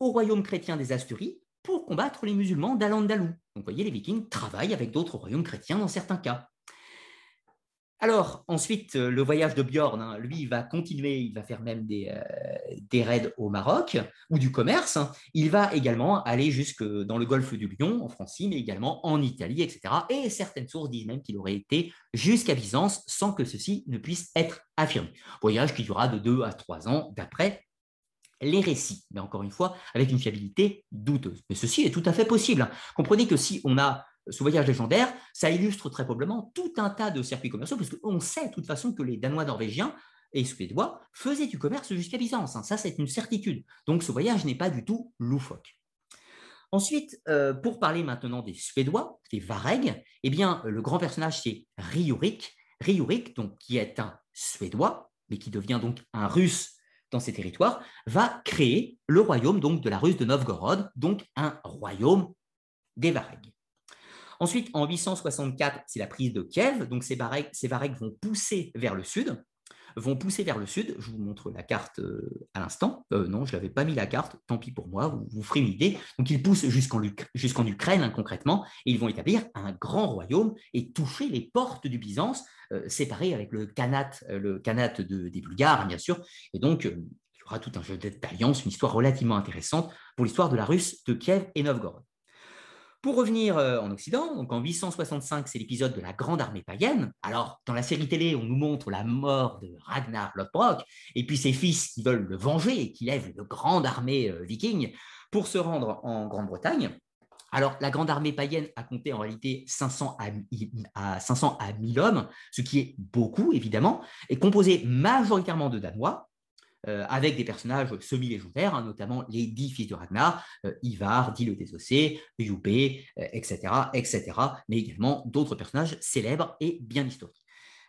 au royaume chrétien des Asturies pour combattre les musulmans d'Al-Andalou. Donc, vous voyez, les Vikings travaillent avec d'autres royaumes chrétiens dans certains cas. Alors, ensuite, euh, le voyage de Bjorn, hein, lui, il va continuer, il va faire même des, euh, raids au Maroc ou du commerce. Il va également aller jusque dans le golfe du Lion, en Francie, mais également en Italie, etc. Et certaines sources disent même qu'il aurait été jusqu'à Byzance sans que ceci ne puisse être affirmé. Voyage qui durera de deux à trois ans, d'après les récits, mais encore une fois, avec une fiabilité douteuse. Mais ceci est tout à fait possible. Comprenez que si on a ce voyage légendaire, ça illustre très probablement tout un tas de circuits commerciaux, parce qu'on sait de toute façon que les Danois norvégiens et Suédois faisaient du commerce jusqu'à Byzance. Hein. Ça, c'est une certitude. Donc, ce voyage n'est pas du tout loufoque. Ensuite, euh, pour parler maintenant des Suédois, des Vareg, eh bien, le grand personnage, c'est Riurik. Riurik, donc, qui est un Suédois, mais qui devient donc un Russe dans ses territoires, va créer le royaume donc de la Russe de Novgorod, donc un royaume des Vareg. Ensuite, en 864, c'est la prise de Kiev. Donc, ces Varegs vont pousser vers le sud. Vont pousser vers le sud. Je vous montre la carte euh, à l'instant. Euh, non, je n'avais pas mis la carte. Tant pis pour moi, vous, vous ferez une idée. Donc, ils poussent jusqu'en Ukraine, hein, concrètement, et ils vont établir un grand royaume et toucher les portes du Byzance, euh, séparés avec le Khanat, des Bulgares, bien sûr. Et donc, il y aura tout un jeu d'alliance, une histoire relativement intéressante pour l'histoire de la Russe de Kiev et Novgorod. Pour revenir euh, en Occident, donc en 865, c'est l'épisode de la Grande Armée païenne. Alors, dans la série télé, on nous montre la mort de Ragnar Lothbrok, et puis ses fils qui veulent le venger et qui lèvent une grande armée euh, viking pour se rendre en Grande-Bretagne. Alors, la grande armée païenne a compté en réalité 500 à, 500 à 1000 hommes, ce qui est beaucoup, évidemment, et composé majoritairement de Danois, euh, avec des personnages semi-légendaires, hein, notamment les dix fils de Ragnar, euh, Ivar, dit le désossé, Yubé, etc., etc., mais également d'autres personnages célèbres et bien historiques.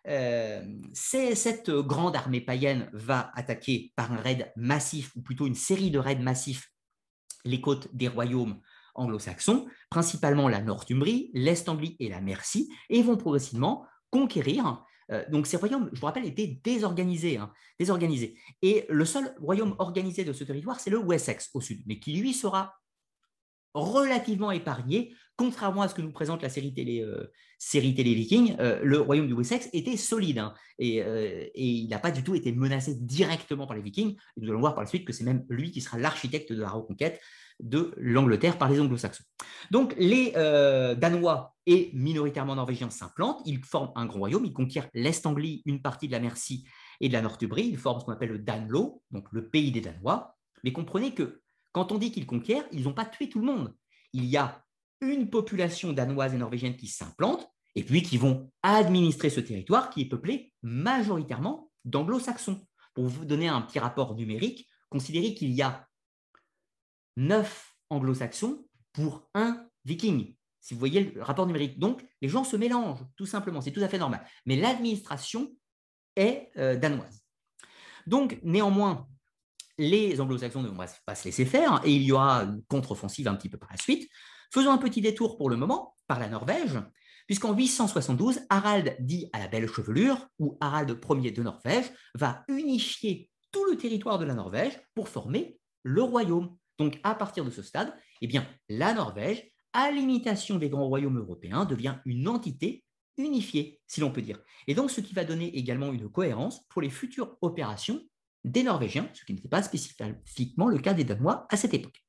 Euh, cette grande armée païenne va attaquer par un raid massif, ou plutôt une série de raids massifs, les côtes des royaumes anglo-saxons, principalement la Northumbrie, l'Est-Anglie et la Mercie, et vont progressivement conquérir euh, donc ces royaumes, je vous rappelle, étaient désorganisés, hein, désorganisés. Et le seul royaume organisé de ce territoire, c'est le Wessex au sud, mais qui lui sera relativement épargné, contrairement à ce que nous présente la série télé, euh. Euh, le royaume du Wessex était solide hein, et, il n'a pas du tout été menacé directement par les Vikings. Nous allons voir par la suite que c'est même lui qui sera l'architecte de la reconquête de l'Angleterre par les anglo-saxons. Donc les Danois et minoritairement norvégiens s'implantent, ils forment un grand royaume, ils conquièrent l'Est-Anglie, une partie de la Mercie et de la Northumbrie, ils forment ce qu'on appelle le Danlo, donc le pays des Danois. Mais comprenez que quand on dit qu'ils conquièrent, ils n'ont pas tué tout le monde. Il y a une population danoise et norvégienne qui s'implante et puis qui vont administrer ce territoire qui est peuplé majoritairement d'anglo-saxons. Pour vous donner un petit rapport numérique, considérez qu'il y a 9 anglo-saxons pour un viking. Si vous voyez le rapport numérique. Donc, les gens se mélangent, tout simplement. C'est tout à fait normal. Mais l'administration est euh, danoise. Donc, néanmoins, les anglo-saxons ne vont pas se laisser faire et il y aura une contre-offensive un petit peu par la suite. Faisons un petit détour pour le moment par la Norvège, puisqu'en 872, Harald dit à la belle chevelure, ou Harald Ier de Norvège, va unifier tout le territoire de la Norvège pour former le royaume. Donc, à partir de ce stade, eh bien, la Norvège, à l'imitation des grands royaumes européens, devient une entité unifiée, si l'on peut dire. Et donc, ce qui va donner également une cohérence pour les futures opérations des Norvégiens, ce qui n'était pas spécifiquement le cas des Danois à cette époque.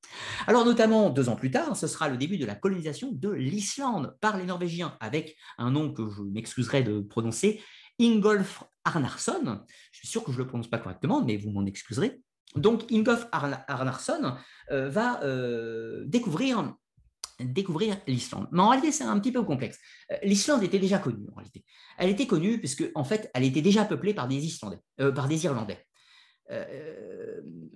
Alors notamment deux ans plus tard, ce sera le début de la colonisation de l'Islande par les Norvégiens, avec un nom que je m'excuserai de prononcer, Ingolf Arnarsson. Je suis sûr que je ne le prononce pas correctement, mais vous m'en excuserez. Donc Ingolf Arnarsson euh, va euh, découvrir l'Islande. Mais en réalité, c'est un petit peu complexe. Euh, L'Islande était déjà connue, en réalité. Elle était connue puisque, en fait, elle était déjà peuplée par des Islandais, par des Irlandais.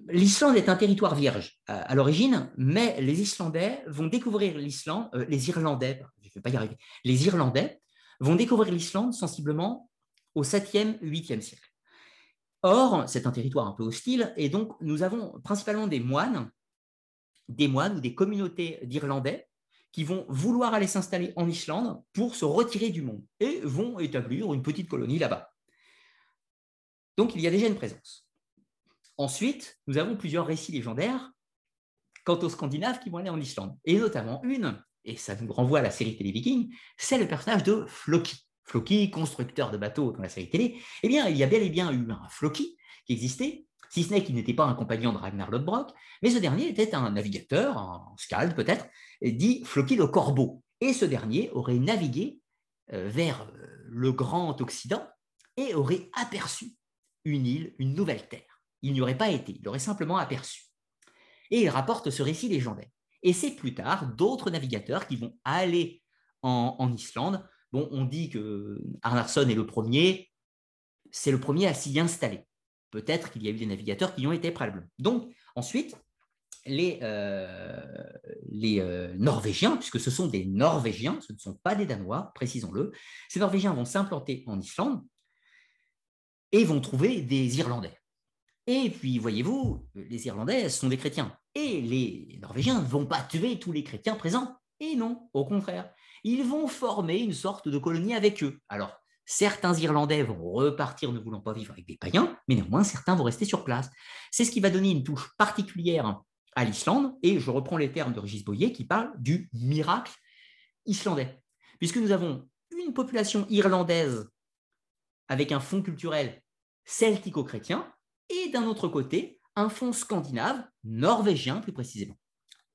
L'Islande est un territoire vierge à, l'origine, mais les Islandais vont découvrir l'Islande, les Irlandais, je ne vais pas y arriver, les Irlandais vont découvrir l'Islande sensiblement au 7e, 8e siècle. Or, c'est un territoire un peu hostile, et donc nous avons principalement des moines, des moines ou des communautés d'Irlandais qui vont vouloir aller s'installer en Islande pour se retirer du monde et vont établir une petite colonie là-bas. Donc il y a déjà une présence. Ensuite, nous avons plusieurs récits légendaires quant aux Scandinaves qui vont aller en Islande, et notamment une, et ça nous renvoie à la série télé Viking, c'est le personnage de Floki. Floki, constructeur de bateaux dans la série télé, eh bien, il y a bel et bien eu un Floki qui existait, si ce n'est qu'il n'était pas un compagnon de Ragnar Lodbrok, mais ce dernier était un navigateur, un scald peut-être, dit Floki le Corbeau. Et ce dernier aurait navigué euh, vers euh, le Grand Occident et aurait aperçu une île, une nouvelle terre. Il n'y aurait pas été, il l'aurait simplement aperçu. Et il rapporte ce récit légendaire. Et c'est plus tard d'autres navigateurs qui vont aller en Islande On dit que Arnarsson est le premier, c'est le premier à s'y installer. Peut-être qu'il y a eu des navigateurs qui y ont été préalablement. Donc, ensuite, les, euh, euh, Norvégiens, puisque ce sont des Norvégiens, ce ne sont pas des Danois, précisons-le, ces Norvégiens vont s'implanter en Islande et vont trouver des Irlandais. Et puis, voyez-vous, les Irlandais sont des chrétiens. Et les Norvégiens ne vont pas tuer tous les chrétiens présents. Et non, au contraire ils vont former une sorte de colonie avec eux. Alors, certains Irlandais vont repartir ne voulant pas vivre avec des païens, mais néanmoins, certains vont rester sur place. C'est ce qui va donner une touche particulière à l'Islande, et je reprends les termes de Régis Boyer qui parle du miracle islandais, puisque nous avons une population irlandaise avec un fond culturel celtico-chrétien, et d'un autre côté, un fond scandinave, norvégien plus précisément,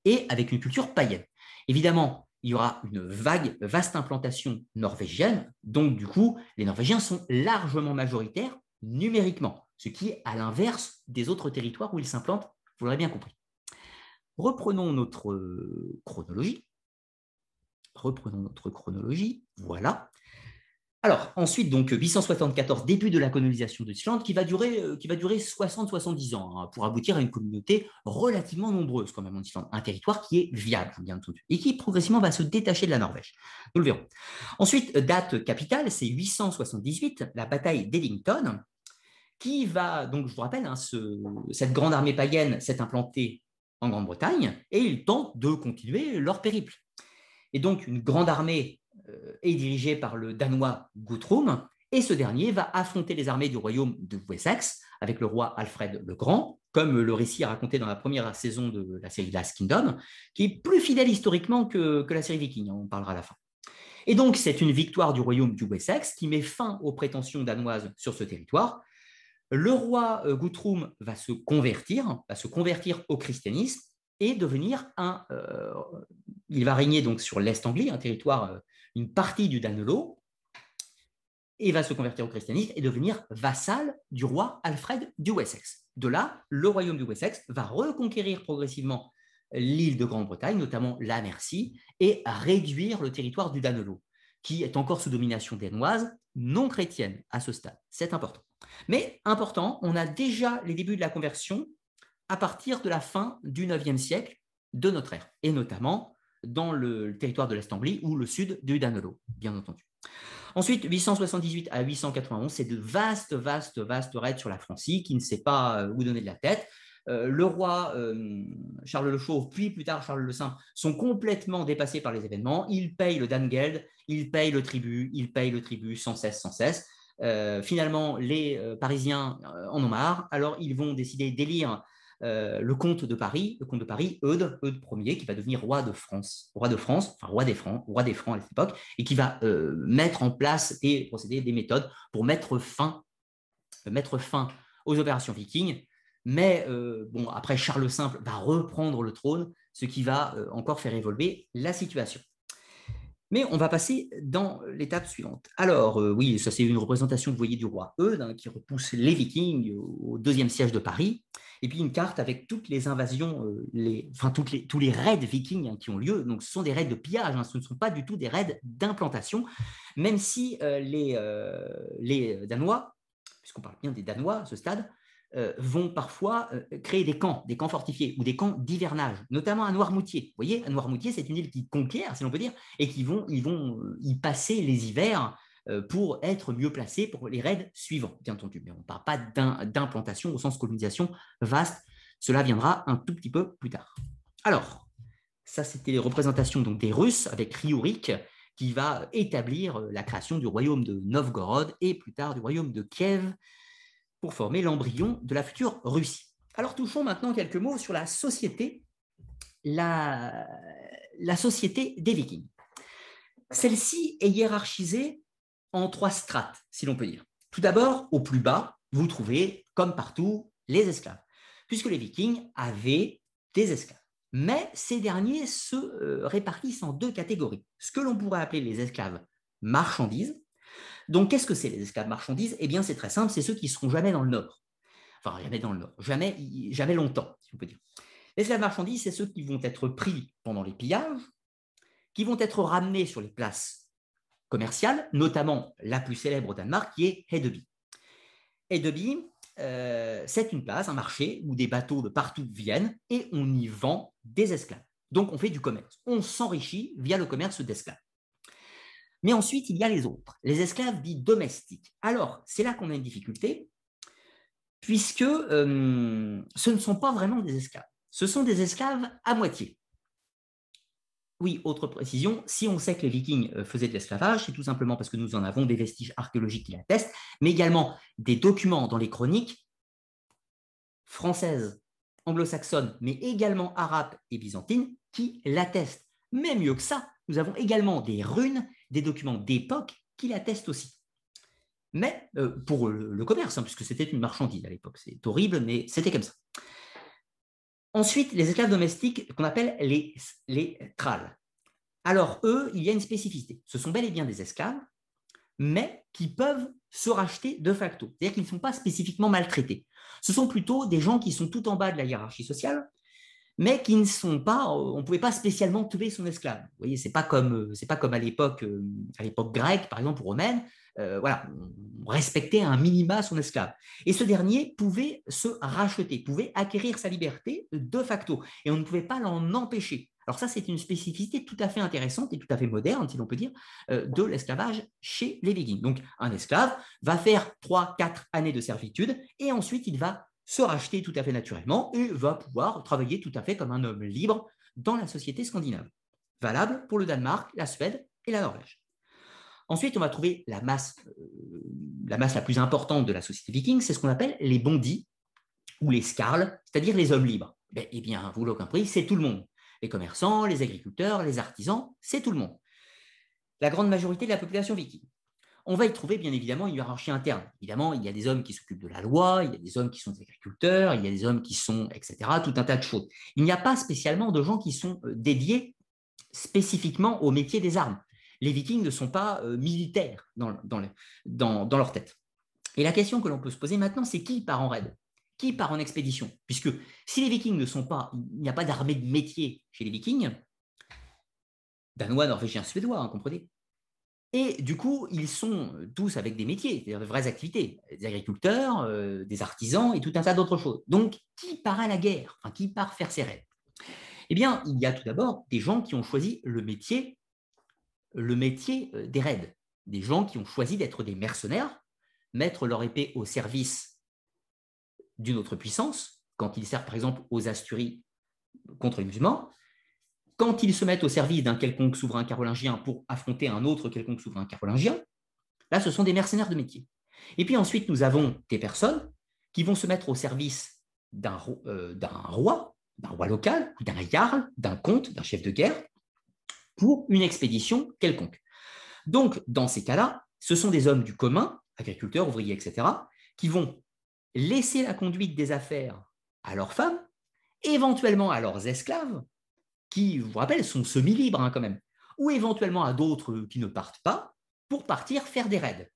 et avec une culture païenne. Évidemment, il y aura une vague, vaste implantation norvégienne. Donc, du coup, les Norvégiens sont largement majoritaires numériquement, ce qui est à l'inverse des autres territoires où ils s'implantent, vous l'aurez bien compris. Reprenons notre euh, chronologie. Reprenons notre chronologie. Voilà. Alors, ensuite, donc 874, début de la colonisation de l'Islande, qui va durer, euh, qui va durer 60-70 ans, hein, pour aboutir à une communauté relativement nombreuse, quand même, en Islande. Un territoire qui est viable, bien entendu, et qui progressivement va se détacher de la Norvège. Nous le verrons. Ensuite, date capitale, c'est 878, la bataille d'Ellington, qui va, donc je vous rappelle, hein, cette grande armée païenne s'est implantée en Grande-Bretagne, et ils tentent de continuer leur périple. Et donc, une grande armée est dirigé par le Danois Guthrum, et ce dernier va affronter les armées du royaume de Wessex avec le roi Alfred le Grand comme le récit raconté dans la première saison de la série Last Kingdom, qui est plus fidèle historiquement que, la série Viking, on en parlera à la fin. Et donc, c'est une victoire du royaume du Wessex qui met fin aux prétentions danoises sur ce territoire. Le roi euh, Guthrum va se convertir, va se convertir au christianisme et devenir un. Euh, il va régner donc sur l'Est anglais, un territoire, euh, une partie du Danelo, et va se convertir au christianisme et devenir vassal du roi Alfred du Wessex. De là, le royaume du Wessex va reconquérir progressivement l'île de Grande-Bretagne, notamment la Mercie, et réduire le territoire du Danelo, qui est encore sous domination danoise, non chrétienne à ce stade. C'est important. Mais important, on a déjà les débuts de la conversion à partir de la fin du IXe siècle de notre ère, et notamment dans le territoire de l'Est Anglie ou le sud du Danelo, bien entendu. Ensuite, 878 à 891, c'est de vastes, vastes, vastes raids sur la Francie qui ne sait pas euh, où donner de la tête. Euh, le roi euh, Charles le Chauve, puis plus tard Charles le Saint, sont complètement dépassés par les événements. Ils payent le Dangeld, ils payent le tribut, ils payent le tribut sans cesse, sans cesse. finalement, les Parisiens en ont marre, alors ils vont décider d'élire le comte de Paris, le comte de Paris, Eudes, Eudes Ier, qui va devenir roi de France, roi de France, enfin roi des Francs, roi des Francs à cette époque, et qui va mettre en place des procédés, des méthodes pour mettre fin, mettre fin aux opérations vikings mais euh, bon, après, Charles le Simple va reprendre le trône, ce qui va euh, encore faire évoluer la situation. Mais on va passer dans l'étape suivante. Alors, euh, oui, ça c'est une représentation, vous voyez, du roi Eudes, hein, qui repousse les Vikings au deuxième siège de Paris. Et puis une carte avec toutes les invasions, les, enfin tous les raids vikings hein, qui ont lieu. Donc ce sont des raids de pillage, hein, ce ne sont pas du tout des raids d'implantation, même si les, les Danois, puisqu'on parle bien des Danois à ce stade, euh, vont parfois euh, créer des camps, des camps fortifiés ou des camps d'hivernage, notamment à Noirmoutier. Vous voyez, à Noirmoutier, c'est une île qui conquiert, si l'on peut dire, et qui vont, ils vont euh, y passer les hivers pour être mieux placés pour les raids suivants, bien entendu. Mais on ne parle pas d'implantation au sens colonisation vaste. Cela viendra un tout petit peu plus tard. Alors, ça, c'était les représentations donc, des Russes avec Riorik, qui va établir la création du royaume de Novgorod et plus tard du royaume de Kiev, pour former l'embryon de la future Russie. Alors touchons maintenant quelques mots sur la société, la société des Vikings. Celle-ci est hiérarchisée en trois strates, si l'on peut dire. Tout d'abord, au plus bas, vous trouvez, comme partout, les esclaves, puisque les Vikings avaient des esclaves. Mais ces derniers se euh, répartissent en deux catégories. Ce que l'on pourrait appeler les esclaves marchandises, donc, qu'est-ce que c'est les esclaves marchandises? Eh bien, c'est très simple, c'est ceux qui seront jamais dans le Nord. Enfin, jamais dans le Nord, jamais, jamais longtemps, si on peut dire. Les esclaves marchandises, c'est ceux qui vont être pris pendant les pillages, qui vont être ramenés sur les places commerciales, notamment la plus célèbre au Danemark, qui est Hedeby. Hedeby, euh, c'est une place, un marché où des bateaux de partout viennent et on y vend des esclaves. Donc on fait du commerce. On s'enrichit via le commerce d'esclaves. Mais ensuite, il y a les autres, les esclaves dits domestiques. Alors, c'est là qu'on a une difficulté, puisque euh, ce ne sont pas vraiment des esclaves. Ce sont des esclaves à moitié. Oui, autre précision, si on sait que les vikings euh, faisaient de l'esclavage, c'est tout simplement parce que nous en avons des vestiges archéologiques qui l'attestent, mais également des documents dans les chroniques françaises, anglo-saxonnes, mais également arabes et byzantines qui l'attestent. Mais mieux que ça, nous avons également des runes des documents d'époque qui l'attestent aussi. Mais euh, pour le, commerce, hein, puisque c'était une marchandise à l'époque, c'est horrible, mais c'était comme ça. Ensuite, les esclaves domestiques qu'on appelle les, les. Alors, eux, il y a une spécificité. Ce sont bel et bien des esclaves, mais qui peuvent se racheter de facto. C'est-à-dire qu'ils ne sont pas spécifiquement maltraités. Ce sont plutôt des gens qui sont tout en bas de la hiérarchie sociale, mais qui ne sont pas, on ne pouvait pas spécialement tuer son esclave. Vous voyez, c'est pas comme, euh, pas comme à l'époque, euh, à l'époque grecque, par exemple, ou romaine. Euh, voilà, respectait un minima son esclave. Et ce dernier pouvait se racheter, pouvait acquérir sa liberté de facto, et on ne pouvait pas l'en empêcher. Alors ça, c'est une spécificité tout à fait intéressante et tout à fait moderne, si l'on peut dire, de l'esclavage chez les Vikings. Donc, un esclave va faire 3-4 années de servitude, et ensuite il va se racheter tout à fait naturellement et va pouvoir travailler tout à fait comme un homme libre dans la société scandinave. Valable pour le Danemark, la Suède et la Norvège. Ensuite, on va trouver la masse, euh, la masse la plus importante de la société viking, c'est ce qu'on appelle les bondis ou les scarles, c'est-à-dire les hommes libres. Ben, eh bien, vous l'avez compris, c'est tout le monde. Les commerçants, les agriculteurs, les artisans, c'est tout le monde. La grande majorité de la population viking. On va y trouver bien évidemment une hiérarchie interne. Évidemment, il y a des hommes qui s'occupent de la loi, il y a des hommes qui sont des agriculteurs, il y a des hommes qui sont, etc., tout un tas de choses. Il n'y a pas spécialement de gens qui sont euh, dédiés spécifiquement au métier des armes. Les vikings ne sont pas euh, militaires dans, leur tête. Et la question que l'on peut se poser maintenant, c'est qui part en raid? Qui part en expédition? Puisque si les vikings ne sont pas, il n'y a pas d'armée de métier chez les vikings, danois, norvégiens, suédois, hein, comprenez. Et du coup, ils sont tous avec des métiers, c'est-à-dire de vraies activités, des agriculteurs, euh, des artisans et tout un tas d'autres choses. Donc, qui part à la guerre? Qui part faire ses raids? Eh bien, il y a tout d'abord des gens qui ont choisi le métier, le métier euh, des raids, des gens qui ont choisi d'être des mercenaires, mettre leur épée au service d'une autre puissance, quand ils servent par exemple aux Asturies contre les musulmans, quand ils se mettent au service d'un quelconque souverain carolingien pour affronter un autre quelconque souverain carolingien, là, ce sont des mercenaires de métier. Et puis ensuite, nous avons des personnes qui vont se mettre au service d'un euh, roi, d'un roi local, d'un jarl, d'un comte, d'un chef de guerre, pour une expédition quelconque. Donc, dans ces cas-là, ce sont des hommes du commun, agriculteurs, ouvriers, etc., qui vont laisser la conduite des affaires à leurs femmes, éventuellement à leurs esclaves, qui, je vous rappelle, sont semi-libres hein, quand même, ou éventuellement à d'autres qui ne partent pas pour partir faire des raids.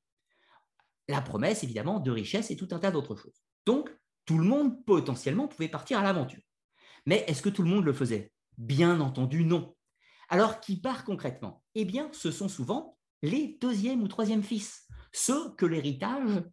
La promesse, évidemment, de richesse et tout un tas d'autres choses. Donc, tout le monde potentiellement pouvait partir à l'aventure. Mais est-ce que tout le monde le faisait? Bien entendu, non. Alors, qui part concrètement Eh bien, ce sont souvent les deuxième ou troisième fils, ceux que l'héritage,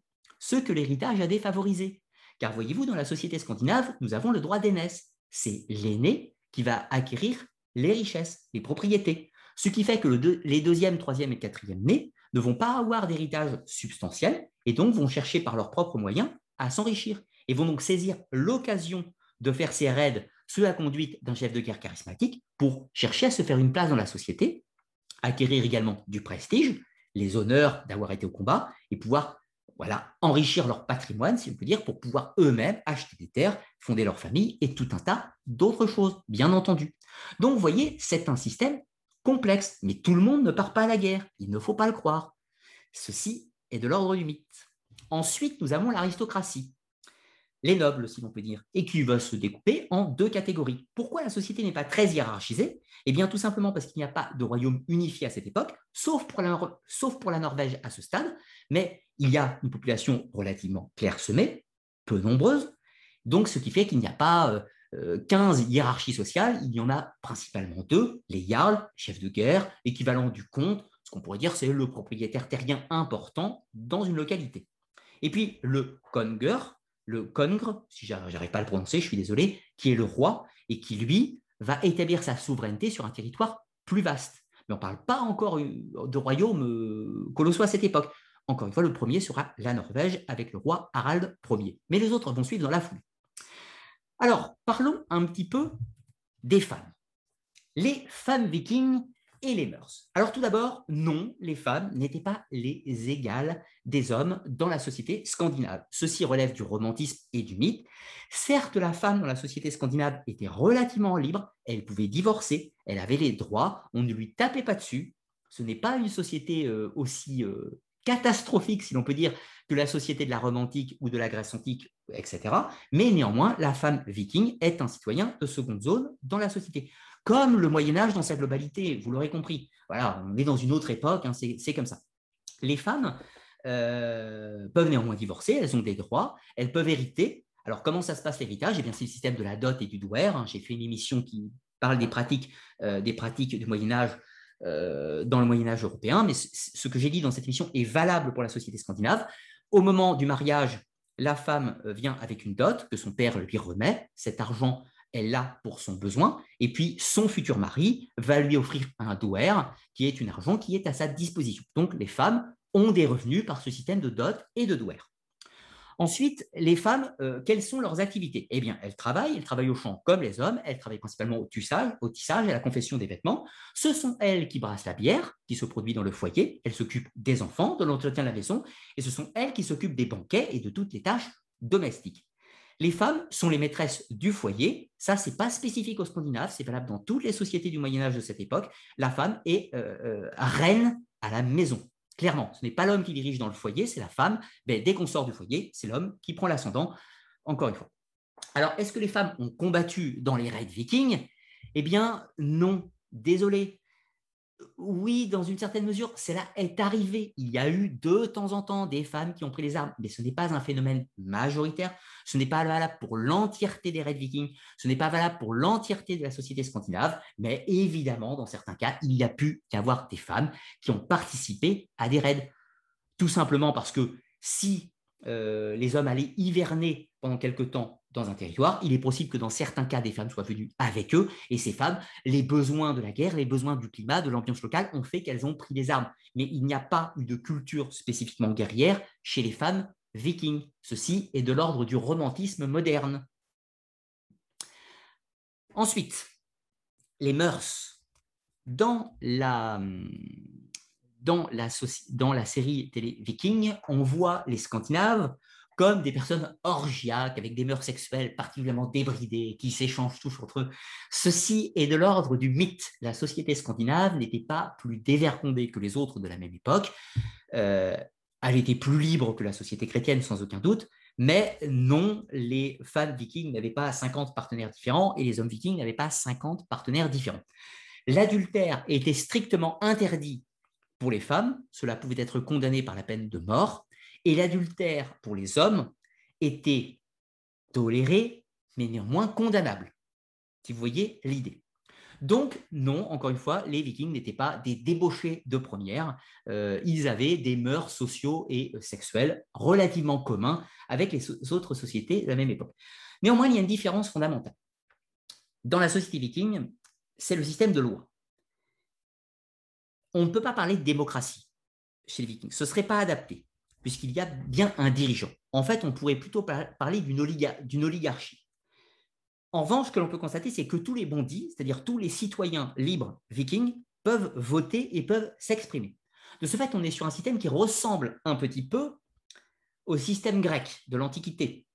a défavorisés. Car voyez-vous, dans la société scandinave, nous avons le droit d'aînesse. C'est l'aîné qui va acquérir les richesses, les propriétés. Ce qui fait que les deuxième, troisième et quatrième nés ne vont pas avoir d'héritage substantiel et donc vont chercher par leurs propres moyens à s'enrichir et vont donc saisir l'occasion de faire ces raids sous la conduite d'un chef de guerre charismatique pour chercher à se faire une place dans la société, acquérir également du prestige, les honneurs d'avoir été au combat et pouvoir voilà, enrichir leur patrimoine, si on peut dire, pour pouvoir eux-mêmes acheter des terres, fonder leur famille et tout un tas d'autres choses, bien entendu. Donc, vous voyez, c'est un système complexe, mais tout le monde ne part pas à la guerre, il ne faut pas le croire. Ceci est de l'ordre du mythe. Ensuite, nous avons l'aristocratie les nobles, si l'on peut dire, et qui va se découper en deux catégories. Pourquoi la société n'est pas très hiérarchisée? Eh bien, tout simplement parce qu'il n'y a pas de royaume unifié à cette époque, sauf pour, la, Norvège à ce stade, mais il y a une population relativement clairsemée, peu nombreuse, donc ce qui fait qu'il n'y a pas 15 euh, hiérarchies sociales, il y en a principalement deux, les jarls, chefs de guerre, équivalent du comte, ce qu'on pourrait dire c'est le propriétaire terrien important dans une localité. Et puis le conger, le Congre, si j'arrive pas à le prononcer, je suis désolé, qui est le roi et qui, lui, va établir sa souveraineté sur un territoire plus vaste. Mais on ne parle pas encore de royaume euh, colossaux à cette époque. Encore une fois, le premier sera la Norvège avec le roi Harald Ier. Mais les autres vont suivre dans la foulée. Alors, parlons un petit peu des femmes. Les femmes vikings les mœurs. Alors tout d'abord, non, les femmes n'étaient pas les égales des hommes dans la société scandinave. Ceci relève du romantisme et du mythe. Certes, la femme dans la société scandinave était relativement libre, elle pouvait divorcer, elle avait les droits, on ne lui tapait pas dessus. Ce n'est pas une société euh, aussi euh, catastrophique, si l'on peut dire, que la société de la Rome antique ou de la Grèce antique, etc. Mais néanmoins, la femme viking est un citoyen de seconde zone dans la société comme le Moyen Âge dans sa globalité, vous l'aurez compris. Voilà, on est dans une autre époque, hein, c'est comme ça. Les femmes euh, peuvent néanmoins divorcer, elles ont des droits, elles peuvent hériter. Alors comment ça se passe l'héritage? Eh bien c'est le système de la dot et du douer. Hein. J'ai fait une émission qui parle des pratiques, euh, du Moyen Âge euh, dans le Moyen Âge européen, mais ce que j'ai dit dans cette émission est valable pour la société scandinave. Au moment du mariage, la femme vient avec une dot que son père lui remet. Cet argent elle l'a pour son besoin, et puis son futur mari va lui offrir un douer, qui est un argent qui est à sa disposition. Donc les femmes ont des revenus par ce système de dot et de douer. Ensuite, les femmes, euh, quelles sont leurs activités? Eh bien, elles travaillent, elles travaillent au champ comme les hommes, elles travaillent principalement au tissage, au tissage et à la confection des vêtements. Ce sont elles qui brassent la bière qui se produit dans le foyer, elles s'occupent des enfants, de l'entretien de la maison, et ce sont elles qui s'occupent des banquets et de toutes les tâches domestiques. Les femmes sont les maîtresses du foyer. Ça, c'est pas spécifique aux Scandinaves, c'est valable dans toutes les sociétés du Moyen Âge de cette époque. La femme est euh, euh, reine à la maison. Clairement, ce n'est pas l'homme qui dirige dans le foyer, c'est la femme. Mais dès qu'on sort du foyer, c'est l'homme qui prend l'ascendant. Encore une fois. Alors, est-ce que les femmes ont combattu dans les raids vikings? Eh bien, non. Désolé oui, dans une certaine mesure, cela est arrivé. Il y a eu de temps en temps des femmes qui ont pris les armes, mais ce n'est pas un phénomène majoritaire. Ce n'est pas valable pour l'entièreté des raids vikings. Ce n'est pas valable pour l'entièreté de la société scandinave. Mais évidemment, dans certains cas, il y a pu y avoir des femmes qui ont participé à des raids. Tout simplement parce que si euh, les hommes allaient hiverner pendant quelque temps dans un territoire, il est possible que dans certains cas, des femmes soient venues avec eux, et ces femmes, les besoins de la guerre, les besoins du climat, de l'ambiance locale, ont fait qu'elles ont pris des armes. Mais il n'y a pas eu de culture spécifiquement guerrière chez les femmes vikings. Ceci est de l'ordre du romantisme moderne. Ensuite, les mœurs. Dans la, dans la, dans la série télé Viking, on voit les Scandinaves comme des personnes orgiaques, avec des mœurs sexuelles particulièrement débridées, qui s'échangent tous entre eux. Ceci est de l'ordre du mythe. La société scandinave n'était pas plus dévergondée que les autres de la même époque. Euh, elle était plus libre que la société chrétienne, sans aucun doute. Mais non, les femmes vikings n'avaient pas 50 partenaires différents et les hommes vikings n'avaient pas 50 partenaires différents. L'adultère était strictement interdit pour les femmes. Cela pouvait être condamné par la peine de mort. Et l'adultère pour les hommes était toléré, mais néanmoins condamnable. Si vous voyez l'idée. Donc, non, encore une fois, les vikings n'étaient pas des débauchés de première. Euh, ils avaient des mœurs sociaux et euh, sexuels relativement communs avec les autres sociétés de la même époque. Néanmoins, il y a une différence fondamentale. Dans la société viking, c'est le système de loi. On ne peut pas parler de démocratie chez les vikings. Ce ne serait pas adapté puisqu'il y a bien un dirigeant. En fait, on pourrait plutôt parler d'une oligarchie. En revanche, ce que l'on peut constater, c'est que tous les bondis, c'est-à-dire tous les citoyens libres vikings, peuvent voter et peuvent s'exprimer. De ce fait, on est sur un système qui ressemble un petit peu au système grec de l'Antiquité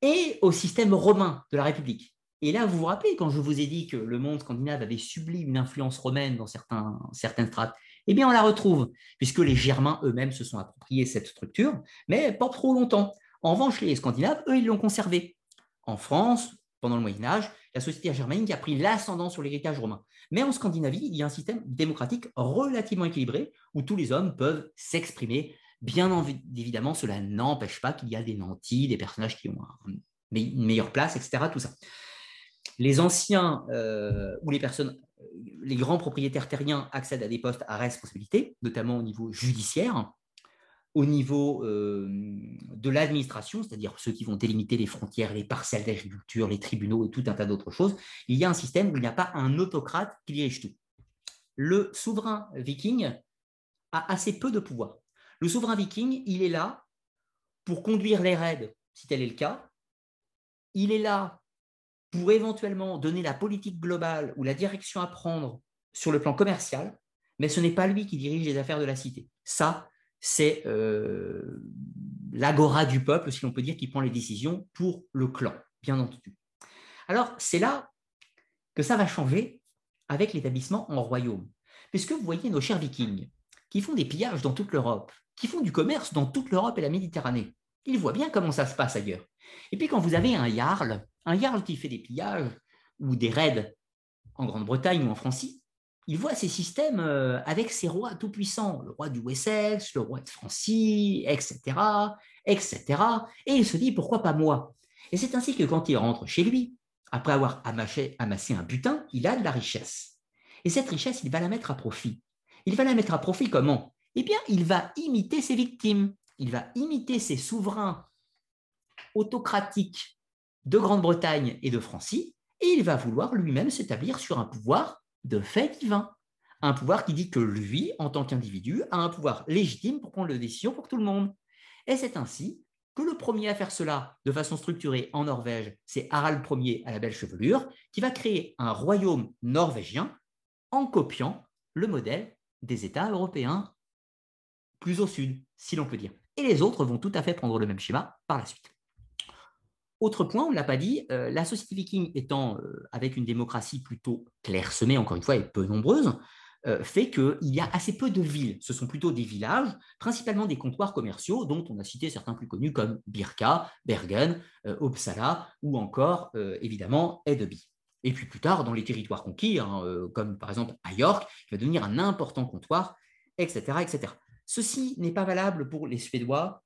et au système romain de la République. Et là, vous vous rappelez, quand je vous ai dit que le monde scandinave avait subi une influence romaine dans certains, certaines strates, eh bien, on la retrouve, puisque les Germains eux-mêmes se sont appropriés cette structure, mais pas trop longtemps. En revanche, les Scandinaves, eux, ils l'ont conservée. En France, pendant le Moyen Âge, la société germanique a pris l'ascendant sur l'héritage romain. Mais en Scandinavie, il y a un système démocratique relativement équilibré où tous les hommes peuvent s'exprimer. Bien évidemment, cela n'empêche pas qu'il y a des nantis, des personnages qui ont une meilleure place, etc. Tout ça. Les anciens euh, ou les personnes les grands propriétaires terriens accèdent à des postes à responsabilité, notamment au niveau judiciaire, au niveau euh, de l'administration, c'est-à-dire ceux qui vont délimiter les frontières, les parcelles d'agriculture, les tribunaux et tout un tas d'autres choses, il y a un système où il n'y a pas un autocrate qui dirige tout. Le souverain viking a assez peu de pouvoir. Le souverain viking, il est là pour conduire les raids, si tel est le cas. Il est là pour éventuellement donner la politique globale ou la direction à prendre sur le plan commercial, mais ce n'est pas lui qui dirige les affaires de la cité. Ça, c'est euh, l'agora du peuple, si l'on peut dire, qui prend les décisions pour le clan, bien entendu. Alors, c'est là que ça va changer avec l'établissement en royaume. Puisque vous voyez nos chers vikings, qui font des pillages dans toute l'Europe, qui font du commerce dans toute l'Europe et la Méditerranée. Ils voient bien comment ça se passe ailleurs. Et puis quand vous avez un jarl un jarl qui fait des pillages ou des raids en Grande-Bretagne ou en Francie, il voit ces systèmes euh, avec ses rois tout-puissants, le roi du Wessex, le roi de Francie, etc., etc. Et il se dit, pourquoi pas moi? Et c'est ainsi que quand il rentre chez lui, après avoir amassé, amassé un butin, il a de la richesse. Et cette richesse, il va la mettre à profit. Il va la mettre à profit comment? Eh bien, il va imiter ses victimes. Il va imiter ses souverains autocratiques de Grande-Bretagne et de Francie, et il va vouloir lui-même s'établir sur un pouvoir de fait divin. Un pouvoir qui dit que lui, en tant qu'individu, a un pouvoir légitime pour prendre les décisions pour tout le monde. Et c'est ainsi que le premier à faire cela de façon structurée en Norvège, c'est Harald Ier à la belle chevelure, qui va créer un royaume norvégien en copiant le modèle des États européens plus au sud, si l'on peut dire. Et les autres vont tout à fait prendre le même schéma par la suite. Autre point, on ne l'a pas dit, la société viking étant avec une démocratie plutôt clairsemée, encore une fois, et peu nombreuse, fait qu'il y a assez peu de villes. Ce sont plutôt des villages, principalement des comptoirs commerciaux, dont on a cité certains plus connus comme Birka, Bergen, Uppsala ou encore, évidemment, Edeby. Et puis plus tard, dans les territoires conquis, hein, comme par exemple à York, qui va devenir un important comptoir, etc. etc. Ceci n'est pas valable pour les Suédois,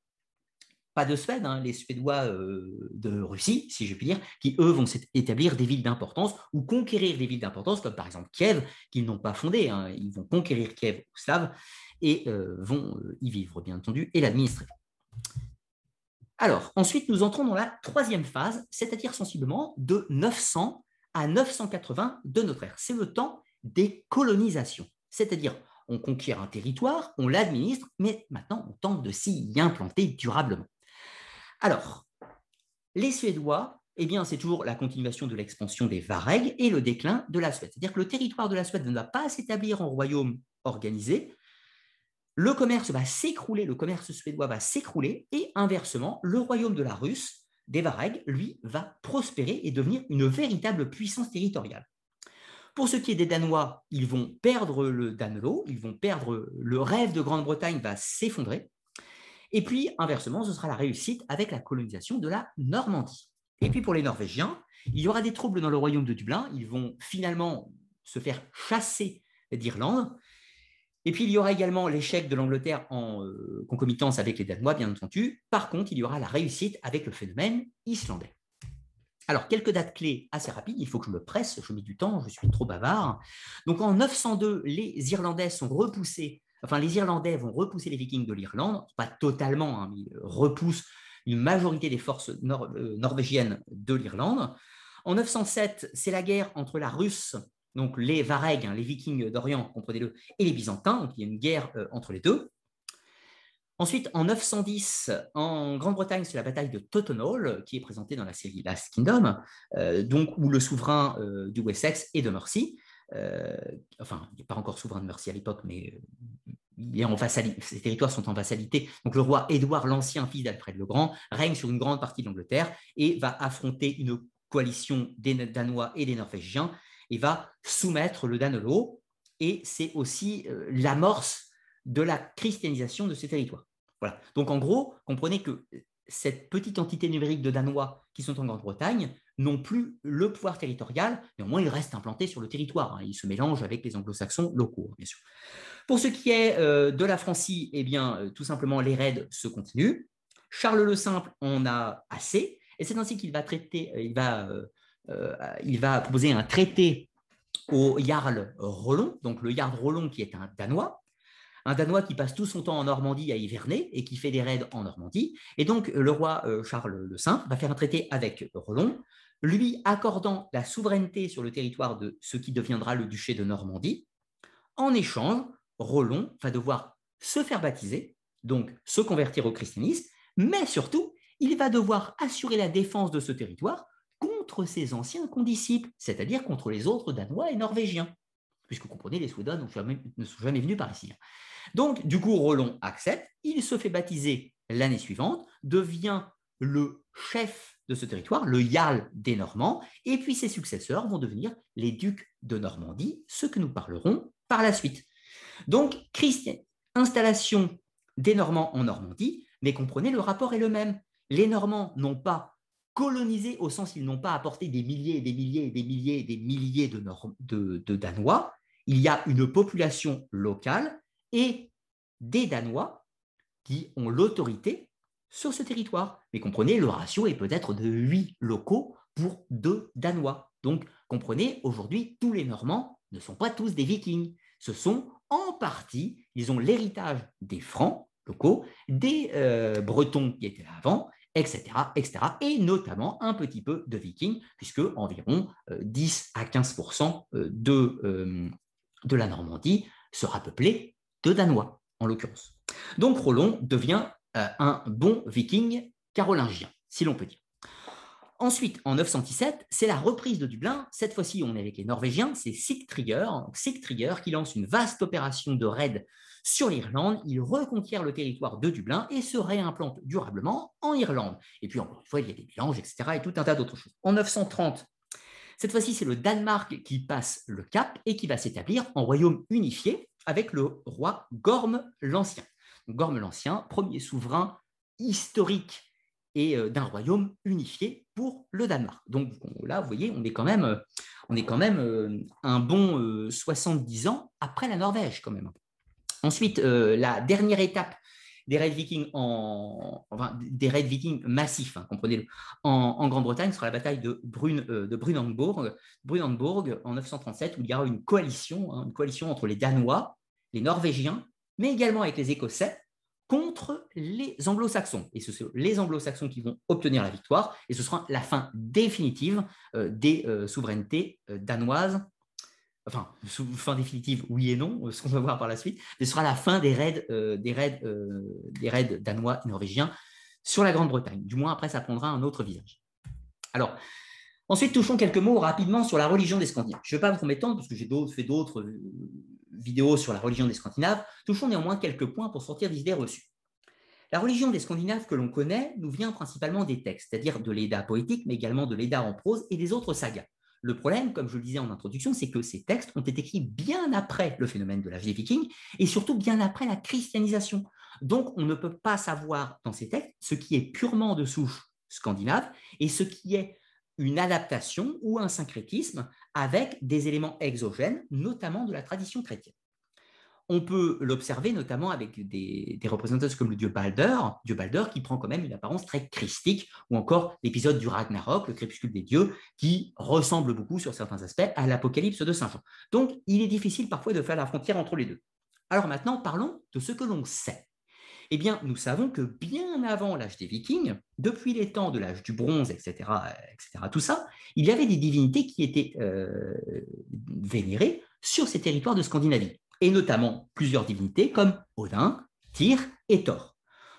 pas de Suède, hein, les Suédois euh, de Russie, si je puis dire, qui eux vont établir des villes d'importance ou conquérir des villes d'importance, comme par exemple Kiev, qu'ils n'ont pas fondé. Hein. ils vont conquérir Kiev aux Slaves et euh, vont euh, y vivre, bien entendu, et l'administrer. Alors, ensuite, nous entrons dans la troisième phase, c'est-à-dire sensiblement de 900 à 980 de notre ère. C'est le temps des colonisations, c'est-à-dire on conquiert un territoire, on l'administre, mais maintenant on tente de s'y implanter durablement. Alors, les Suédois, eh bien, c'est toujours la continuation de l'expansion des Varegs et le déclin de la Suède. C'est-à-dire que le territoire de la Suède ne va pas s'établir en royaume organisé. Le commerce va s'écrouler, le commerce suédois va s'écrouler, et inversement, le royaume de la Russe, des Varegs, lui, va prospérer et devenir une véritable puissance territoriale. Pour ce qui est des Danois, ils vont perdre le Danelo, ils vont perdre le rêve de Grande-Bretagne va s'effondrer, et puis, inversement, ce sera la réussite avec la colonisation de la Normandie. Et puis pour les Norvégiens, il y aura des troubles dans le royaume de Dublin. Ils vont finalement se faire chasser d'Irlande. Et puis il y aura également l'échec de l'Angleterre en euh, concomitance avec les Danois, bien entendu. Par contre, il y aura la réussite avec le phénomène islandais. Alors, quelques dates clés assez rapides, il faut que je me presse, je mets du temps, je suis trop bavard. Donc en 902, les Irlandais sont repoussés enfin, les Irlandais vont repousser les Vikings de l'Irlande, pas totalement, hein, mais ils repoussent une majorité des forces euh, norvégiennes de l'Irlande. En 907, c'est la guerre entre la Russe, donc les Varegs, hein, les Vikings d'Orient, comprenez-le, et les Byzantins, donc il y a une guerre euh, entre les deux. Ensuite, en 910, en Grande-Bretagne, c'est la bataille de Tottenhall, qui est présentée dans la série Last Kingdom, euh, donc où le souverain du Wessex est de Mercy. Euh, enfin, il n'est pas encore souverain de Mercie à l'époque, mais euh, il est en ces territoires sont en vassalité. Donc le roi Édouard l'Ancien, fils d'Alfred le Grand, règne sur une grande partie de l'Angleterre et va affronter une coalition des Danois et des Norvégiens et va soumettre le Danelo. Et c'est aussi euh, l'amorce de la christianisation de ces territoires. Voilà. Donc en gros, comprenez que cette petite entité numérique de Danois qui sont en Grande-Bretagne n'ont plus le pouvoir territorial, mais au moins ils restent implantés sur le territoire. Hein. Ils se mélangent avec les anglo-saxons locaux, bien sûr. Pour ce qui est euh, de la Francie, eh bien, euh, tout simplement, les raids se continuent. Charles le Simple en a assez, et c'est ainsi qu'il va traiter, euh, il va, il va proposer un traité au Jarl Rollon, donc le Jarl Rollon qui est un Danois, un Danois qui passe tout son temps en Normandie à hiverner et qui fait des raids en Normandie. Et donc, le roi Charles le Simple va faire un traité avec Rollon lui accordant la souveraineté sur le territoire de ce qui deviendra le duché de Normandie. En échange, Rollon va devoir se faire baptiser, donc se convertir au christianisme, mais surtout, il va devoir assurer la défense de ce territoire contre ses anciens condisciples, c'est-à-dire contre les autres Danois et Norvégiens, puisque vous comprenez, les Suédois ne sont jamais venus par ici. Donc, du coup, Rollon accepte, il se fait baptiser l'année suivante, devient le chef de ce territoire, le Jarl des Normands, et puis ses successeurs vont devenir les ducs de Normandie, ce que nous parlerons par la suite. Donc, Christian, installation des Normands en Normandie, mais comprenez, le rapport est le même. Les Normands n'ont pas colonisé au sens ils n'ont pas apporté des milliers et des milliers et des milliers et des milliers de Danois. Il y a une population locale et des Danois qui ont l'autorité sur ce territoire. Mais comprenez, le ratio est peut-être de 8 locaux pour 2 Danois. Donc, comprenez, aujourd'hui, tous les Normands ne sont pas tous des Vikings. Ce sont en partie, ils ont l'héritage des Francs locaux, des euh, Bretons qui étaient là avant, etc., etc., et notamment un petit peu de Vikings, puisque environ 10 euh, à 15 euh, de, la Normandie sera peuplée de Danois, en l'occurrence. Donc Rollon devient euh, un bon viking carolingien, si l'on peut dire. Ensuite, en 917, c'est la reprise de Dublin. Cette fois-ci, on est avec les Norvégiens, c'est Sigtrygger, Sigtrygger qui lance une vaste opération de raid sur l'Irlande. Il reconquiert le territoire de Dublin et se réimplante durablement en Irlande. Et puis, encore une fois, il y a des mélanges, etc., et tout un tas d'autres choses. En 930, cette fois-ci, c'est le Danemark qui passe le cap et qui va s'établir en royaume unifié avec le roi Gorm l'Ancien. Gorm l'Ancien, premier souverain historique et euh, d'un royaume unifié pour le Danemark. Donc là, vous voyez, on est quand même, euh, on est quand même euh, un bon 70 ans après la Norvège, quand même. Ensuite, la dernière étape des raids vikings en, massifs, hein, comprenez-le, en, Grande-Bretagne sera la bataille de, Brune, Brunanburg en 937, où il y aura une coalition, hein, une coalition entre les Danois, les Norvégiens, mais également avec les Écossais, contre les anglo-saxons. Et ce sont les anglo-saxons qui vont obtenir la victoire, et ce sera la fin définitive euh, des euh, souverainetés euh, danoises. Enfin, fin définitive, oui et non, ce qu'on va voir par la suite, mais ce sera la fin des raids, des raids, des raids danois et norvégiens sur la Grande-Bretagne. Du moins, après, ça prendra un autre visage. Alors, ensuite, touchons quelques mots rapidement sur la religion des Scandinaves. Je ne vais pas vous m'étendre, parce que j'ai fait d'autres vidéo sur la religion des Scandinaves, touchons néanmoins quelques points pour sortir des idées reçues. La religion des Scandinaves que l'on connaît nous vient principalement des textes, c'est-à-dire de l'Eda poétique, mais également de l'Eda en prose et des autres sagas. Le problème, comme je le disais en introduction, c'est que ces textes ont été écrits bien après le phénomène de l'âge des Vikings et surtout bien après la christianisation. Donc, on ne peut pas savoir dans ces textes ce qui est purement de souche scandinave et ce qui est une adaptation ou un syncrétisme avec des éléments exogènes, notamment de la tradition chrétienne. On peut l'observer notamment avec des, représentants comme le dieu Balder, dieu qui prend quand même une apparence très christique, ou encore l'épisode du Ragnarok, le crépuscule des dieux, qui ressemble beaucoup sur certains aspects à l'Apocalypse de Saint Jean. Donc, il est difficile parfois de faire la frontière entre les deux. Alors maintenant, parlons de ce que l'on sait. Eh bien, nous savons que bien avant l'âge des Vikings, depuis les temps de l'âge du bronze, etc., etc., tout ça, il y avait des divinités qui étaient euh, vénérées sur ces territoires de Scandinavie, et notamment plusieurs divinités comme Odin, Tyr et Thor.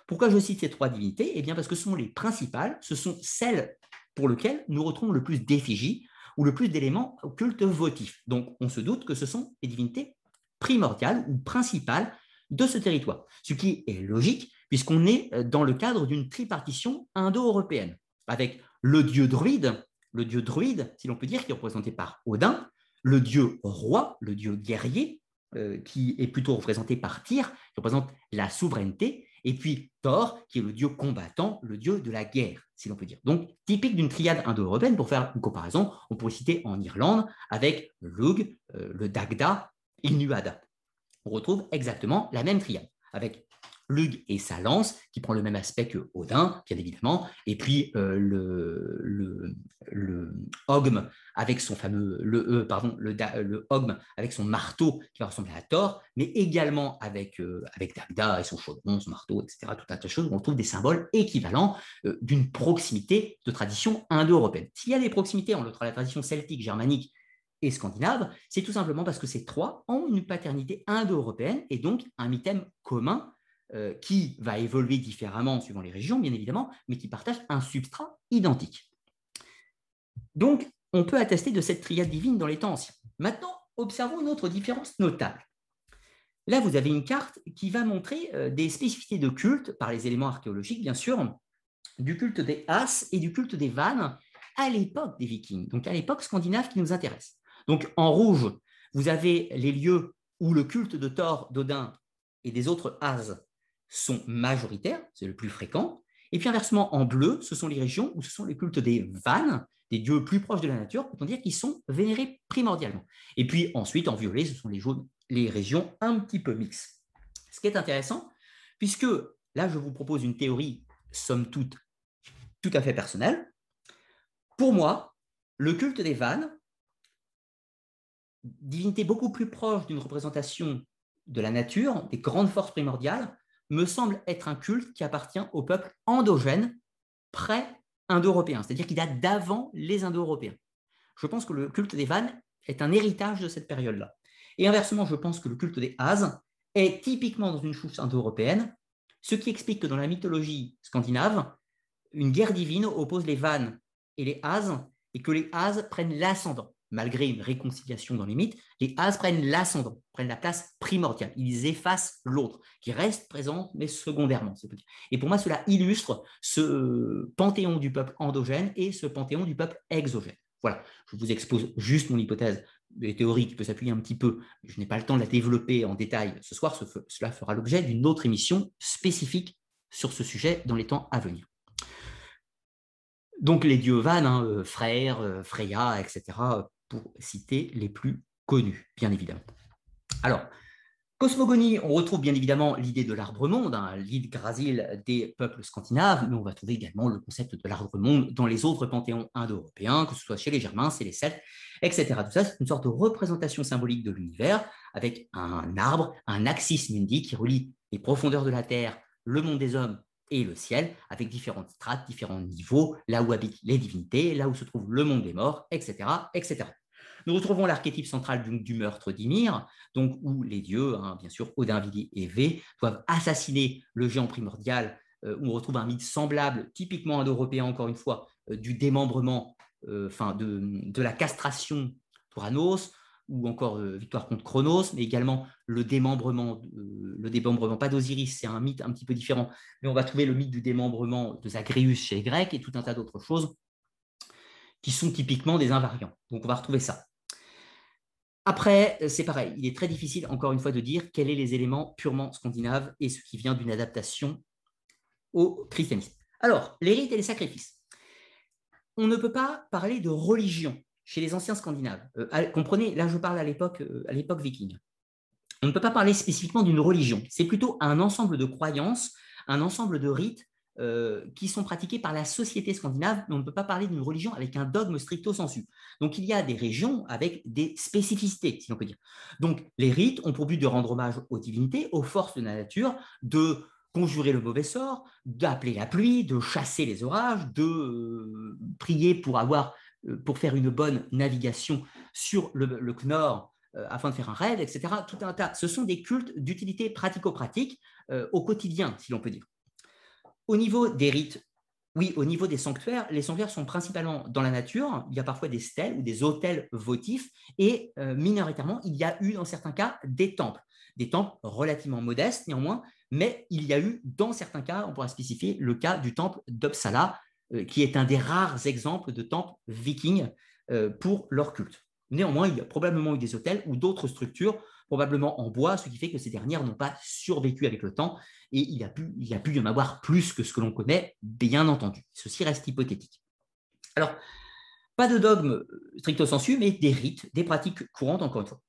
Pourquoi je cite ces trois divinités? Eh bien, parce que ce sont les principales, ce sont celles pour lesquelles nous retrouvons le plus d'effigies ou le plus d'éléments au culte votif. Donc, on se doute que ce sont les divinités primordiales ou principales de ce territoire, ce qui est logique puisqu'on est euh, dans le cadre d'une tripartition indo-européenne, avec le dieu druide, le dieu druide, si l'on peut dire, qui est représenté par Odin, le dieu roi, le dieu guerrier, euh, qui est plutôt représenté par Tyr, qui représente la souveraineté, et puis Thor, qui est le dieu combattant, le dieu de la guerre, si l'on peut dire. Donc, typique d'une triade indo-européenne, pour faire une comparaison, on pourrait citer en Irlande avec Lug, euh, le Dagda et Nuada on retrouve exactement la même triade, avec Lug et sa lance, qui prend le même aspect que Odin, bien évidemment, et puis euh, le, le, Ogm avec son fameux, le, euh, pardon, le, Ogm avec son marteau qui va ressembler à Thor, mais également avec, euh, Dagda et son chaudron, son marteau, etc., tout un de choses on trouve des symboles équivalents d'une proximité de tradition indo-européenne. S'il y a des proximités entre la tradition celtique, germanique et scandinave, c'est tout simplement parce que ces trois ont une paternité indo-européenne et donc un mythème commun euh, qui va évoluer différemment suivant les régions, bien évidemment, mais qui partage un substrat identique. Donc, on peut attester de cette triade divine dans les temps anciens. Maintenant, observons une autre différence notable. Là, vous avez une carte qui va montrer euh, des spécificités de culte, par les éléments archéologiques, bien sûr, du culte des As et du culte des Vannes à l'époque des Vikings, donc à l'époque scandinave qui nous intéresse. Donc en rouge, vous avez les lieux où le culte de Thor, d'Odin et des autres As sont majoritaires, c'est le plus fréquent. Et puis inversement, en bleu, ce sont les régions où ce sont les cultes des vannes, des dieux plus proches de la nature, peut-on dire, qui sont vénérés primordialement. Et puis ensuite, en violet, ce sont les, les régions un petit peu mixtes. Ce qui est intéressant, puisque là, je vous propose une théorie, somme toute, tout à fait personnelle. Pour moi, le culte des vannes divinité beaucoup plus proche d'une représentation de la nature, des grandes forces primordiales, me semble être un culte qui appartient au peuple endogène pré-indo-européen, c'est-à-dire qui date d'avant les Indo-Européens. Je pense que le culte des vannes est un héritage de cette période-là. Et inversement, je pense que le culte des As est typiquement dans une chouche indo-européenne, ce qui explique que dans la mythologie scandinave, une guerre divine oppose les vannes et les As, et que les As prennent l'ascendant. Malgré une réconciliation dans les mythes, les As prennent l'ascendant, prennent la place primordiale. Ils effacent l'autre, qui reste présent, mais secondairement. Et pour moi, cela illustre ce panthéon du peuple endogène et ce panthéon du peuple exogène. Voilà, je vous expose juste mon hypothèse des théories qui peut s'appuyer un petit peu. Je n'ai pas le temps de la développer en détail ce soir. cela fera l'objet d'une autre émission spécifique sur ce sujet dans les temps à venir. Donc les dieux vannes, hein, euh, frères, euh, Freya, etc., pour citer les plus connus, bien évidemment. Alors, Cosmogonie, on retrouve bien évidemment l'idée de l'arbre-monde, hein, l'île Grasil des peuples scandinaves, mais on va trouver également le concept de l'arbre-monde dans les autres panthéons indo-européens, que ce soit chez les Germains, chez les Celtes, etc. Tout ça, c'est une sorte de représentation symbolique de l'univers, avec un arbre, un axis mundi qui relie les profondeurs de la Terre, le monde des hommes et le ciel, avec différentes strates, différents niveaux, là où habitent les divinités, là où se trouve le monde des morts, etc. etc. Nous retrouvons l'archétype central du, meurtre d'Ymir, donc où les dieux, hein, bien sûr, Odin, Vili et Vé, doivent assassiner le géant primordial, euh, où on retrouve un mythe semblable, typiquement indo-européen encore une fois, euh, du démembrement, euh, enfin de, la castration d'Uranos, ou encore victoire contre Chronos, mais également le démembrement, le démembrement pas d'Osiris, c'est un mythe un petit peu différent, mais on va trouver le mythe du démembrement de Zagreus chez les Grecs et tout un tas d'autres choses qui sont typiquement des invariants. Donc on va retrouver ça. Après, euh, c'est pareil, il est très difficile, encore une fois, de dire quels sont les éléments purement scandinaves et ce qui vient d'une adaptation au christianisme. Alors, les rites et les sacrifices. On ne peut pas parler de religion chez les anciens scandinaves. Euh, comprenez, là je parle à l'époque, euh, à l'époque viking. On ne peut pas parler spécifiquement d'une religion. C'est plutôt un ensemble de croyances, un ensemble de rites euh, qui sont pratiquées par la société scandinave, mais on ne peut pas parler d'une religion avec un dogme stricto sensu. Donc il y a des régions avec des spécificités, si l'on peut dire. Donc les rites ont pour but de rendre hommage aux divinités, aux forces de la nature, de conjurer le mauvais sort, d'appeler la pluie, de chasser les orages, de euh, prier pour avoir euh, pour faire une bonne navigation sur le, le Knorr afin de faire un raid, etc. Tout un tas. Ce sont des cultes d'utilité pratico-pratique au quotidien, si l'on peut dire. Au niveau des rites, oui, au niveau des sanctuaires, les sanctuaires sont principalement dans la nature. Il y a parfois des stèles ou des hôtels votifs et euh, minoritairement, il y a eu dans certains cas des temples. Des temples relativement modestes néanmoins, mais il y a eu dans certains cas, on pourra spécifier le cas du temple d'Uppsala, euh, qui est un des rares exemples de temples vikings euh, pour leur culte. Néanmoins, il y a probablement eu des hôtels ou d'autres structures, probablement en bois, ce qui fait que ces dernières n'ont pas survécu avec le temps et il a pu, il a pu y en avoir plus que ce que l'on connaît, bien entendu. Ceci reste hypothétique. Alors, pas de dogme euh, stricto sensu, mais des rites, des pratiques courantes, encore une fois.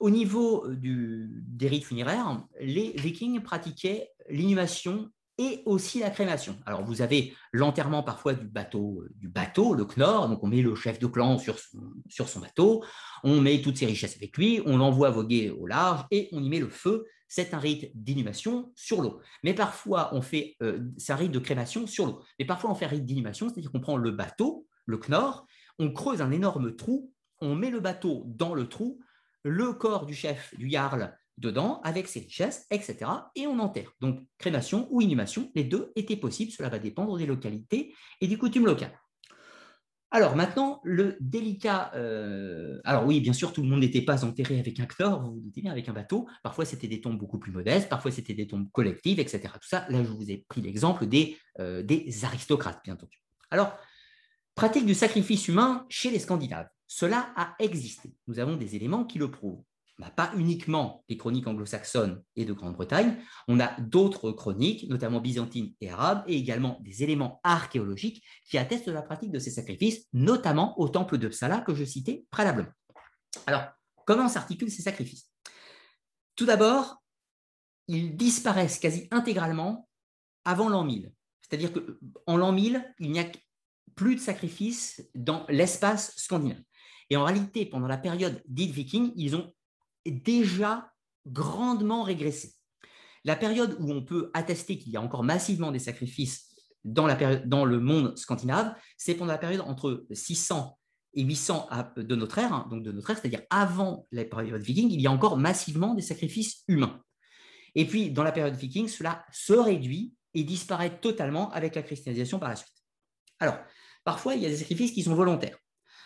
Au niveau euh, des rites funéraires, les vikings pratiquaient l'inhumation et aussi la crémation. Alors vous avez l'enterrement parfois du bateau, euh, du bateau, le Knorr, donc on met le chef de clan sur son, bateau, on met toutes ses richesses avec lui, on l'envoie voguer au large et on y met le feu c'est un rite d'inhumation sur l'eau. Mais parfois, on fait, euh, c'est un rite de crémation sur l'eau. Mais parfois, on fait un rite d'inhumation, c'est-à-dire qu'on prend le bateau, le Knorr, on creuse un énorme trou, on met le bateau dans le trou, le corps du chef, du Jarl, dedans, avec ses richesses, etc., et on enterre. Donc, crémation ou inhumation, les deux étaient possibles, cela va dépendre des localités et des coutumes locales. Alors maintenant, le délicat. Euh, alors oui, bien sûr, tout le monde n'était pas enterré avec un chlore, vous vous doutez bien, avec un bateau. Parfois, c'était des tombes beaucoup plus modestes, parfois, c'était des tombes collectives, etc. Tout ça, là, je vous ai pris l'exemple des, euh, des aristocrates, bien entendu. Alors, pratique du sacrifice humain chez les Scandinaves. Cela a existé. Nous avons des éléments qui le prouvent. Bah, pas uniquement les chroniques anglo-saxonnes et de Grande-Bretagne, on a d'autres chroniques, notamment byzantines et arabes, et également des éléments archéologiques qui attestent de la pratique de ces sacrifices, notamment au temple de Psala que je citais préalablement. Alors, comment s'articulent ces sacrifices? Tout d'abord, ils disparaissent quasi intégralement avant l'an 1000. C'est-à-dire qu'en l'an 1000, il n'y a plus de sacrifices dans l'espace scandinave. Et en réalité, pendant la période dite viking, ils ont déjà grandement régressé. La période où on peut attester qu'il y a encore massivement des sacrifices dans, le monde scandinave, c'est pendant la période entre 600 et 800 de notre ère, hein, donc de notre ère, c'est-à-dire avant la période viking, il y a encore massivement des sacrifices humains. Et puis, dans la période viking, cela se réduit et disparaît totalement avec la christianisation par la suite. Alors, parfois il y a des sacrifices qui sont volontaires.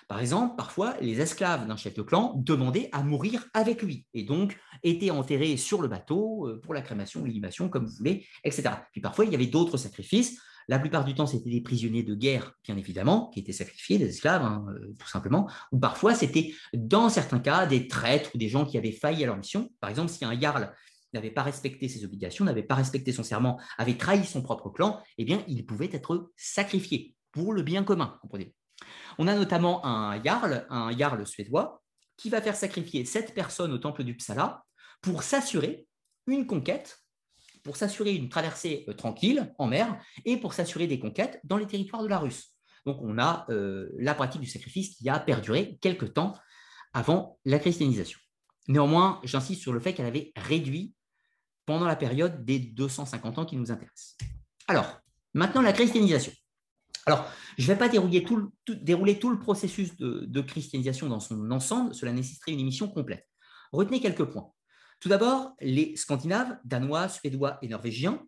Par exemple, parfois, les esclaves d'un chef de clan demandaient à mourir avec lui et donc étaient enterrés sur le bateau euh, pour la crémation, l'inhumation, comme vous voulez, etc. Puis parfois, il y avait d'autres sacrifices. La plupart du temps, c'était des prisonniers de guerre, bien évidemment, qui étaient sacrifiés, des esclaves, hein, euh, tout simplement. Ou parfois, c'était, dans certains cas, des traîtres ou des gens qui avaient failli à leur mission. Par exemple, si un jarl n'avait pas respecté ses obligations, n'avait pas respecté son serment, avait trahi son propre clan, eh bien, il pouvait être sacrifié pour le bien commun, comprenez On a notamment un jarl, un jarl suédois, qui va faire sacrifier sept personnes au temple du Psala pour s'assurer une conquête pour s'assurer une traversée euh, tranquille en mer et pour s'assurer des conquêtes dans les territoires de la Russe. Donc on a euh, la pratique du sacrifice qui a perduré quelque temps avant la christianisation. Néanmoins, j'insiste sur le fait qu'elle avait réduit pendant la période des 250 ans qui nous intéressent. Alors, maintenant la christianisation. Alors, je ne vais pas dérouler tout, le, processus de, christianisation dans son ensemble, cela nécessiterait une émission complète. Retenez quelques points. Tout d'abord, les Scandinaves, Danois, Suédois et Norvégiens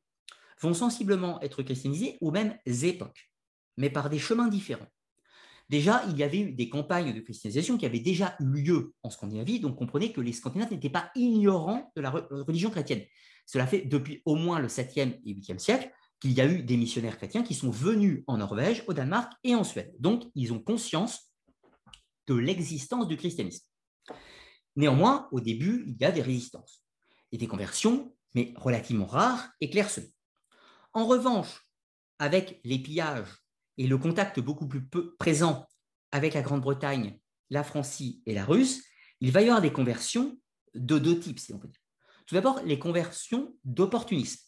vont sensiblement être christianisés aux mêmes époques, mais par des chemins différents. Déjà, il y avait eu des campagnes de christianisation qui avaient déjà eu lieu en Scandinavie, donc comprenez que les Scandinaves n'étaient pas ignorants de la religion chrétienne. Cela fait depuis au moins le 7e et 8e siècle qu'il y a eu des missionnaires chrétiens qui sont venus en Norvège, au Danemark et en Suède. Donc, ils ont conscience de l'existence du christianisme. Néanmoins, au début, il y a des résistances et des conversions, mais relativement rares et clairsemées. En revanche, avec les pillages et le contact beaucoup plus présent avec la Grande-Bretagne, la Francie et la Russe, il va y avoir des conversions de deux types, si on peut dire. Tout d'abord, les conversions d'opportunisme.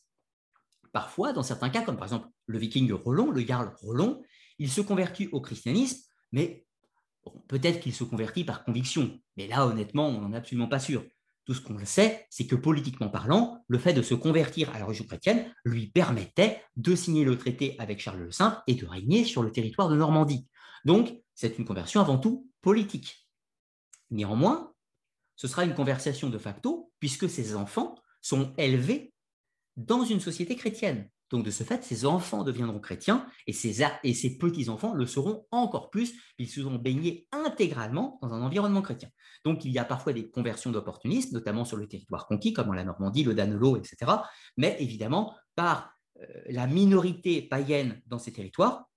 Parfois, dans certains cas, comme par exemple le viking Roland, le jarl Roland, il se convertit au christianisme, mais peut-être qu'il se convertit par conviction, mais là, honnêtement, on n'en est absolument pas sûr. Tout ce qu'on sait, c'est que politiquement parlant, le fait de se convertir à la religion chrétienne lui permettait de signer le traité avec Charles le Saint et de régner sur le territoire de Normandie. Donc, c'est une conversion avant tout politique. Néanmoins, ce sera une conversation de facto, puisque ces enfants sont élevés dans une société chrétienne. Donc, de ce fait, ces enfants deviendront chrétiens et ces, et ces petits-enfants le seront encore plus. Ils se sont baignés intégralement dans un environnement chrétien. Donc, il y a parfois des conversions d'opportunistes, notamment sur le territoire conquis, comme en la Normandie, le Danelot, etc. Mais évidemment, par euh, la minorité païenne dans ces territoires,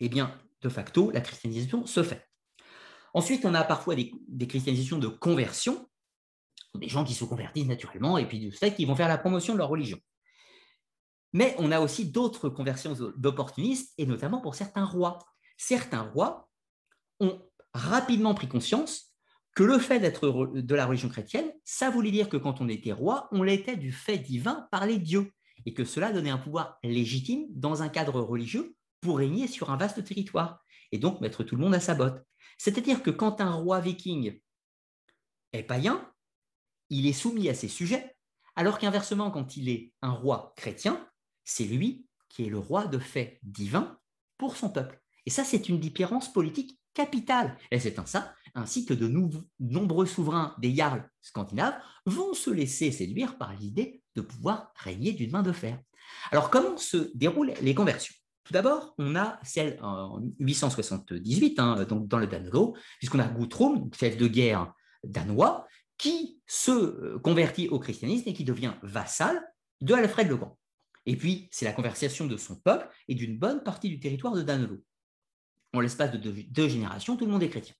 eh bien, de facto, la christianisation se fait. Ensuite, on a parfois des, christianisations de conversion, des gens qui se convertissent naturellement et puis ce fait vont faire la promotion de leur religion. Mais on a aussi d'autres conversions d'opportunistes, et notamment pour certains rois. Certains rois ont rapidement pris conscience que le fait d'être de la religion chrétienne, ça voulait dire que quand on était roi, on l'était du fait divin par les dieux, et que cela donnait un pouvoir légitime dans un cadre religieux pour régner sur un vaste territoire, et donc mettre tout le monde à sa botte. C'est-à-dire que quand un roi viking est païen, il est soumis à ses sujets, alors qu'inversement, quand il est un roi chrétien, c'est lui qui est le roi de fait divin pour son peuple. Et ça, c'est une différence politique capitale. Et c'est ça, ainsi que de nombreux souverains des jarls scandinaves vont se laisser séduire par l'idée de pouvoir régner d'une main de fer. Alors, comment se déroulent les conversions? Tout d'abord, on a celle en 878, hein, donc dans le Danelo, puisqu'on a Guthrum, chef de guerre danois, qui se convertit au christianisme et qui devient vassal de Alfred le Grand. Et puis, c'est la conversation de son peuple et d'une bonne partie du territoire de Danelo. En l'espace de deux, générations, tout le monde est chrétien.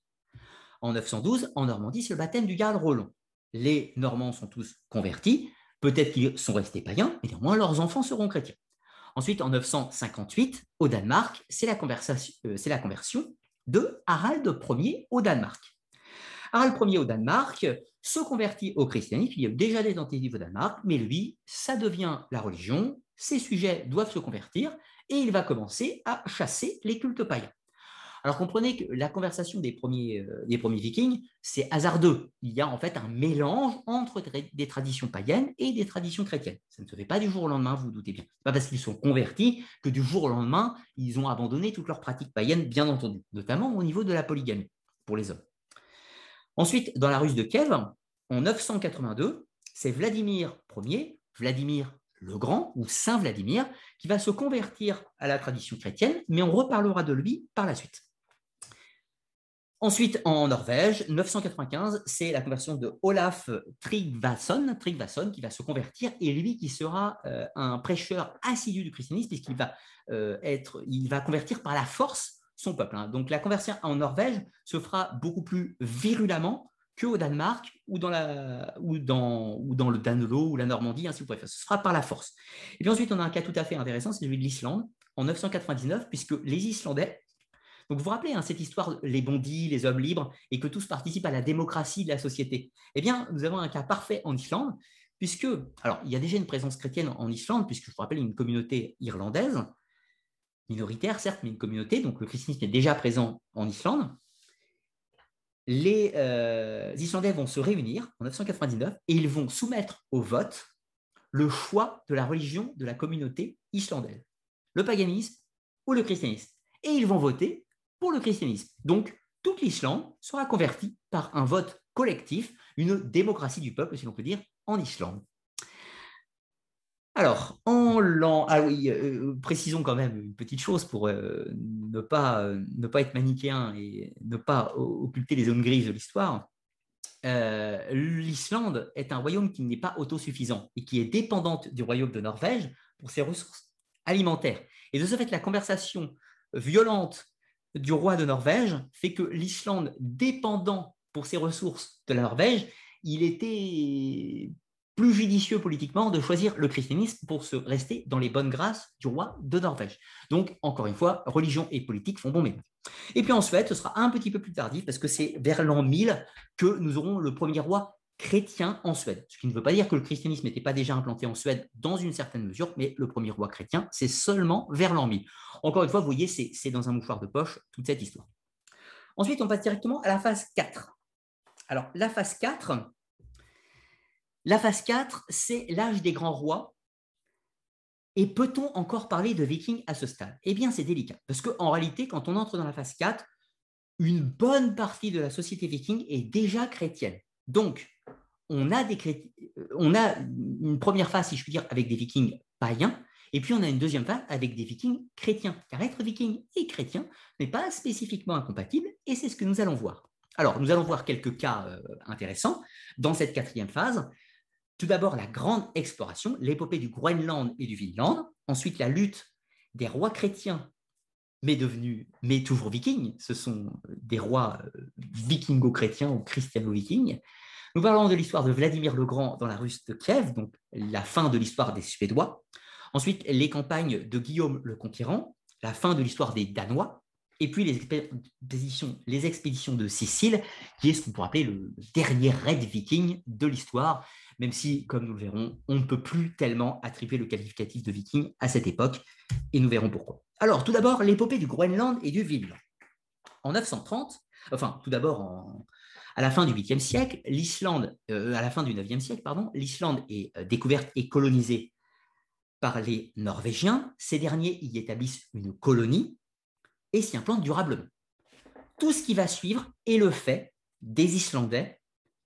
En 912, en Normandie, c'est le baptême du garde Roland. Les Normands sont tous convertis, peut-être qu'ils sont restés païens, mais néanmoins leurs enfants seront chrétiens. Ensuite, en 958, au Danemark, c'est la, euh, la, conversion de Harald Ier au Danemark. Harald Ier au Danemark se convertit au christianisme, il y a déjà des tentatives au Danemark, mais lui, ça devient la religion, ces sujets doivent se convertir et il va commencer à chasser les cultes païens. Alors comprenez que la conversation des premiers, euh, vikings, c'est hasardeux. Il y a en fait un mélange entre des traditions païennes et des traditions chrétiennes. Ça ne se fait pas du jour au lendemain, vous, vous doutez bien. Pas parce qu'ils sont convertis que du jour au lendemain, ils ont abandonné toutes leurs pratiques païennes, bien entendu, notamment au niveau de la polygamie pour les hommes. Ensuite, dans la Russe de Kiev, en 982, c'est Vladimir Ier, Vladimir le Grand ou Saint Vladimir, qui va se convertir à la tradition chrétienne, mais on reparlera de lui par la suite. Ensuite, en Norvège, 995, c'est la conversion de Olaf Tryggvason, qui va se convertir et lui qui sera euh, un prêcheur assidu du christianisme puisqu'il va, euh, être, il va convertir par la force son peuple. Hein. Donc la conversion en Norvège se fera beaucoup plus virulemment qu'au Danemark ou dans, le Danelo ou la Normandie, ainsi vous préférez. Ce sera par la force. Et puis ensuite, on a un cas tout à fait intéressant, c'est celui de l'Islande, en 999, puisque les Islandais, donc vous vous rappelez hein, cette histoire, les bondis, les hommes libres, et que tous participent à la démocratie de la société. Eh bien, nous avons un cas parfait en Islande, puisque, alors, il y a déjà une présence chrétienne en Islande, puisque je vous rappelle une communauté irlandaise, minoritaire certes, mais une communauté, donc le christianisme est déjà présent en Islande. Les euh, Islandais vont se réunir en 999 et ils vont soumettre au vote le choix de la religion de la communauté islandaise, le paganisme ou le christianisme. Et ils vont voter pour le christianisme. Donc, toute l'Islande sera convertie par un vote collectif, une démocratie du peuple, si l'on peut dire, en Islande. Alors, en l'an. Ah euh, précisons quand même une petite chose pour euh, ne, pas, euh, ne pas être manichéen et ne pas occulter les zones grises de l'histoire. L'Islande est un royaume qui n'est pas autosuffisant et qui est dépendante du royaume de Norvège pour ses ressources alimentaires. Et de ce fait, la conversation violente du roi de Norvège fait que l'Islande, dépendant pour ses ressources de la Norvège, il était plus judicieux politiquement de choisir le christianisme pour se rester dans les bonnes grâces du roi de Norvège. Donc, encore une fois, religion et politique font bon ménage. Et puis en Suède, ce sera un petit peu plus tardif parce que c'est vers l'an 1000 que nous aurons le premier roi chrétien en Suède. Ce qui ne veut pas dire que le christianisme n'était pas déjà implanté en Suède dans une certaine mesure, mais le premier roi chrétien, c'est seulement vers l'an 1000. Encore une fois, vous voyez, c'est dans un mouchoir de poche toute cette histoire. Ensuite, on passe directement à la phase 4. Alors, la phase 4, la phase 4, c'est l'âge des grands rois. Et peut-on encore parler de vikings à ce stade? Eh bien, c'est délicat, parce qu'en réalité, quand on entre dans la phase 4, une bonne partie de la société viking est déjà chrétienne. Donc, on a, des on a une première phase, si je puis dire, avec des vikings païens, et puis on a une deuxième phase avec des vikings chrétiens. Car être viking et chrétien n'est pas spécifiquement incompatible, et c'est ce que nous allons voir. Alors, nous allons voir quelques cas euh, intéressants dans cette quatrième phase. Tout d'abord, la grande exploration, l'épopée du Groenland et du Vinland. Ensuite, la lutte des rois chrétiens, mais devenus, mais toujours vikings. Ce sont des rois euh, vikingo-chrétiens ou christiano-vikings. Nous parlons de l'histoire de Vladimir le Grand dans la Russe de Kiev, donc la fin de l'histoire des Suédois. Ensuite, les campagnes de Guillaume le Conquérant, la fin de l'histoire des Danois, et puis les expéditions, les expéditions de Sicile, qui est ce qu'on pourrait appeler le dernier raid viking de l'histoire, même si, comme nous le verrons, on ne peut plus tellement attribuer le qualificatif de viking à cette époque, et nous verrons pourquoi. Alors, tout d'abord, l'épopée du Groenland et du Vinland. En 930, enfin, tout d'abord, à la fin du 8e siècle, l'Islande, euh, à la fin du 9e siècle, l'Islande est euh, découverte et colonisée par les Norvégiens. Ces derniers y établissent une colonie et s'y implantent durablement. Tout ce qui va suivre est le fait des Islandais,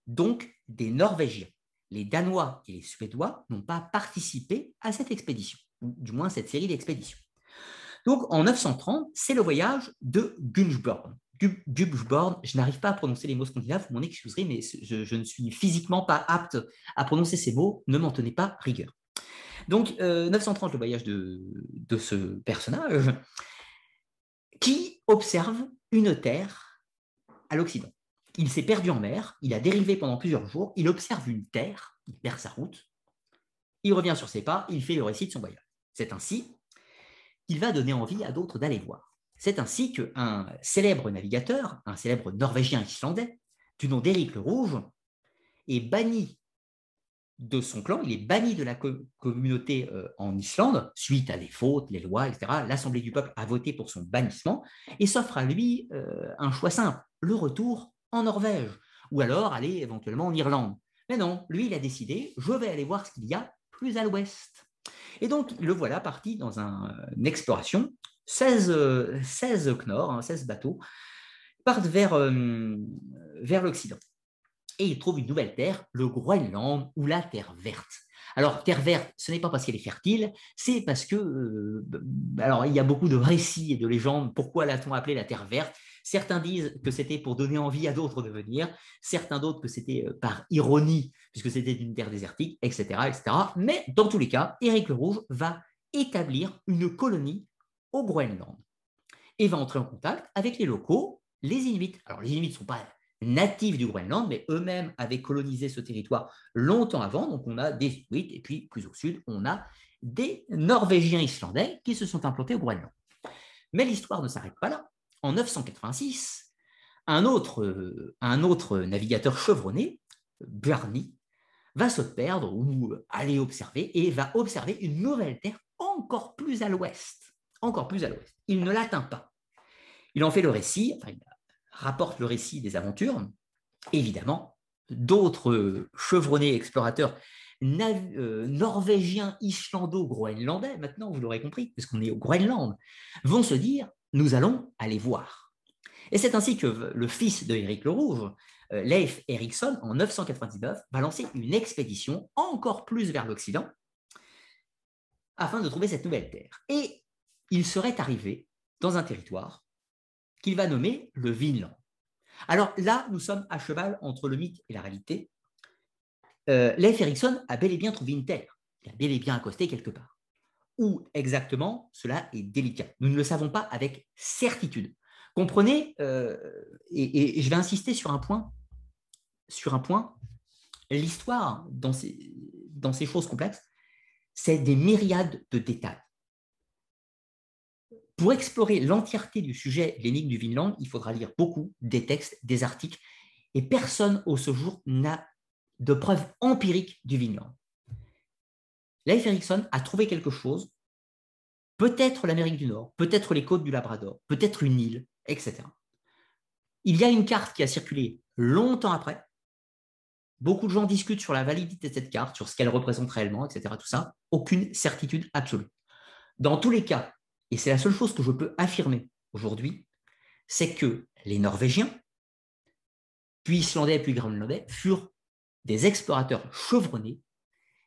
donc des Norvégiens les Danois et les Suédois n'ont pas participé à cette expédition, ou du moins cette série d'expéditions. Donc en 930, c'est le voyage de. Gubsborn, je n'arrive pas à prononcer les mots scandinaves, vous m'en excuserez, mais je, ne suis physiquement pas apte à prononcer ces mots, ne m'en tenez pas rigueur. Donc 930, euh, le voyage de, de ce personnage, qui observe une terre à l'Occident il s'est perdu en mer, il a dérivé pendant plusieurs jours, il observe une terre, il perd sa route, il revient sur ses pas, il fait le récit de son voyage. C'est ainsi qu'il va donner envie à d'autres d'aller voir. C'est ainsi qu'un célèbre navigateur, un célèbre norvégien islandais, du nom d'Éric le Rouge, est banni de son clan, il est banni de la communauté euh, en Islande suite à des fautes, les lois, etc. L'Assemblée du peuple a voté pour son bannissement et s'offre à lui euh, un choix simple, le retour en Norvège, ou alors aller éventuellement en Irlande. Mais non, lui, il a décidé, je vais aller voir ce qu'il y a plus à l'ouest. Et donc, le voilà parti dans une exploration. 16, 16 Knorr, 16 bateaux, partent vers, euh, vers l'Occident. Et il trouve une nouvelle terre, le Groenland, ou la Terre verte. Alors, terre verte, ce n'est pas parce qu'elle est fertile, c'est parce que, euh, alors, il y a beaucoup de récits et de légendes. Pourquoi l'a-t-on appelée la terre verte Certains disent que c'était pour donner envie à d'autres de venir, certains d'autres que c'était euh, par ironie, puisque c'était une terre désertique, etc., etc. Mais dans tous les cas, Éric le Rouge va établir une colonie au Groenland et va entrer en contact avec les locaux, les Inuits. Alors, les Inuits ne sont pas natifs du Groenland, mais eux-mêmes avaient colonisé ce territoire longtemps avant. Donc, on a des Inuits, et puis plus au sud, on a des Norvégiens islandais qui se sont implantés au Groenland. Mais l'histoire ne s'arrête pas là en 986, un autre, un autre navigateur chevronné, Bjarni, va se perdre ou aller observer et va observer une nouvelle terre encore plus à l'ouest. Encore plus à l'ouest. Il ne l'atteint pas. Il en fait le récit, enfin, il rapporte le récit des aventures. Évidemment, d'autres chevronnés explorateurs euh, norvégiens, islando-groenlandais, maintenant vous l'aurez compris, puisqu'on est au Groenland, vont se dire nous allons aller voir. Et c'est ainsi que le fils de Éric le Rouge, euh, Leif Erikson, en 999, va lancer une expédition encore plus vers l'Occident afin de trouver cette nouvelle terre. Et il serait arrivé dans un territoire qu'il va nommer le Vinland. Alors là, nous sommes à cheval entre le mythe et la réalité. Euh, Leif Erikson a bel et bien trouvé une terre. Il a bel et bien accosté quelque part. Où exactement, cela est délicat. Nous ne le savons pas avec certitude. Comprenez, euh, et, je vais insister sur un point, sur un point, l'histoire dans ces, choses complexes, c'est des myriades de détails. Pour explorer l'entièreté du sujet, l'énigme du Vinland, il faudra lire beaucoup des textes, des articles, et personne au ce jour n'a de preuves empiriques du Vinland. Leif Erikson a trouvé quelque chose, peut-être l'Amérique du Nord, peut-être les côtes du Labrador, peut-être une île, etc. Il y a une carte qui a circulé longtemps après. Beaucoup de gens discutent sur la validité de cette carte, sur ce qu'elle représente réellement, etc. Tout ça, aucune certitude absolue. Dans tous les cas, et c'est la seule chose que je peux affirmer aujourd'hui, c'est que les Norvégiens, puis Islandais, puis Groenlandais, furent des explorateurs chevronnés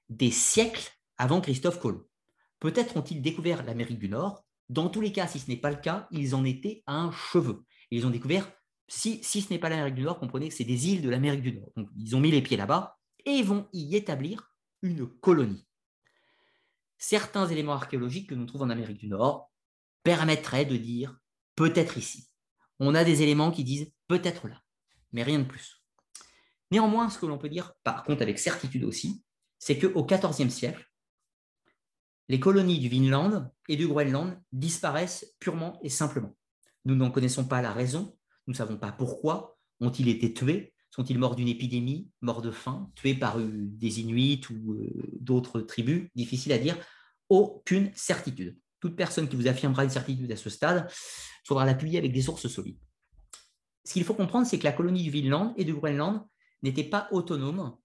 des siècles avant Christophe Colomb. Peut-être ont-ils découvert l'Amérique du Nord. Dans tous les cas, si ce n'est pas le cas, ils en étaient à un cheveu. Ils ont découvert, si, si ce n'est pas l'Amérique du Nord, comprenez que c'est des îles de l'Amérique du Nord. Donc, ils ont mis les pieds là-bas et vont y établir une colonie. Certains éléments archéologiques que nous trouvons en Amérique du Nord permettraient de dire peut-être ici. On a des éléments qui disent peut-être là, mais rien de plus. Néanmoins, ce que l'on peut dire, par contre avec certitude aussi, c'est qu'au XIVe siècle, les colonies du Vinland et du Groenland disparaissent purement et simplement. Nous n'en connaissons pas la raison, nous ne savons pas pourquoi. Ont-ils été tués Sont-ils morts d'une épidémie, morts de faim, tués par euh, des Inuits ou euh, d'autres tribus Difficile à dire. Aucune certitude. Toute personne qui vous affirmera une certitude à ce stade, faudra l'appuyer avec des sources solides. Ce qu'il faut comprendre, c'est que la colonie du Vinland et du Groenland n'était pas autonome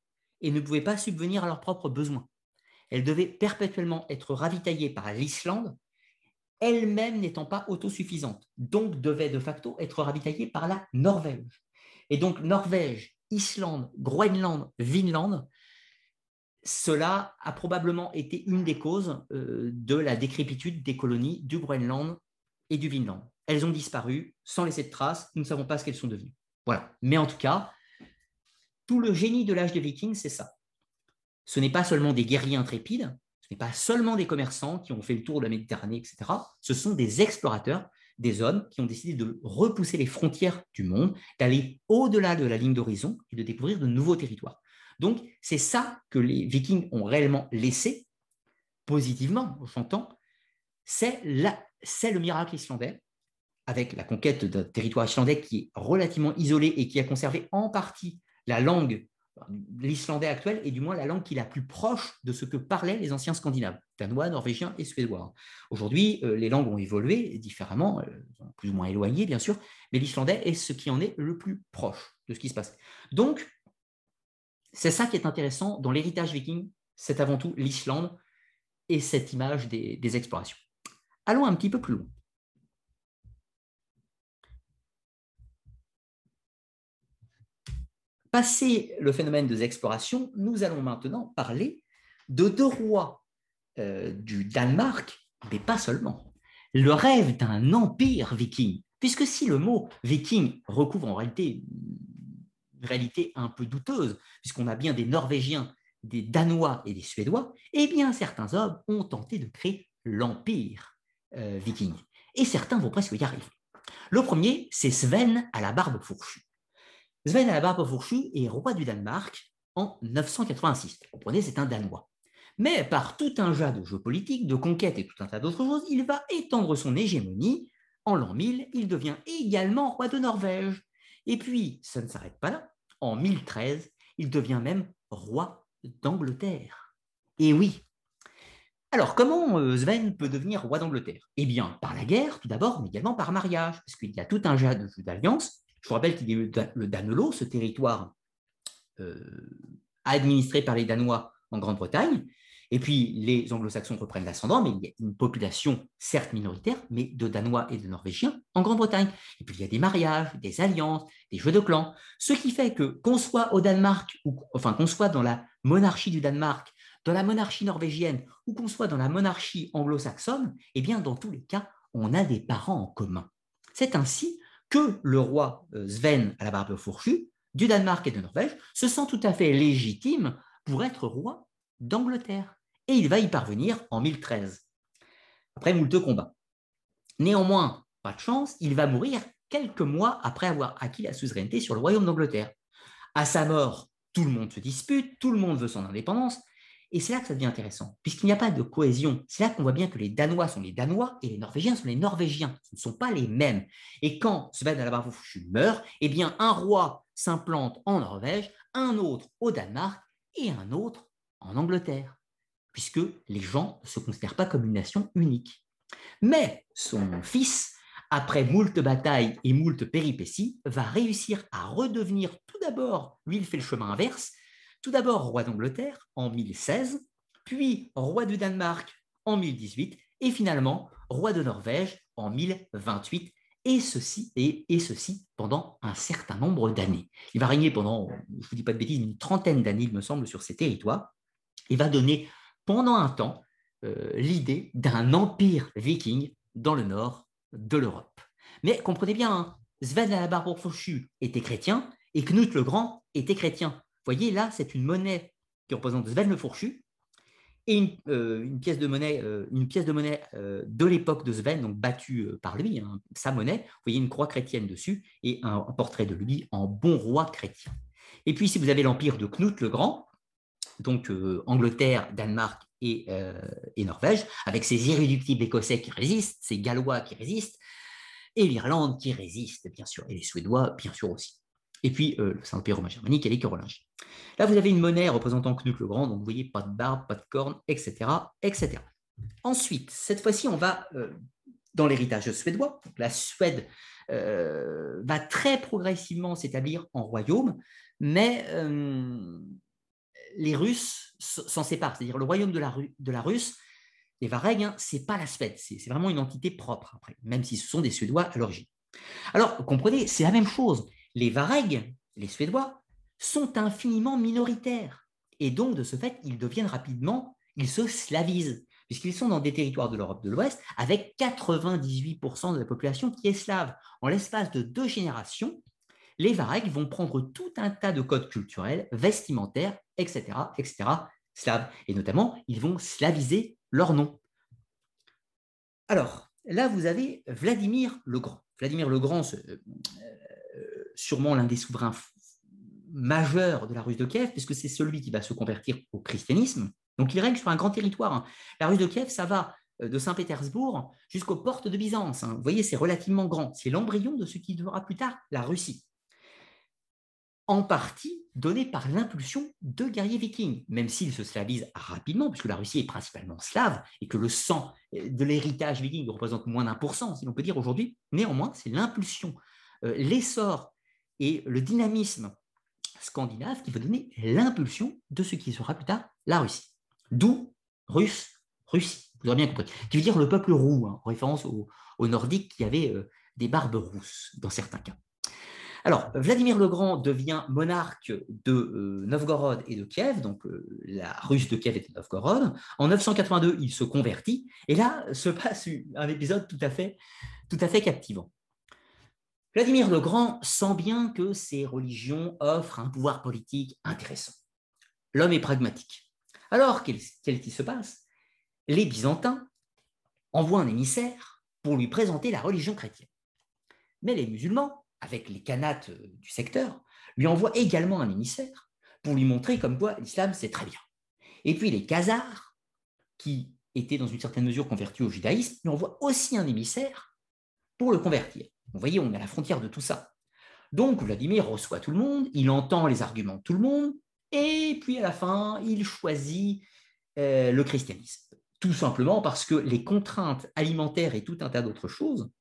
et ne pouvait pas subvenir à leurs propres besoins elle devait perpétuellement être ravitaillée par l'Islande, elle-même n'étant pas autosuffisante, donc devait de facto être ravitaillée par la Norvège. Et donc Norvège, Islande, Groenland, Vinland, cela a probablement été une des causes euh, de la décrépitude des colonies du Groenland et du Vinland. Elles ont disparu sans laisser de traces, nous ne savons pas ce qu'elles sont devenues. Voilà. Mais en tout cas, tout le génie de l'âge des Vikings, c'est ça ce n'est pas seulement des guerriers intrépides, ce n'est pas seulement des commerçants qui ont fait le tour de la Méditerranée, etc. Ce sont des explorateurs, des hommes qui ont décidé de repousser les frontières du monde, d'aller au-delà de la ligne d'horizon et de découvrir de nouveaux territoires. Donc, c'est ça que les Vikings ont réellement laissé, positivement, j'entends, c'est le miracle islandais, avec la conquête d'un territoire islandais qui est relativement isolé et qui a conservé en partie la langue l'islandais actuel est du moins la langue qui est la plus proche de ce que parlaient les anciens scandinaves, danois, norvégiens et suédois. Aujourd'hui, euh, les langues ont évolué différemment, euh, plus ou moins éloignées bien sûr, mais l'islandais est ce qui en est le plus proche de ce qui se passe. Donc, c'est ça qui est intéressant dans l'héritage viking, c'est avant tout l'Islande et cette image des explorations. Allons un petit peu plus loin. Passé le phénomène des explorations, nous allons maintenant parler de deux rois euh, du Danemark, mais pas seulement. Le rêve d'un empire viking, puisque si le mot viking recouvre en réalité une réalité un peu douteuse, puisqu'on a bien des Norvégiens, des Danois et des Suédois, eh bien certains hommes ont tenté de créer l'empire euh, viking. Et certains vont presque y arriver. Le premier, c'est Sven à la barbe fourchue. Sven à la barbe fourchue est roi du Danemark en 986. Vous comprenez, c'est un Danois. Mais par tout un jeu de jeux politiques, de conquêtes et tout un tas d'autres choses, il va étendre son hégémonie. En l'an 1000, il devient également roi de Norvège. Et puis, ça ne s'arrête pas là. En 1013, il devient même roi d'Angleterre. Et oui. Alors, comment euh, Sven peut devenir roi d'Angleterre? Eh bien, par la guerre, tout d'abord, mais également par mariage, parce qu'il y a tout un jeu d'alliances. Je vous rappelle qu'il y a le Danelo, ce territoire euh, administré par les Danois en Grande-Bretagne. Et puis, les anglo-saxons reprennent l'ascendant, mais il y a une population certes minoritaire, mais de Danois et de Norvégiens en Grande-Bretagne. Et puis, il y a des mariages, des alliances, des jeux de clans. Ce qui fait que, qu'on soit au Danemark, enfin, qu'on soit dans la monarchie du Danemark, dans la monarchie norvégienne, ou qu'on soit dans la monarchie anglo-saxonne, eh bien, dans tous les cas, on a des parents en commun. C'est ainsi que le roi euh, Sven à la barbe fourchue du Danemark et de Norvège se sent tout à fait légitime pour être roi d'Angleterre. Et il va y parvenir en 1013, après moult combats. Néanmoins, pas de chance, il va mourir quelques mois après avoir acquis la suzeraineté sur le royaume d'Angleterre. À sa mort, tout le monde se dispute, tout le monde veut son indépendance, et c'est là que ça devient intéressant, puisqu'il n'y a pas de cohésion. C'est là qu'on voit bien que les Danois sont les Danois et les Norvégiens sont les Norvégiens. Ce ne sont pas les mêmes. Et quand Sven Alabafouchu meurt, eh bien, un roi s'implante en Norvège, un autre au Danemark et un autre en Angleterre, puisque les gens ne se considèrent pas comme une nation unique. Mais son fils, après moult batailles et moult péripéties, va réussir à redevenir tout d'abord, lui il fait le chemin inverse, tout d'abord roi d'Angleterre en 1016, puis roi du Danemark en 1018 et finalement roi de Norvège en 1028 et ceci, et, ceci pendant un certain nombre d'années. Il va régner pendant, je ne vous dis pas de bêtises, une trentaine d'années, il me semble, sur ces territoires, et va donner pendant un temps euh, l'idée d'un empire viking dans le nord de l'Europe. Mais comprenez bien, hein, Sven à la barbe était chrétien et Knut le Grand était chrétien voyez, là, c'est une monnaie qui représente Sven le fourchu et une, euh, pièce de monnaie, euh, une pièce de, monnaie euh, de l'époque de Sven, donc battue par lui, hein, sa monnaie. Vous voyez une croix chrétienne dessus et un, portrait de lui en bon roi chrétien. Et puis, si vous avez l'empire de Knut le Grand, donc Angleterre, Danemark et, Norvège, avec ses irréductibles écossais qui résistent, ses gallois qui résistent, et l'Irlande qui résiste, bien sûr, et les Suédois, bien sûr aussi et puis euh, le Saint-Empire romain germanique et les Carolingiens. Là, vous avez une monnaie représentant Knut le Grand, donc vous voyez pas de barbe, pas de cornes, etc. etc. Ensuite, cette fois-ci, on va euh, dans l'héritage suédois. la Suède euh, va très progressivement s'établir en royaume, mais les Russes s'en séparent. C'est-à-dire le royaume de la, de la Russe, les Varegs, hein, ce n'est pas la Suède, c'est vraiment une entité propre, après, même si ce sont des Suédois à l'origine. Alors, comprenez, c'est la même chose les Varegs, les Suédois, sont infiniment minoritaires. Et donc, de ce fait, ils deviennent rapidement, ils se slavisent, puisqu'ils sont dans des territoires de l'Europe de l'Ouest avec 98% de la population qui est slave. En l'espace de deux générations, les Varegs vont prendre tout un tas de codes culturels, vestimentaires, etc., etc., slaves. Et notamment, ils vont slaviser leur nom. Alors, là, vous avez Vladimir le Grand. Vladimir le Grand, euh, sûrement l'un des souverains majeurs de la Russe de Kiev, puisque c'est celui qui va se convertir au christianisme. Donc il règne sur un grand territoire. Hein. La Russe de Kiev, ça va euh, de Saint-Pétersbourg jusqu'aux portes de Byzance. Hein. Vous voyez, c'est relativement grand. C'est l'embryon de ce qui devra plus tard la Russie. En partie donné par l'impulsion de guerriers vikings, même s'ils se slavisent rapidement, puisque la Russie est principalement slave et que le sang de l'héritage viking représente moins d'un pour cent, si l'on peut dire aujourd'hui. Néanmoins, c'est l'impulsion, euh, l'essor et le dynamisme scandinave qui va donner l'impulsion de ce qui sera plus tard la Russie. D'où russe, Russie, vous aurez bien compris, qui veut dire le peuple roux, hein, en référence aux, Nordiques qui avaient euh, des barbes rousses dans certains cas. Alors, Vladimir le Grand devient monarque de euh, Novgorod et de Kiev, donc euh, la Russe de Kiev et de Novgorod. En 982, il se convertit, et là se passe un épisode tout à fait captivant. Vladimir le Grand sent bien que ces religions offrent un pouvoir politique intéressant. L'homme est pragmatique. Alors, qu'est-ce qui se passe? Les Byzantins envoient un émissaire pour lui présenter la religion chrétienne. Mais les musulmans avec les canates euh, du secteur, lui envoie également un émissaire pour lui montrer comme quoi l'islam c'est très bien. Et puis les Khazars, qui étaient dans une certaine mesure convertis au judaïsme, lui envoient aussi un émissaire pour le convertir. Vous voyez, on est à la frontière de tout ça. Donc Vladimir reçoit tout le monde, il entend les arguments de tout le monde, et puis à la fin, il choisit euh, le christianisme. Tout simplement parce que les contraintes alimentaires et tout un tas d'autres choses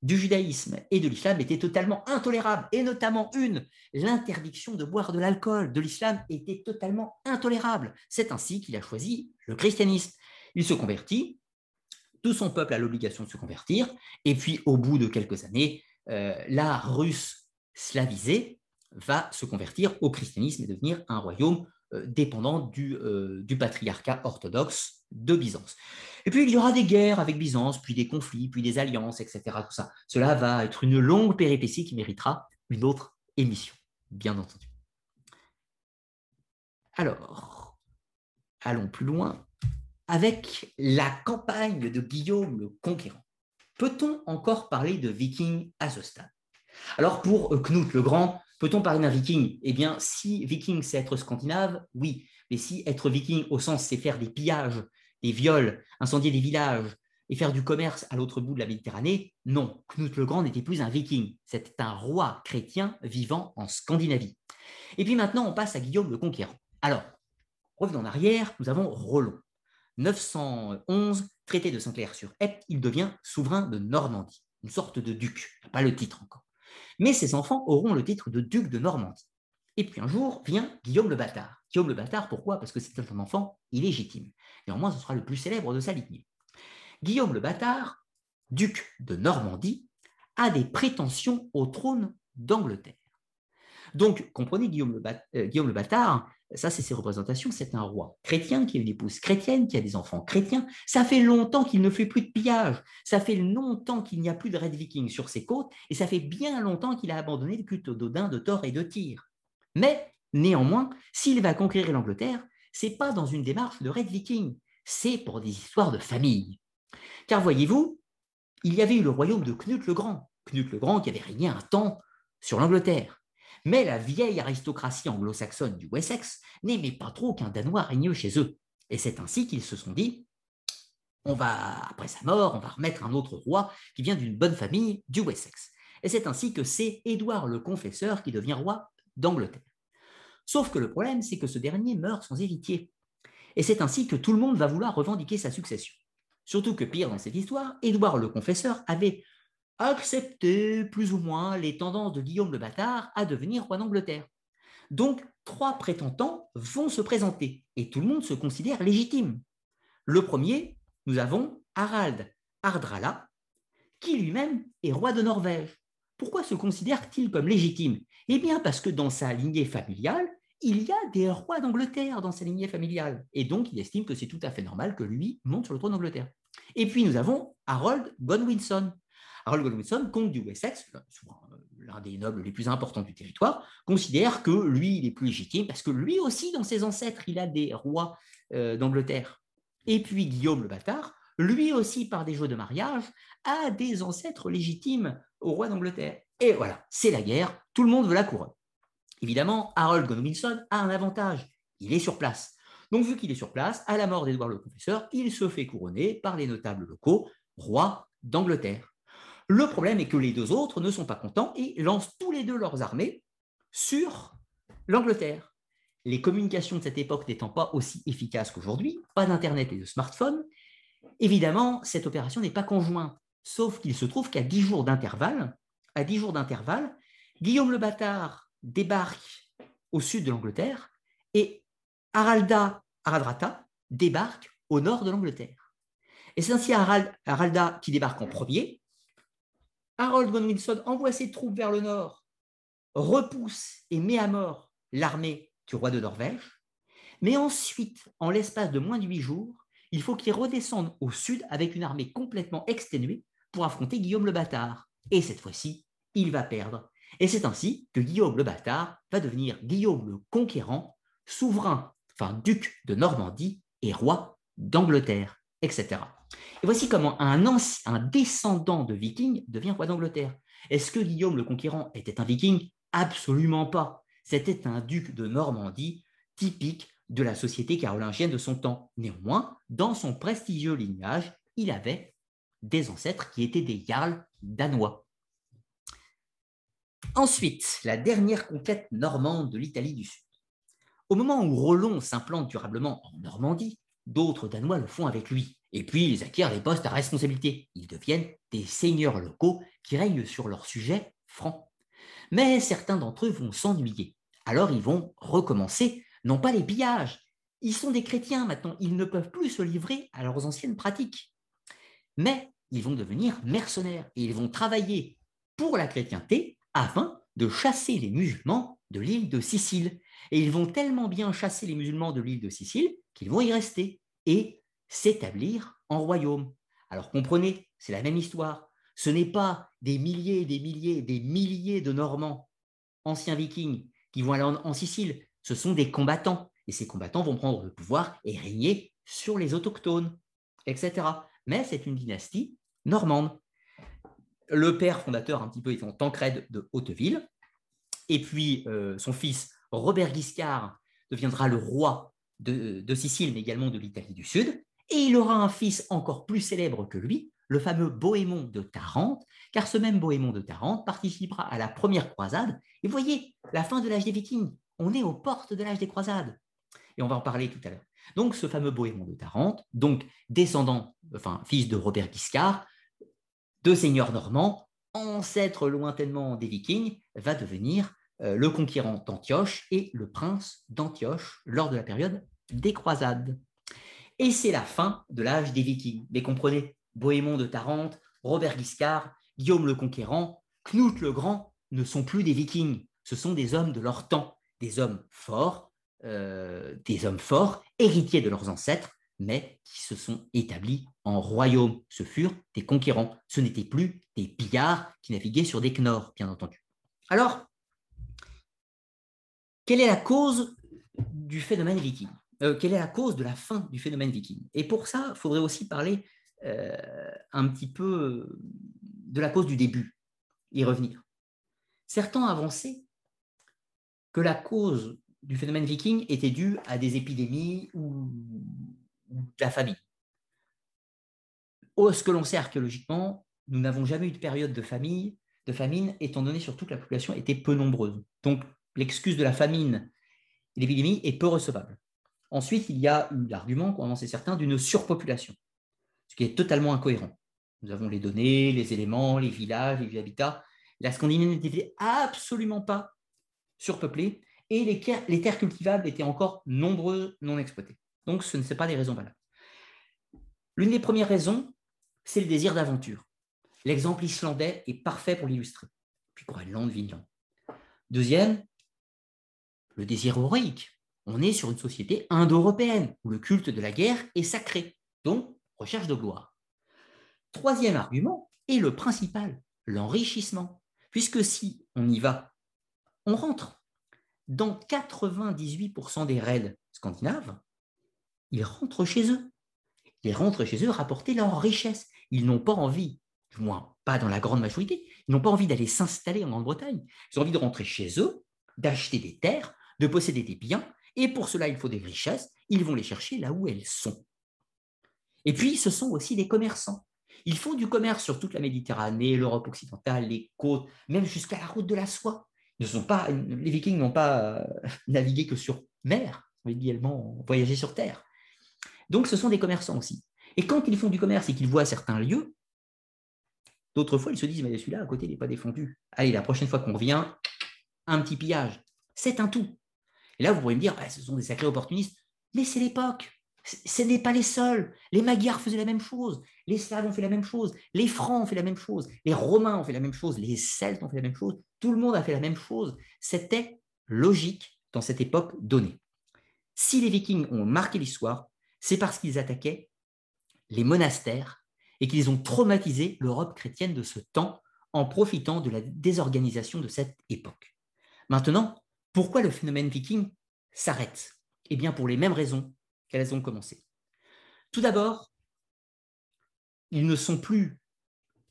du judaïsme et de l'islam était totalement intolérable, et notamment une, l'interdiction de boire de l'alcool de l'islam était totalement intolérable. C'est ainsi qu'il a choisi le christianisme. Il se convertit, tout son peuple a l'obligation de se convertir, et puis au bout de quelques années, euh, la Russe slavisée va se convertir au christianisme et devenir un royaume euh, dépendant du, euh, du patriarcat orthodoxe de Byzance. Et puis il y aura des guerres avec Byzance, puis des conflits, puis des alliances, etc. Cela va être une longue péripétie qui méritera une autre émission, bien entendu. Alors, allons plus loin avec la campagne de Guillaume le Conquérant. Peut-on encore parler de viking à ce stade? Alors pour Knut le Grand, peut-on parler d'un viking? Eh bien, si viking c'est être scandinave, oui. Mais si être viking au sens c'est faire des pillages des viols, incendier des villages et faire du commerce à l'autre bout de la Méditerranée, non, Knut le Grand n'était plus un viking, c'était un roi chrétien vivant en Scandinavie. Et puis maintenant, on passe à Guillaume le Conquérant. Alors, revenons en arrière, nous avons Roland. 911, traité de Saint-Clair-sur-Epte, il devient souverain de Normandie, une sorte de duc, pas le titre encore. Mais ses enfants auront le titre de duc de Normandie. Et puis un jour vient Guillaume le Bâtard. Guillaume le Bâtard, pourquoi? Parce que c'est un enfant illégitime. Néanmoins, ce sera le plus célèbre de sa lignée. Guillaume le Bâtard, duc de Normandie, a des prétentions au trône d'Angleterre. Donc, comprenez Guillaume le, euh, Guillaume le Bâtard, ça c'est ses représentations, c'est un roi chrétien qui a une épouse chrétienne, qui a des enfants chrétiens. Ça fait longtemps qu'il ne fait plus de pillage, ça fait longtemps qu'il n'y a plus de Red Viking sur ses côtes, et ça fait bien longtemps qu'il a abandonné le culte d'Odin, de Thor et de Tyr. Mais néanmoins, s'il va conquérir l'Angleterre, c'est pas dans une démarche de Red Viking, c'est pour des histoires de famille. Car voyez-vous, il y avait eu le royaume de Knut le Grand, Knut le Grand qui avait régné un temps sur l'Angleterre. Mais la vieille aristocratie anglo-saxonne du Wessex n'aimait pas trop qu'un Danois règne chez eux. Et c'est ainsi qu'ils se sont dit, on va, après sa mort, on va remettre un autre roi qui vient d'une bonne famille du Wessex. Et c'est ainsi que c'est Édouard le Confesseur qui devient roi d'Angleterre. Sauf que le problème, c'est que ce dernier meurt sans héritier. Et c'est ainsi que tout le monde va vouloir revendiquer sa succession. Surtout que pire dans cette histoire, Édouard le Confesseur avait accepté plus ou moins les tendances de Guillaume le Bâtard à devenir roi d'Angleterre. Donc, trois prétendants vont se présenter et tout le monde se considère légitime. Le premier, nous avons Harald Hardrala, qui lui-même est roi de Norvège. Pourquoi se considère-t-il comme légitime? Eh bien, parce que dans sa lignée familiale, il y a des rois d'Angleterre dans sa lignée familiale. Et donc, il estime que c'est tout à fait normal que lui monte sur le trône d'Angleterre. Et puis, nous avons Harold Godwinson. Harold Godwinson, comte du Wessex, l'un des nobles les plus importants du territoire, considère que lui, il est plus légitime parce que lui aussi, dans ses ancêtres, il a des rois euh, d'Angleterre. Et puis, Guillaume le Bâtard, lui aussi, par des jeux de mariage, a des ancêtres légitimes au roi d'Angleterre. Et voilà, c'est la guerre, tout le monde veut la couronne. Évidemment, Harold Godwinson a un avantage, il est sur place. Donc, vu qu'il est sur place, à la mort d'Édouard le Confesseur, il se fait couronner par les notables locaux, roi d'Angleterre. Le problème est que les deux autres ne sont pas contents et lancent tous les deux leurs armées sur l'Angleterre. Les communications de cette époque n'étant pas aussi efficaces qu'aujourd'hui, pas d'Internet et de smartphone, évidemment, cette opération n'est pas conjointe, sauf qu'il se trouve qu'à 10 jours d'intervalle, à 10 jours d'intervalle, Guillaume le Bâtard débarque au sud de l'Angleterre et Haralda Haradrata débarque au nord de l'Angleterre. Et c'est ainsi Haralda qui débarque en premier. Harold Godwinson envoie ses troupes vers le nord repousse et met à mort l'armée du roi de Norvège. Mais ensuite, en l'espace de moins de huit jours, il faut qu'il redescende au sud avec une armée complètement exténuée pour affronter Guillaume le Bâtard. Et cette fois-ci, il va perdre. Et c'est ainsi que Guillaume le Bâtard va devenir Guillaume le Conquérant, souverain, enfin duc de Normandie et roi d'Angleterre, etc. Et voici comment un, descendant de viking devient roi d'Angleterre. Est-ce que Guillaume le Conquérant était un viking? Absolument pas. C'était un duc de Normandie typique de la société carolingienne de son temps. Néanmoins, dans son prestigieux lignage, il avait des ancêtres qui étaient des jarls danois. Ensuite, la dernière conquête normande de l'Italie du Sud. Au moment où Rollon s'implante durablement en Normandie, d'autres Danois le font avec lui, et puis ils acquièrent des postes à responsabilité. Ils deviennent des seigneurs locaux qui règnent sur leurs sujets francs. Mais certains d'entre eux vont s'ennuyer. Alors ils vont recommencer, non pas les pillages. Ils sont des chrétiens maintenant, ils ne peuvent plus se livrer à leurs anciennes pratiques. Mais ils vont devenir mercenaires et ils vont travailler pour la chrétienté afin de chasser les musulmans de l'île de Sicile. Et ils vont tellement bien chasser les musulmans de l'île de Sicile qu'ils vont y rester et s'établir en royaume. Alors comprenez, c'est la même histoire. Ce n'est pas des milliers, des milliers, des milliers de Normands, anciens vikings, qui vont aller en, Sicile. Ce sont des combattants. Et ces combattants vont prendre le pouvoir et régner sur les autochtones, etc. Mais c'est une dynastie normande. Le père fondateur, un petit peu, étant Tancred de Hauteville. Et puis, euh, son fils, Robert Guiscard, deviendra le roi de, Sicile, mais également de l'Italie du Sud. Et il aura un fils encore plus célèbre que lui, le fameux Bohémond de Tarente, car ce même Bohémond de Tarente participera à la première croisade. Et voyez, la fin de l'âge des Vikings, on est aux portes de l'âge des croisades. Et on va en parler tout à l'heure. Donc, ce fameux Bohémond de Tarente, donc descendant, enfin, fils de Robert Guiscard, de seigneur normand, ancêtre lointainement des Vikings, va devenir euh, le conquérant d'Antioche et le prince d'Antioche lors de la période des croisades. Et c'est la fin de l'âge des Vikings. Mais comprenez, Bohémond de Tarente, Robert Guiscard, Guillaume le Conquérant, Knut le Grand ne sont plus des Vikings. Ce sont des hommes de leur temps, des hommes forts, euh, des hommes forts, héritiers de leurs ancêtres, mais qui se sont établis en royaume. Ce furent des conquérants. Ce n'étaient plus des pillards qui naviguaient sur des knorrs, bien entendu. Alors, quelle est la cause du phénomène viking? Euh, Quelle est la cause de la fin du phénomène viking? Et pour ça, il faudrait aussi parler euh, un petit peu de la cause du début, y revenir. Certains avançaient que la cause du phénomène viking était due à des épidémies ou, de la famine. Ce que l'on sait archéologiquement, nous n'avons jamais eu de période de famine, de famine, étant donné surtout que la population était peu nombreuse. Donc, l'excuse de la famine et l'épidémie est peu recevable. Ensuite, il y a eu l'argument, qu'ont avancé certains, d'une surpopulation, ce qui est totalement incohérent. Nous avons les données, les éléments, les villages, les habitats. La Scandinavie n'était absolument pas surpeuplée et les, les terres cultivables étaient encore nombreuses, non exploitées. Donc, ce ne sont pas des raisons valables. L'une des premières raisons, c'est le désir d'aventure. L'exemple islandais est parfait pour l'illustrer. Puis Groenland, Vinland. Deuxième, le désir héroïque. On est sur une société indo-européenne où le culte de la guerre est sacré, donc recherche de gloire. Troisième argument, et le principal, l'enrichissement. Puisque si on y va, on rentre. Dans 98% des raids scandinaves, ils rentrent chez eux. Ils rentrent chez eux rapporter leur richesse. Ils n'ont pas envie, du moins pas dans la grande majorité, ils n'ont pas envie d'aller s'installer en Grande-Bretagne. Ils ont envie de rentrer chez eux, d'acheter des terres, de posséder des biens, et pour cela, il faut des richesses. Ils vont les chercher là où elles sont. Et puis, ce sont aussi des commerçants. Ils font du commerce sur toute la Méditerranée, l'Europe occidentale, les côtes, même jusqu'à la route de la soie. Ne sont pas, les Vikings n'ont pas euh, navigué que sur mer, également voyagé sur terre. Donc, ce sont des commerçants aussi. Et quand ils font du commerce et qu'ils voient certains lieux, d'autres fois, ils se disent, mais celui-là, à côté, il n'est pas défendu. Allez, la prochaine fois qu'on revient, un petit pillage. C'est un tout. Et là, vous pourriez me dire, bah, ce sont des sacrés opportunistes. Mais c'est l'époque. Ce n'est pas les seuls. Les Magyars faisaient la même chose. Les Slaves ont fait la même chose. Les Francs ont fait la même chose. Les Romains ont fait la même chose. Les Celtes ont fait la même chose. tout le monde a fait la même chose. C'était logique dans cette époque donnée. Si les Vikings ont marqué l'histoire, c'est parce qu'ils attaquaient les monastères et qu'ils ont traumatisé l'Europe chrétienne de ce temps en profitant de la désorganisation de cette époque. Maintenant, pourquoi le phénomène viking s'arrête? Eh bien, pour les mêmes raisons qu'elles ont commencé. Tout d'abord, ils ne sont plus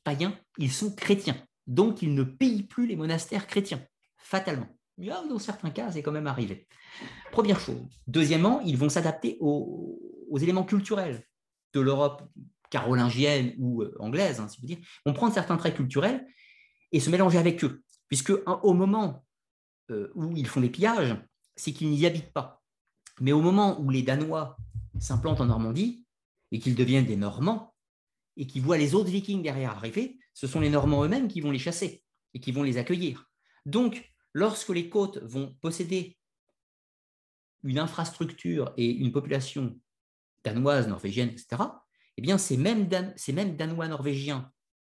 païens, ils sont chrétiens. Donc, ils ne payent plus les monastères chrétiens, fatalement. Mais dans certains cas, c'est quand même arrivé. Première chose. Deuxièmement, ils vont s'adapter aux, éléments culturels de l'Europe carolingienne ou euh, anglaise, hein, si vous dire. Ils vont certains traits culturels et se mélanger avec eux. Puisque au moment où ils font des pillages, c'est qu'ils n'y habitent pas. Mais au moment où les Danois s'implantent en Normandie et qu'ils deviennent des Normands et qu'ils voient les autres Vikings derrière arriver, ce sont les Normands eux-mêmes qui vont les chasser et qui vont les accueillir. Donc, lorsque les côtes vont posséder une infrastructure et une population danoise, norvégienne, etc., eh bien, ces mêmes, ces mêmes Danois norvégiens,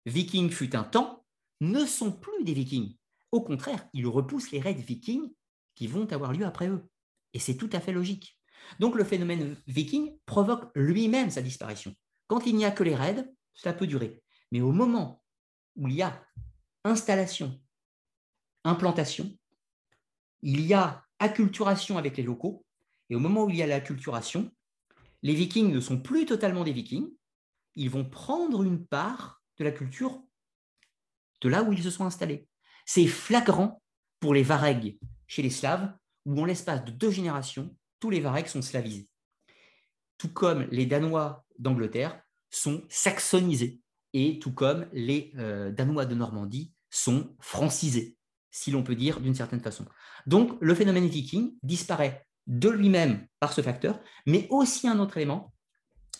vikings fut un temps, ne sont plus des vikings. Au contraire, ils repoussent les raids vikings qui vont avoir lieu après eux. Et c'est tout à fait logique. Donc le phénomène viking provoque lui-même sa disparition. Quand il n'y a que les raids, cela peut durer. Mais au moment où il y a installation, implantation, il y a acculturation avec les locaux, et au moment où il y a l'acculturation, les vikings ne sont plus totalement des vikings, ils vont prendre une part de la culture de là où ils se sont installés. C'est flagrant pour les Varegs chez les Slaves, où en l'espace de deux générations, tous les Varegs sont slavisés. Tout comme les Danois d'Angleterre sont saxonisés, et tout comme les euh, Danois de Normandie sont francisés, si l'on peut dire d'une certaine façon. Donc le phénomène viking disparaît de lui-même par ce facteur, mais aussi un autre élément,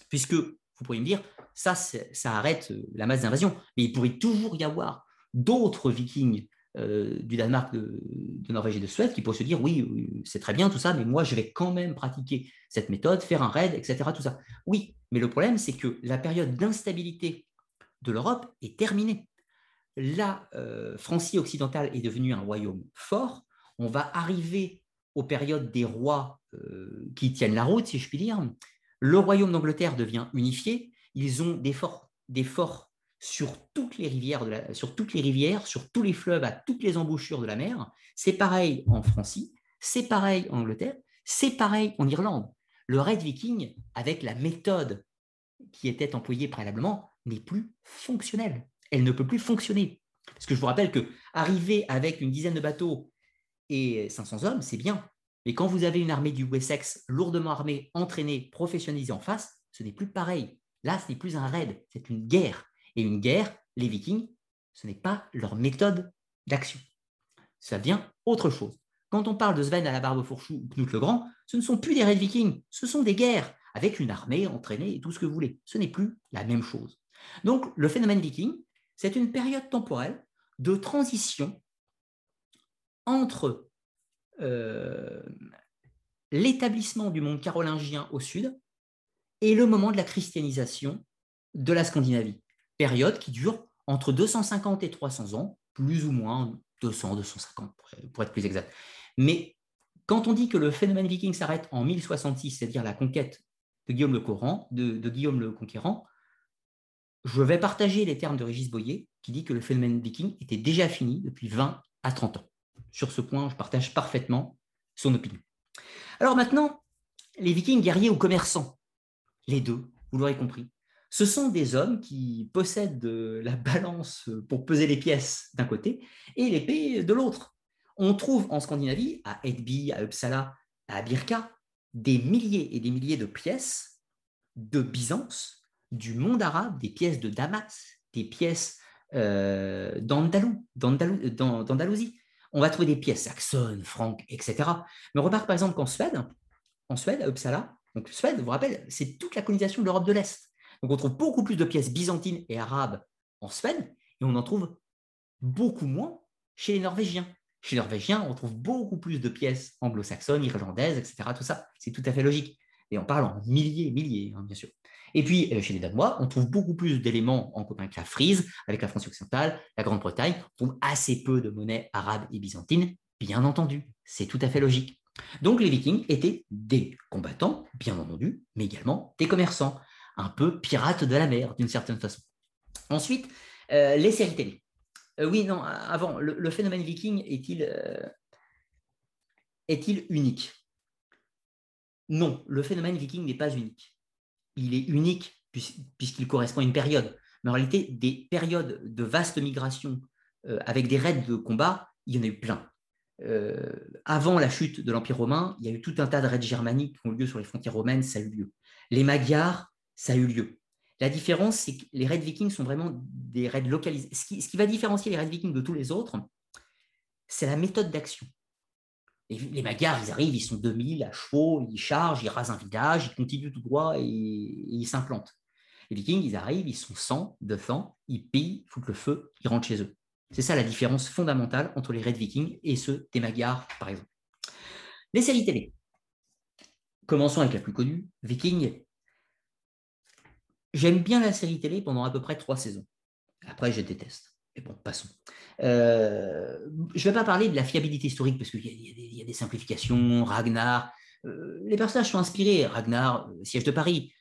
puisque vous pourriez me dire, ça, ça arrête la masse d'invasion, mais il pourrait toujours y avoir d'autres vikings euh, du Danemark, de, Norvège et de Suède qui pourraient se dire oui, c'est très bien tout ça, mais moi je vais quand même pratiquer cette méthode, faire un raid, etc. Tout ça. Oui, mais le problème c'est que la période d'instabilité de l'Europe est terminée. La euh, Francie occidentale est devenue un royaume fort. On va arriver aux périodes des rois euh, qui tiennent la route, si je puis dire. Le royaume d'Angleterre devient unifié. Ils ont des forts, des forts sur toutes les rivières, sur toutes les rivières, sur tous les fleuves, à toutes les embouchures de la mer. C'est pareil en Francie, c'est pareil en Angleterre, c'est pareil en Irlande. Le raid viking, avec la méthode qui était employée préalablement, n'est plus fonctionnelle. Elle ne peut plus fonctionner. Parce que je vous rappelle que arriver avec une dizaine de bateaux et 500 hommes, c'est bien. Mais quand vous avez une armée du Wessex lourdement armée, entraînée, professionnalisée en face, ce n'est plus pareil. Là, ce n'est plus un raid, c'est une guerre. Et une guerre, les Vikings, ce n'est pas leur méthode d'action. Ça devient autre chose. Quand on parle de Sven à la barbe fourchue ou Knut le Grand, ce ne sont plus des raids vikings, ce sont des guerres avec une armée entraînée et tout ce que vous voulez. Ce n'est plus la même chose. Donc, le phénomène viking, c'est une période temporelle de transition entre euh, l'établissement du monde carolingien au sud et le moment de la christianisation de la Scandinavie période qui dure entre 250 et 300 ans, plus ou moins 200, 250 pour être plus exact. Mais quand on dit que le phénomène viking s'arrête en 1066, c'est-à-dire la conquête de Guillaume le, Coran, de, Guillaume le Conquérant, je vais partager les termes de Régis Boyer, qui dit que le phénomène viking était déjà fini depuis 20 à 30 ans. Sur ce point, je partage parfaitement son opinion. Alors maintenant, les vikings guerriers ou commerçants, les deux, vous l'aurez compris, ce sont des hommes qui possèdent la balance pour peser les pièces d'un côté et l'épée de l'autre. On trouve en Scandinavie, à Edby, à Uppsala, à Birka, des milliers et des milliers de pièces de Byzance, du monde arabe, des pièces de Damas, des pièces euh, d'Andalousie. On va trouver des pièces saxonnes, franques, etc. Mais on remarque par exemple qu'en Suède, en Suède, à Uppsala, donc Suède, vous vous rappelez, c'est toute la colonisation de l'Europe de l'Est. Donc on trouve beaucoup plus de pièces byzantines et arabes en Suède, et on en trouve beaucoup moins chez les Norvégiens. Chez les Norvégiens, on trouve beaucoup plus de pièces anglo-saxonnes, irlandaises, etc. Tout ça, c'est tout à fait logique. et on parle en milliers, milliers, hein, bien sûr. Et puis, euh, chez les Danois, on trouve beaucoup plus d'éléments en commun avec la Frise, avec la France occidentale, la Grande-Bretagne. On trouve assez peu de monnaies arabes et byzantines, bien entendu. C'est tout à fait logique. Donc, les Vikings étaient des combattants, bien entendu, mais également des commerçants, un peu pirates de la mer, d'une certaine façon. Ensuite, euh, les séries télé. Euh, oui, non, avant, le, phénomène viking est-il est-il unique? Non, le phénomène viking n'est pas unique. Il est unique puisqu'il correspond à une période. Mais en réalité, des périodes de vaste migration euh, avec des raids de combat, il y en a eu plein. Euh, avant la chute de l'Empire romain, il y a eu tout un tas de raids germaniques qui ont eu lieu sur les frontières romaines, ça a eu lieu. Les Magyars, ça a eu lieu. La différence, c'est que les raids vikings sont vraiment des raids localisés. Ce qui, va différencier les raids vikings de tous les autres, c'est la méthode d'action. Les, Magyars, ils arrivent, ils sont 2000 à chevaux, ils chargent, ils rasent un village, ils continuent tout droit et, ils s'implantent. Les Vikings, ils arrivent, ils sont 100, 200, ils pillent, foutent le feu, ils rentrent chez eux. C'est ça la différence fondamentale entre les raids vikings et ceux des Magyars, par exemple. Les séries télé. Commençons avec la plus connue, Viking. J'aime bien la série télé pendant à peu près trois saisons. Après, je déteste. Mais bon, passons. Euh, je ne vais pas parler de la fiabilité historique parce qu'il y, a des simplifications, Ragnar. Euh, les personnages sont inspirés. Ragnar, euh, siège de Paris.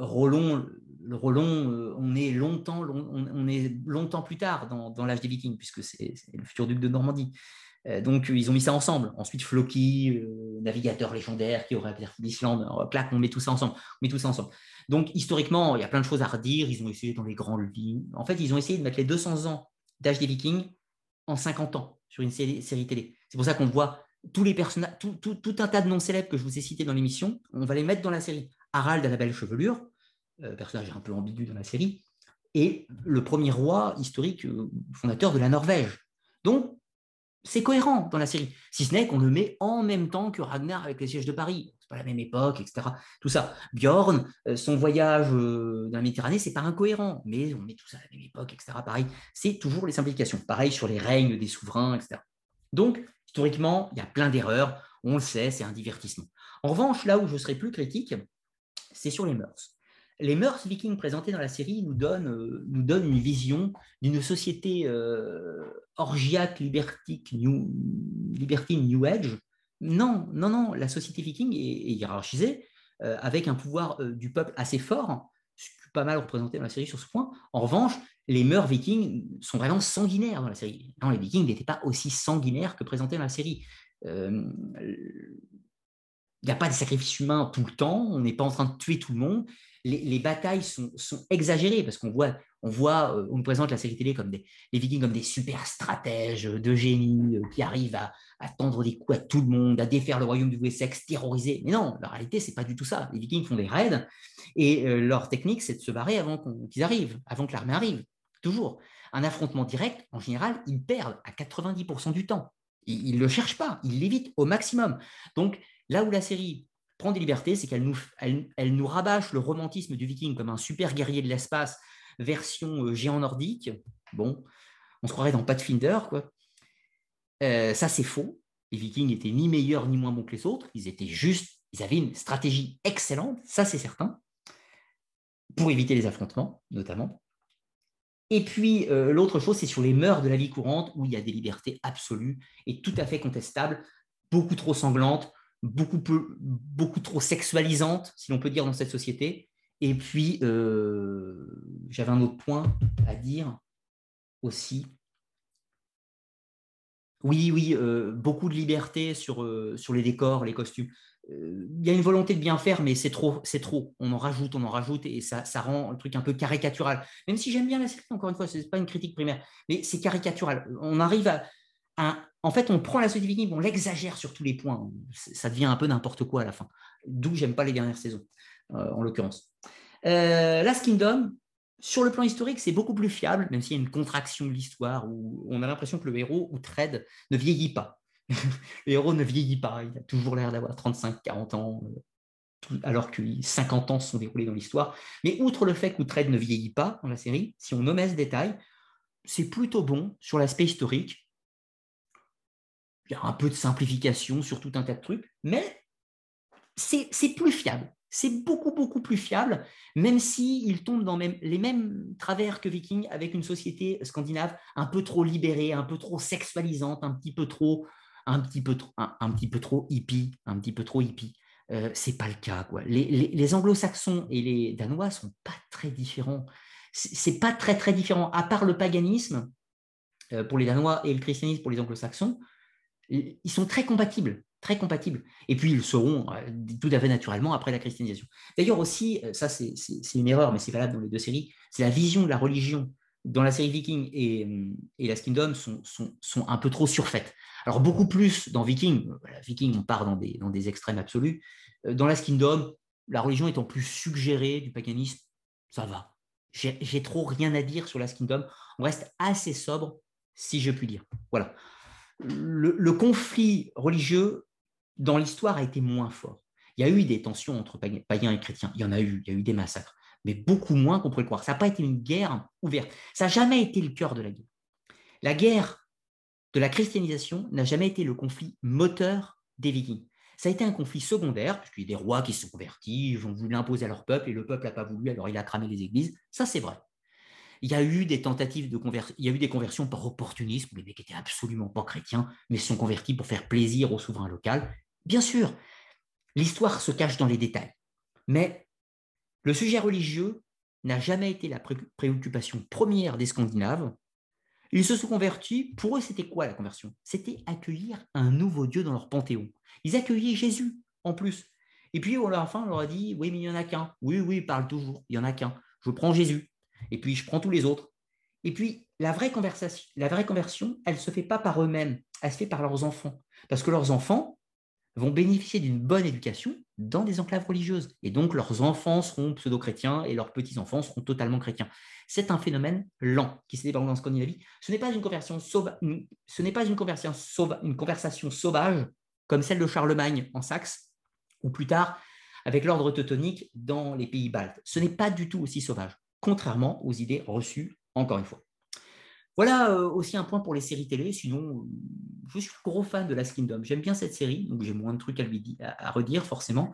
Rollon, le on est longtemps, on, est longtemps plus tard dans, l'âge des Vikings puisque c'est le futur duc de Normandie. Donc ils ont mis ça ensemble. Ensuite Floki, navigateur légendaire qui aurait perdu l'Islande. Clac, on met tout ça ensemble. On met tout ça ensemble. Donc, historiquement, il y a plein de choses à redire. Ils ont essayé dans les grandes lignes. En fait, ils ont essayé de mettre les 200 ans d'âge des Vikings en 50 ans sur une série, télé. C'est pour ça qu'on voit tous les personnages, tout, un tas de noms célèbres que je vous ai cités dans l'émission, on va les mettre dans la série. Harald à la belle chevelure, euh, personnage un peu ambigu dans la série, et le premier roi historique euh, fondateur de la Norvège. Donc, c'est cohérent dans la série, si ce n'est qu'on le met en même temps que Ragnar avec les sièges de Paris pas la même époque, etc. Tout ça. Bjorn, euh, son voyage euh, dans la Méditerranée, c'est pas incohérent, mais on met tout ça à la même époque, etc. Pareil, c'est toujours les simplifications. Pareil sur les règnes des souverains, etc. Donc, historiquement, il y a plein d'erreurs. On le sait, c'est un divertissement. En revanche, là où je serai plus critique, c'est sur les mœurs. Les mœurs vikings présentées dans la série nous donnent, euh, une vision d'une société orgiaque, libertique, new, libertine, New Age, non, non, non, la société viking est, hiérarchisée, euh, avec un pouvoir euh, du peuple assez fort, pas mal représenté dans la série sur ce point. En revanche, les mœurs vikings sont vraiment sanguinaires dans la série. Non, les vikings n'étaient pas aussi sanguinaires que présentés dans la série. Euh, il n'y a pas de sacrifices humains tout le temps, on n'est pas en train de tuer tout le monde. Les, batailles sont, exagérées parce qu'on voit, on voit, on présente la série télé comme des, les Vikings comme des super stratèges de génie qui arrivent à, tendre des coups à tout le monde, à défaire le royaume du Wessex, terroriser. Mais non, la réalité, c'est pas du tout ça. Les Vikings font des raids et euh, leur technique, c'est de se barrer avant qu'ils arrivent, avant que l'armée arrive. Toujours. Un affrontement direct, en général, ils perdent à 90% du temps. Ils ne le cherchent pas, ils l'évitent au maximum. Donc, là où la série prend des libertés, c'est qu'elle nous, elle, rabâche le romantisme du viking comme un super guerrier de l'espace, version euh, géant nordique. Bon, on se croirait dans Pathfinder, quoi. Euh, ça, c'est faux. Les Vikings n'étaient ni meilleurs ni moins bons que les autres. Ils étaient juste, ils avaient une stratégie excellente, ça c'est certain, pour éviter les affrontements, notamment. Et puis, euh, l'autre chose, c'est sur les mœurs de la vie courante, où il y a des libertés absolues et tout à fait contestables, beaucoup trop sanglantes, beaucoup, trop sexualisantes, si l'on peut dire, dans cette société. Et puis, euh, j'avais un autre point à dire aussi, oui, oui, euh, beaucoup de liberté sur, euh, sur les décors, les costumes. Il y a une volonté de bien faire, mais c'est trop, c'est trop. On en rajoute, on en rajoute, et ça, ça rend le truc un peu caricatural. Même si j'aime bien la série, encore une fois, ce n'est pas une critique primaire, mais c'est caricatural. On arrive à, En fait, on prend la société viking, on l'exagère sur tous les points. Ça devient un peu n'importe quoi à la fin. D'où j'aime pas les dernières saisons, en l'occurrence. Last Kingdom, sur le plan historique, c'est beaucoup plus fiable, même s'il y a une contraction de l'histoire où on a l'impression que le héros ou Tred ne vieillit pas. le héros ne vieillit pas, il a toujours l'air d'avoir 35, 40 ans, euh, alors que 50 ans se sont déroulés dans l'histoire. Mais outre le fait que Tred ne vieillit pas dans la série, si on nommait ce détail, c'est plutôt bon sur l'aspect historique. Il y a un peu de simplification sur tout un tas de trucs, mais c'est plus fiable. C'est beaucoup, beaucoup plus fiable, même s'il tombe dans les mêmes travers que Viking, avec une société scandinave un peu trop libérée, un peu trop sexualisante, un petit peu trop, un petit peu trop, un, petit peu trop hippie, un petit peu trop hippie. Euh, c'est pas le cas. Quoi. Les, anglo-saxons et les danois sont pas très différents. C'est pas très très différent, à part le paganisme euh, pour les danois et le christianisme pour les anglo-saxons. Ils sont très compatibles très compatibles. Et puis, ils seront euh, tout à fait naturellement après la christianisation. D'ailleurs aussi, euh, ça c'est une erreur, mais c'est valable dans les deux séries, c'est la vision de la religion dans la série Viking et, euh, et Last Kingdom sont, un peu trop surfaites. Alors beaucoup plus dans Viking, Viking on part dans des, dans des extrêmes absolus, dans Last Kingdom, la religion étant plus suggérée du paganisme, ça va. J'ai trop rien à dire sur Last Kingdom, on reste assez sobre, si je puis dire. Voilà. Le, conflit religieux dans l'histoire a été moins fort. Il y a eu des tensions entre païens et chrétiens, il y en a eu, il y a eu des massacres, mais beaucoup moins qu'on pourrait le croire. Ça n'a pas été une guerre ouverte, ça n'a jamais été le cœur de la guerre. La guerre de la christianisation n'a jamais été le conflit moteur des vikings. Ça a été un conflit secondaire, puisqu'il y a des rois qui se sont convertis, ils ont voulu l'imposer à leur peuple, et le peuple n'a pas voulu, alors il a cramé les églises. Ça, c'est vrai. Il y a eu des tentatives de conversion, il y a eu des conversions par opportunisme, les mecs étaient absolument pas chrétiens, mais se sont convertis pour faire plaisir au souverain local, Bien sûr, l'histoire se cache dans les détails, mais le sujet religieux n'a jamais été la préoccupation première des Scandinaves. Ils se sont convertis, pour eux c'était quoi la conversion? C'était accueillir un nouveau Dieu dans leur panthéon. Ils accueillaient Jésus en plus. Et puis à la fin, on leur a dit, oui, mais il n'y en a qu'un. Oui, oui, parle toujours, il n'y en a qu'un. Je prends Jésus, et puis je prends tous les autres. Et puis la vraie, conversion, elle ne se fait pas par eux-mêmes, elle se fait par leurs enfants. Parce que leurs enfants, vont bénéficier d'une bonne éducation dans des enclaves religieuses. Et donc, leurs enfants seront pseudo-chrétiens et leurs petits-enfants seront totalement chrétiens. C'est un phénomène lent qui s'est développé en Scandinavie. Ce n'est pas une une conversation sauvage comme celle de Charlemagne en Saxe, ou plus tard avec l'ordre teutonique dans les pays baltes. Ce n'est pas du tout aussi sauvage, contrairement aux idées reçues, encore une fois. Voilà euh, aussi un point pour les séries télé. Sinon, je suis gros fan de Last Kingdom. J'aime bien cette série, donc j'ai moins de trucs à, lui à, redire forcément.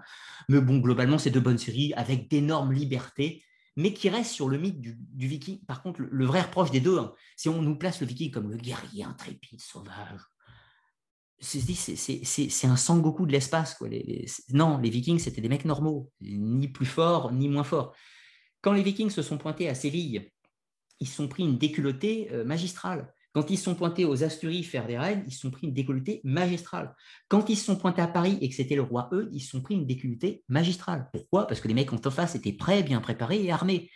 Mais bon, globalement, c'est de bonnes séries avec d'énormes libertés, mais qui restent sur le mythe du, viking. Par contre, le, vrai reproche des deux, hein, si on nous place le viking comme le guerrier intrépide, sauvage, c'est un Sangoku de l'espace. non, les vikings, c'était des mecs normaux, ni plus forts, ni moins forts. Quand les vikings se sont pointés à Séville ils sont pris une déculottée magistrale. Quand ils sont pointés aux Asturies faire des règles, ils sont pris une déculottée magistrale. Quand ils sont pointés à Paris et que c'était le roi eux, ils sont pris une déculottée magistrale. Pourquoi? Parce que les mecs en face étaient prêts, bien préparés et armés.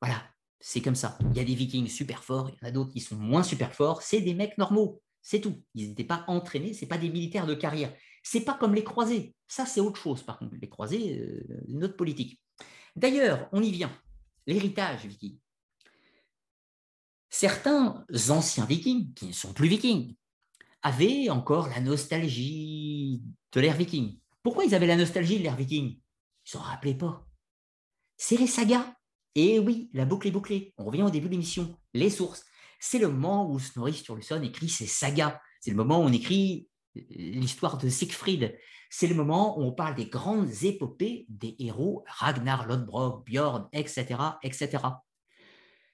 Voilà, c'est comme ça. Il y a des vikings super forts, il y en a d'autres qui sont moins super forts. C'est des mecs normaux, c'est tout. Ils n'étaient pas entraînés, c'est pas des militaires de carrière. C'est pas comme les croisés. Ça, c'est autre chose, par contre. Les croisés, euh, une autre politique. D'ailleurs, on y vient. L'héritage viking certains anciens vikings, qui ne sont plus vikings, avaient encore la nostalgie de l'ère viking. Pourquoi ils avaient la nostalgie de l'ère viking? Ils ne s'en rappelaient pas. C'est les sagas. Et oui, la boucle est bouclée. On revient au début de l'émission. Les sources. C'est le moment où Snorri Sturluson écrit ses sagas. C'est le moment où on écrit l'histoire de Siegfried. C'est le moment où on parle des grandes épopées des héros Ragnar Lodbrok, Bjorn, etc., etc.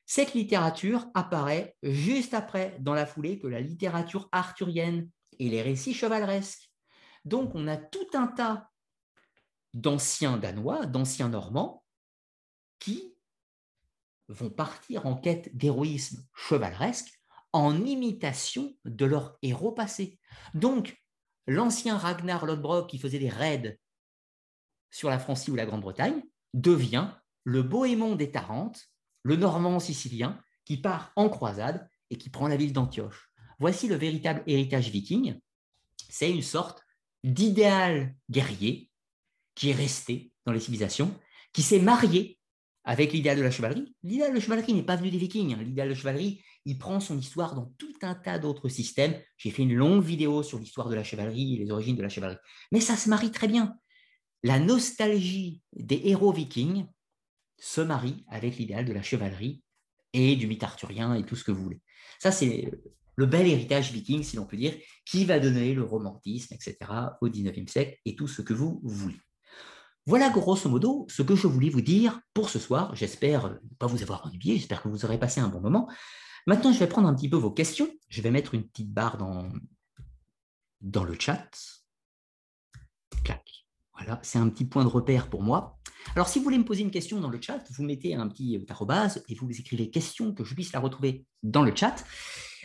Cette littérature apparaît juste après, dans la foulée, que la littérature arthurienne et les récits chevaleresques. Donc on a tout un tas d'anciens Danois, d'anciens Normands, qui vont partir en quête d'héroïsme chevaleresque en imitation de leurs héros passés. Donc, l'ancien Ragnar Lodbrok qui faisait des raids sur la Francie ou la Grande-Bretagne devient le Bohémond des Tarentes le Normand sicilien qui part en croisade et qui prend la ville d'Antioche. Voici le véritable héritage viking. C'est une sorte d'idéal guerrier qui est resté dans les civilisations, qui s'est marié avec l'idéal de la chevalerie. L'idéal de la chevalerie n'est pas venu des vikings. L'idéal de la chevalerie, il prend son histoire dans tout un tas d'autres systèmes. J'ai fait une longue vidéo sur l'histoire de la chevalerie et les origines de la chevalerie. Mais ça se marie très bien. La nostalgie des héros vikings se marie avec l'idéal de la chevalerie et du mythe arthurien et tout ce que vous voulez. Ça, c'est le bel héritage viking, si l'on peut dire, qui va donner le romantisme, etc., au XIXe siècle et tout ce que vous voulez. Voilà grosso modo ce que je voulais vous dire pour ce soir. J'espère ne pas vous avoir ennuyé, j'espère que vous aurez passé un bon moment. Maintenant, je vais prendre un petit peu vos questions. Je vais mettre une petite barre dans, dans le chat. Voilà, c'est un petit point de repère pour moi. Alors, si vous voulez me poser une question dans le chat, vous mettez un petit arrobase et vous écrivez question que je puisse la retrouver dans le chat.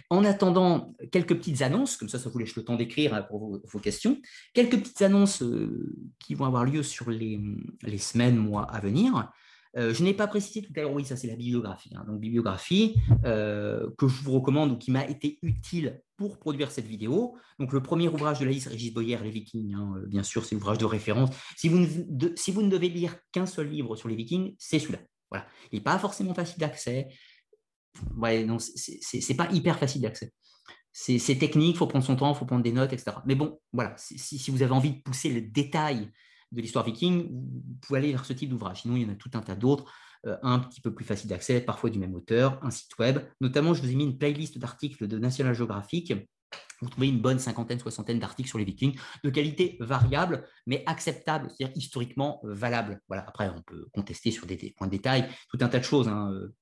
En attendant, quelques petites annonces, comme ça, ça vous laisse le temps d'écrire hein, pour vos, questions. Quelques petites annonces euh, qui vont avoir lieu sur les, les semaines, mois à venir. Euh, je n'ai pas précisé tout à l'heure, oui, ça c'est la bibliographie. Hein. donc, bibliographie euh, que je vous recommande ou qui m'a été utile pour produire cette vidéo. Donc, le premier ouvrage de la liste Régis Boyer, Les Vikings, hein, euh, bien sûr, c'est l'ouvrage de référence. Si vous, ne, devez lire qu'un seul livre sur les Vikings, c'est celui-là. Voilà. Il n'est pas forcément facile d'accès. Ouais, non, c'est pas hyper facile d'accès. C'est technique, il faut prendre son temps, il faut prendre des notes, etc. Mais bon, voilà, si, vous avez envie de pousser le détail de l'histoire viking, vous pouvez aller vers ce type d'ouvrage. Sinon, il y en a tout un tas d'autres, euh, un petit peu plus facile d'accès, parfois du même auteur, un site web. Notamment, je vous ai mis une playlist d'articles de National Geographic. Vous trouvez une bonne cinquantaine, soixantaine d'articles sur les vikings, de qualité variable, mais acceptable, c'est-à-dire historiquement euh, valable. Voilà. Après, on peut contester sur des, points de détail, tout un tas de choses. Hein. Euh,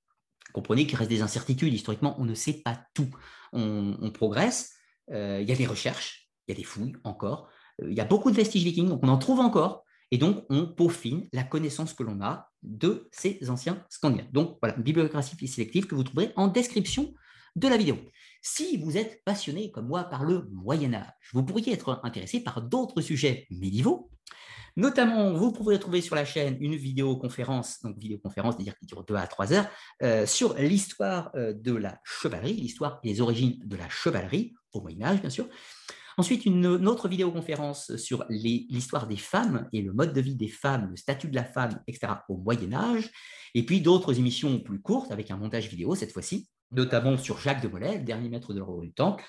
comprenez qu'il reste des incertitudes. Historiquement, on ne sait pas tout. On, progresse. il y a des recherches, il y a des fouilles encore. Euh, il y a beaucoup de vestiges vikings, donc on en trouve encore, et donc on peaufine la connaissance que l'on a de ces anciens Scandinaves. Donc voilà, bibliographie sélective que vous trouverez en description de la vidéo. Si vous êtes passionné comme moi par le Moyen Âge, vous pourriez être intéressé par d'autres sujets médiévaux. Notamment, vous pourrez trouver sur la chaîne une vidéoconférence, donc vidéoconférence, c'est-à-dire qui dure 2 à 3 heures, euh, sur l'histoire euh, de la chevalerie, l'histoire et les origines de la chevalerie, au Moyen Âge bien sûr. Ensuite, une, autre vidéoconférence sur l'histoire des femmes et le mode de vie des femmes, le statut de la femme, etc. au Moyen Âge. Et puis d'autres émissions plus courtes avec un montage vidéo cette fois-ci, notamment sur Jacques de Molay, le dernier maître de l'Euro du Temple.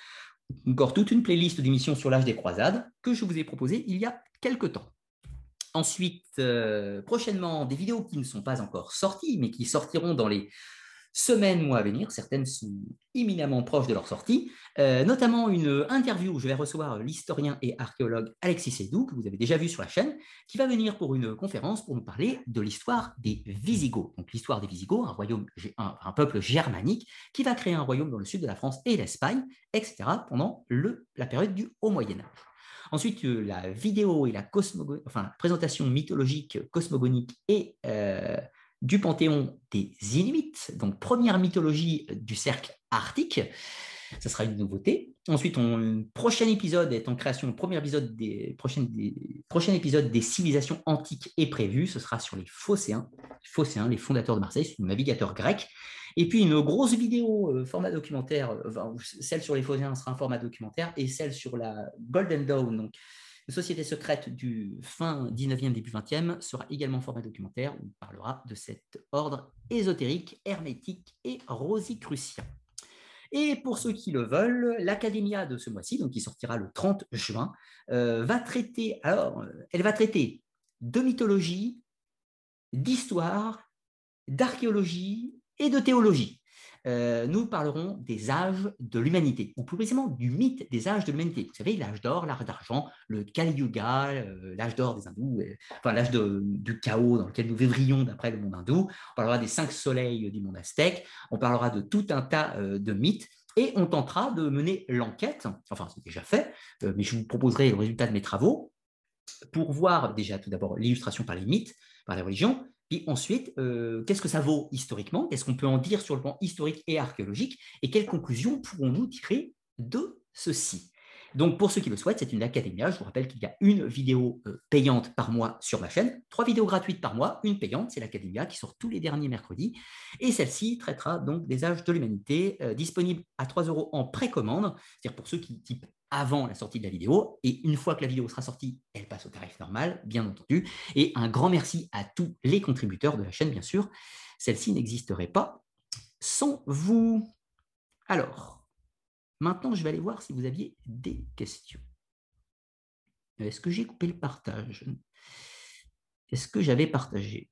Encore toute une playlist d'émissions sur l'âge des croisades que je vous ai proposée il y a quelques temps. Ensuite, euh, prochainement, des vidéos qui ne sont pas encore sorties, mais qui sortiront dans les semaines, mois à venir. Certaines sont éminemment proches de leur sortie, euh, notamment une interview où je vais recevoir l'historien et archéologue Alexis Sédou, que vous avez déjà vu sur la chaîne, qui va venir pour une conférence pour nous parler de l'histoire des Visigoths. Donc l'histoire des Visigoths, un, royaume, un, peuple germanique qui va créer un royaume dans le sud de la France et l'Espagne, etc., pendant la période du Haut Moyen Âge. Ensuite, euh, la vidéo et la, enfin, présentation mythologique, cosmogonique et euh, du panthéon des Inuits, donc première mythologie du cercle arctique. Ce sera une nouveauté. Ensuite, le prochain épisode est en création. Premier épisode des, des, prochain épisode des civilisations antiques est prévu. Ce sera sur les Phocéens, Phocéens les fondateurs de Marseille, un navigateur grec. Et puis une grosse vidéo, euh, format documentaire, euh, celle sur les Phocéens sera un format documentaire, et celle sur la Golden Dawn, donc une société secrète du fin 19e, début 20e sera également format documentaire où on parlera de cet ordre ésotérique, hermétique et rosicrucien. Et pour ceux qui le veulent, l'Académia de ce mois-ci, donc qui sortira le 30 juin, euh, va traiter, alors, elle va traiter de mythologie, d'histoire, d'archéologie et de théologie. Euh, nous parlerons des âges de l'humanité, ou plus précisément du mythe des âges de l'humanité. Vous savez, l'âge d'or, l'âge d'argent, le Kali Yuga, euh, l'âge d'or des hindous, euh, enfin l'âge du chaos dans lequel nous vivrions d'après le monde hindou. On parlera des cinq soleils du monde aztèque. On parlera de tout un tas de mythes. Et on tentera de mener l'enquête, enfin c'est déjà fait, mais je vous proposerai le résultat de mes travaux pour voir déjà tout d'abord l'illustration par les mythes, par les religions, puis ensuite, euh, qu'est-ce que ça vaut historiquement? Qu'est-ce qu'on peut en dire sur le plan historique et archéologique? Et quelles conclusions pourrons-nous tirer de ceci? Donc, pour ceux qui le souhaitent, c'est une académia. Je vous rappelle qu'il y a une vidéo euh, payante par mois sur ma chaîne, trois vidéos gratuites par mois, une payante, c'est l'académia qui sort tous les derniers mercredis. Et celle-ci traitera donc des âges de l'humanité, euh, disponible à 3 euros en précommande, c'est-à-dire pour ceux qui typent avant la sortie de la vidéo. Et une fois que la vidéo sera sortie, elle passe au tarif normal, bien entendu. Et un grand merci à tous les contributeurs de la chaîne, bien sûr. Celle-ci n'existerait pas sans vous. Alors, maintenant, je vais aller voir si vous aviez des questions. Est-ce que j'ai coupé le partage? Est-ce que j'avais partagé?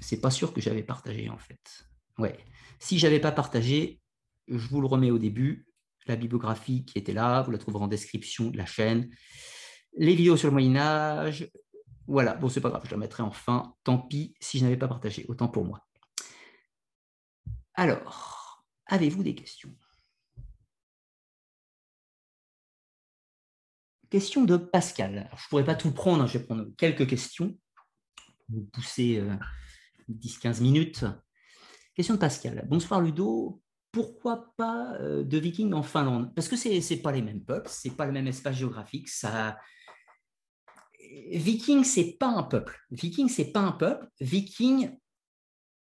C'est pas sûr que j'avais partagé en fait. Ouais. Si j'avais pas partagé, je vous le remets au début la bibliographie qui était là, vous la trouverez en description de la chaîne. Les vidéos sur le Moyen Âge, Voilà, bon, c'est pas grave, je la mettrai en fin. Tant pis si je n'avais pas partagé, autant pour moi. Alors, avez-vous des questions? Question de Pascal. je ne pourrais pas tout prendre, hein, je vais prendre quelques questions. Vous poussez 10-15 minutes. Question de Pascal. Bonsoir Ludo. Pourquoi pas euh, de Vikings en Finlande? Parce que ce n'est pas les mêmes peuples, ce n'est pas le même espace géographique. Ça... Viking, c'est pas un peuple. Viking, c'est pas un peuple. Viking,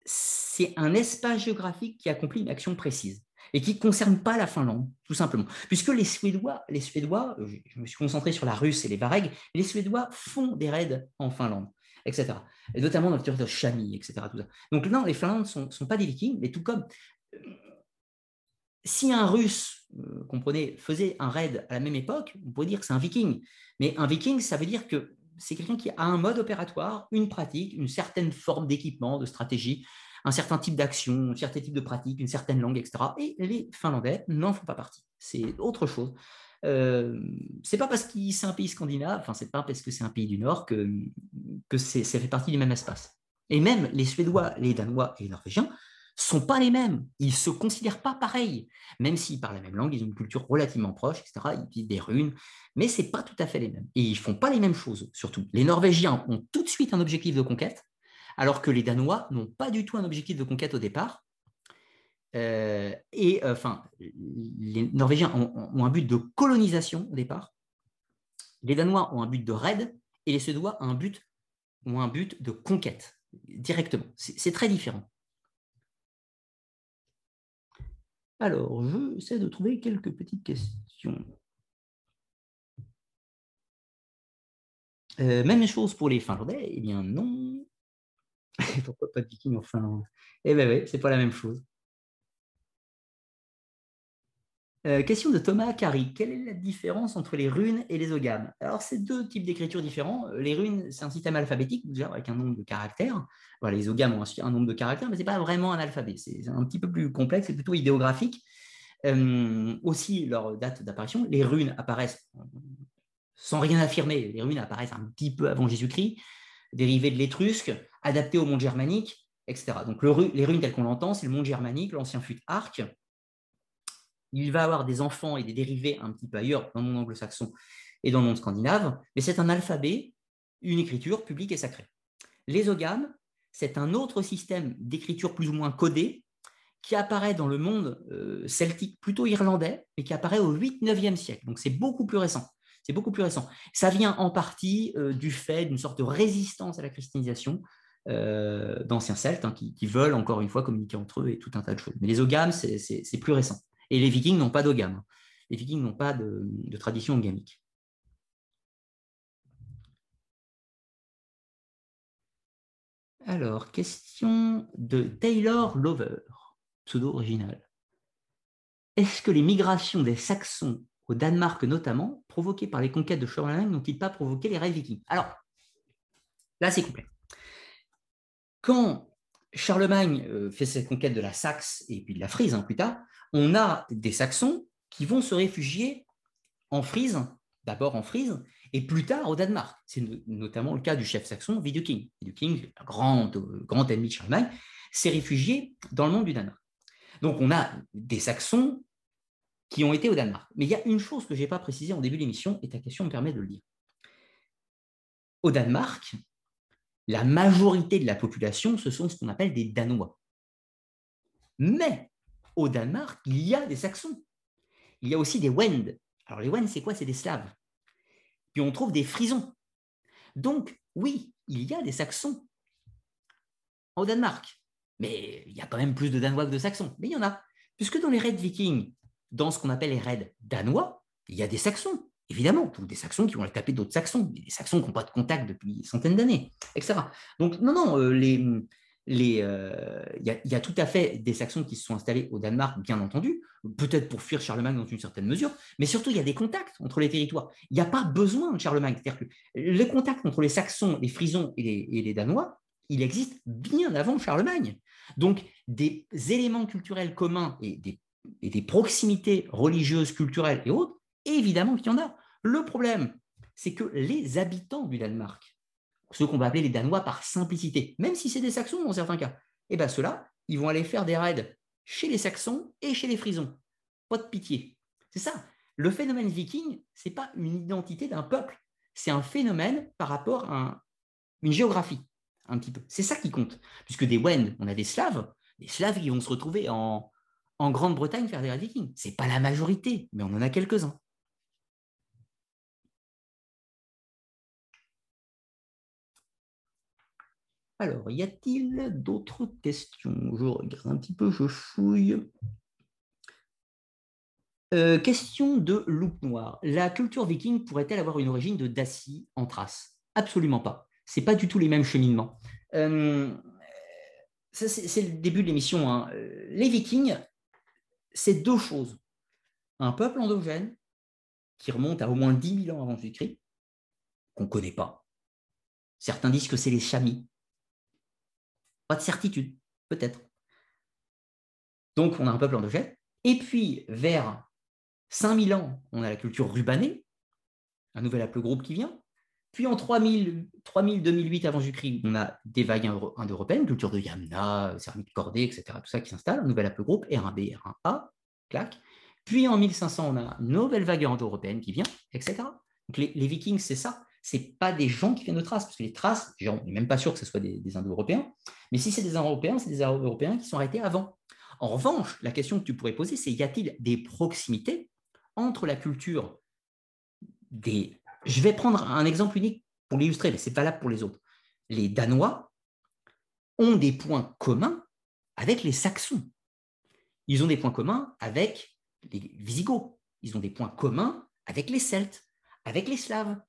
c'est un espace géographique qui accomplit une action précise et qui ne concerne pas la Finlande, tout simplement. Puisque les Suédois, les Suédois, je me suis concentré sur la Russe et les Varegs, les Suédois font des raids en Finlande, etc. Et notamment dans le territoire de Chami, etc. Donc non, les Finlandes ne sont, pas des Vikings, mais tout comme euh, si un Russe, euh, comprenez, faisait un raid à la même époque, on pourrait dire que c'est un Viking. Mais un Viking, ça veut dire que c'est quelqu'un qui a un mode opératoire, une pratique, une certaine forme d'équipement, de stratégie, un certain type d'action, un certain type de pratique, une certaine langue, etc. Et les Finlandais n'en font pas partie. C'est autre chose. Euh, c'est pas parce que c'est un pays scandinave, enfin c'est pas parce que c'est un pays du Nord que, que ça fait partie du même espace. Et même les Suédois, les Danois et les Norvégiens sont pas les mêmes. Ils se considèrent pas pareils, même s'ils parlent la même langue, ils ont une culture relativement proche, etc. Ils utilisent des runes, mais c'est pas tout à fait les mêmes. Et ils font pas les mêmes choses, surtout. Les Norvégiens ont tout de suite un objectif de conquête, alors que les Danois n'ont pas du tout un objectif de conquête au départ. Euh, et euh, enfin, les Norvégiens ont, un but de colonisation au départ. Les Danois ont un but de raid et les Suédois ont un but, ont un but de conquête directement. C'est très différent. Alors, je essaie de trouver quelques petites questions. Euh, même chose pour les Finlandais Eh bien non. Pourquoi pas de viking en Finlande? Eh bien oui, c'est pas la même chose. Euh, question de Thomas Carry. Quelle est la différence entre les runes et les ogames Alors, c'est deux types d'écriture différents. Les runes, c'est un système alphabétique, déjà avec un nombre de caractères. Les ogames ont un, nombre de caractères, mais ce n'est pas vraiment un alphabet. C'est un petit peu plus complexe, c'est plutôt idéographique. Euh, aussi, leur date d'apparition, les runes apparaissent sans rien affirmer. Les runes apparaissent un petit peu avant Jésus-Christ, dérivées de l'étrusque, adaptées au monde germanique, etc. Donc, les runes telles qu'on l'entend, c'est le monde germanique, l'ancien fut arc il va avoir des enfants et des dérivés un petit peu ailleurs, dans le monde anglo-saxon et dans le monde scandinave, mais c'est un alphabet, une écriture publique et sacrée. Les c'est un autre système d'écriture plus ou moins codée qui apparaît dans le monde euh, celtique plutôt irlandais, mais qui apparaît au 8-9e siècle. Donc c'est beaucoup plus récent. C'est beaucoup plus récent. Ça vient en partie euh, du fait d'une sorte de résistance à la christianisation euh, d'anciens Celtes hein, qui, veulent encore une fois communiquer entre eux et tout un tas de choses. Mais les ogames, c'est plus récent. Et les Vikings n'ont pas d'ogame. Les Vikings n'ont pas de, tradition ogamique. Alors, question de Taylor Lover, pseudo original. Est-ce que les migrations des Saxons au Danemark notamment, provoquées par les conquêtes de Charlemagne, n'ont-ils pas provoqué les raids vikings? Alors, là, c'est complet. Quand Charlemagne euh, fait cette conquête de la Saxe et puis de la Frise hein, plus tard, on a des Saxons qui vont se réfugier en Frise, d'abord en Frise, et plus tard au Danemark. C'est notamment le cas du chef saxon Viduking. Viduking, grand, grand ennemi de Charlemagne, s'est réfugié dans le monde du Danemark. Donc on a des Saxons qui ont été au Danemark. Mais il y a une chose que je n'ai pas précisée en début de l'émission, et ta question me permet de le dire. Au Danemark, la majorité de la population, ce sont ce qu'on appelle des Danois. Mais au Danemark, il y a des Saxons. Il y a aussi des Wend. Alors les Wend, c'est quoi? C'est des Slaves. Puis on trouve des Frisons. Donc, oui, il y a des Saxons au Danemark. Mais il y a quand même plus de Danois que de Saxons. Mais il y en a. Puisque dans les raids vikings, dans ce qu'on appelle les raids danois, il y a des Saxons évidemment, des Saxons qui vont aller taper d'autres Saxons, des Saxons qui n'ont pas de contact depuis des centaines d'années, etc. Donc, non, non, euh, euh, il y, a tout à fait des Saxons qui se sont installés au Danemark, bien entendu, peut-être pour fuir Charlemagne dans une certaine mesure, mais surtout, il y a des contacts entre les territoires. Il n'y a pas besoin de Charlemagne. C'est-à-dire que le contact entre les Saxons, les Frisons et les, Danois, il existe bien avant Charlemagne. Donc, des éléments culturels communs et des, et des proximités religieuses, culturelles et autres, évidemment qu'il y en a. Le problème, c'est que les habitants du Danemark ceux qu'on va appeler les Danois par simplicité, même si c'est des Saxons dans certains cas. Et eh bien ceux-là, ils vont aller faire des raids chez les Saxons et chez les Frisons. Pas de pitié. C'est ça. Le phénomène viking, ce n'est pas une identité d'un peuple, c'est un phénomène par rapport à une géographie, un petit peu. C'est ça qui compte. Puisque des Wends, on a des Slaves, des Slaves qui vont se retrouver en, en Grande-Bretagne faire des raids vikings. Ce n'est pas la majorité, mais on en a quelques-uns. Alors, y a-t-il d'autres questions? Je regarde un petit peu, je fouille. Euh, question de loup noir. La culture viking pourrait-elle avoir une origine de Dacie en Thrace? Absolument pas. Ce n'est pas du tout les mêmes cheminements. Euh, c'est le début de l'émission. Hein. Les vikings, c'est deux choses. Un peuple endogène qui remonte à au moins 10 000 ans avant Jésus-Christ, qu'on ne connaît pas. Certains disent que c'est les chamis, pas de certitude, peut-être. Donc, on a un peuple endogène. Et puis, vers 5000 ans, on a la culture rubanée, un nouvel haplogroupe qui vient. Puis en 3000, 3000 2008 avant Jésus-Christ, on a des vagues indo-européennes, culture de Yamna, céramique cordée, etc. Tout ça qui s'installe, un nouvel haplogroupe, R1B, R1A, clac. Puis en 1500, on a une nouvelle vague indo-européenne qui vient, etc. Donc les Vikings, c'est ça c'est pas des gens qui viennent de Thrace, parce que les Thraces, on n'est même pas sûr que ce soit des, Indo-Européens, mais si c'est des Indo-Européens, c'est des Indo-Européens qui sont arrêtés avant. En revanche, la question que tu pourrais poser, c'est y a-t-il des proximités entre la culture des... Je vais prendre un exemple unique pour l'illustrer, mais c'est valable pour les autres. Les Danois ont des points communs avec les Saxons. Ils ont des points communs avec les Visigoths. Ils ont des points communs avec les Celtes, avec les Slaves,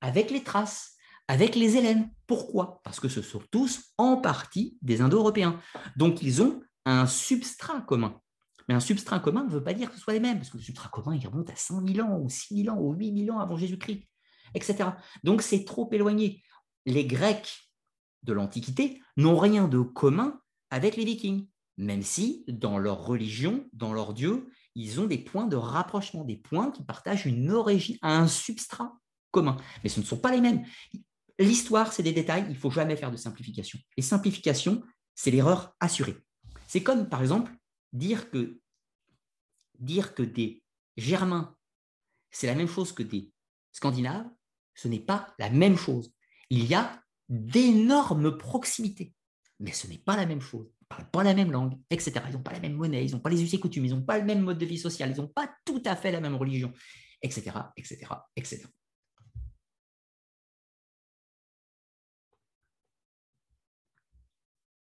avec les Thraces, avec les Hélènes. Pourquoi? Parce que ce sont tous en partie des Indo-Européens. Donc ils ont un substrat commun. Mais un substrat commun ne veut pas dire que ce soit les mêmes, parce que le substrat commun, il remonte à 5000 ans, ou 6000 ans, ou 8000 ans avant Jésus-Christ, etc. Donc c'est trop éloigné. Les Grecs de l'Antiquité n'ont rien de commun avec les Vikings, même si dans leur religion, dans leur dieu, ils ont des points de rapprochement, des points qui partagent une origine, un substrat Mais ce ne sont pas les mêmes. L'histoire, c'est des détails, il ne faut jamais faire de simplification. Les simplifications, c'est l'erreur assurée. C'est comme, par exemple, dire que, dire que des Germains, c'est la même chose que des Scandinaves, ce n'est pas la même chose. Il y a d'énormes proximités, mais ce n'est pas la même chose. Ils ne parlent pas la même langue, etc. Ils n'ont pas la même monnaie, ils n'ont pas les us et coutumes, ils n'ont pas le même mode de vie social, ils n'ont pas tout à fait la même religion, etc., etc., etc.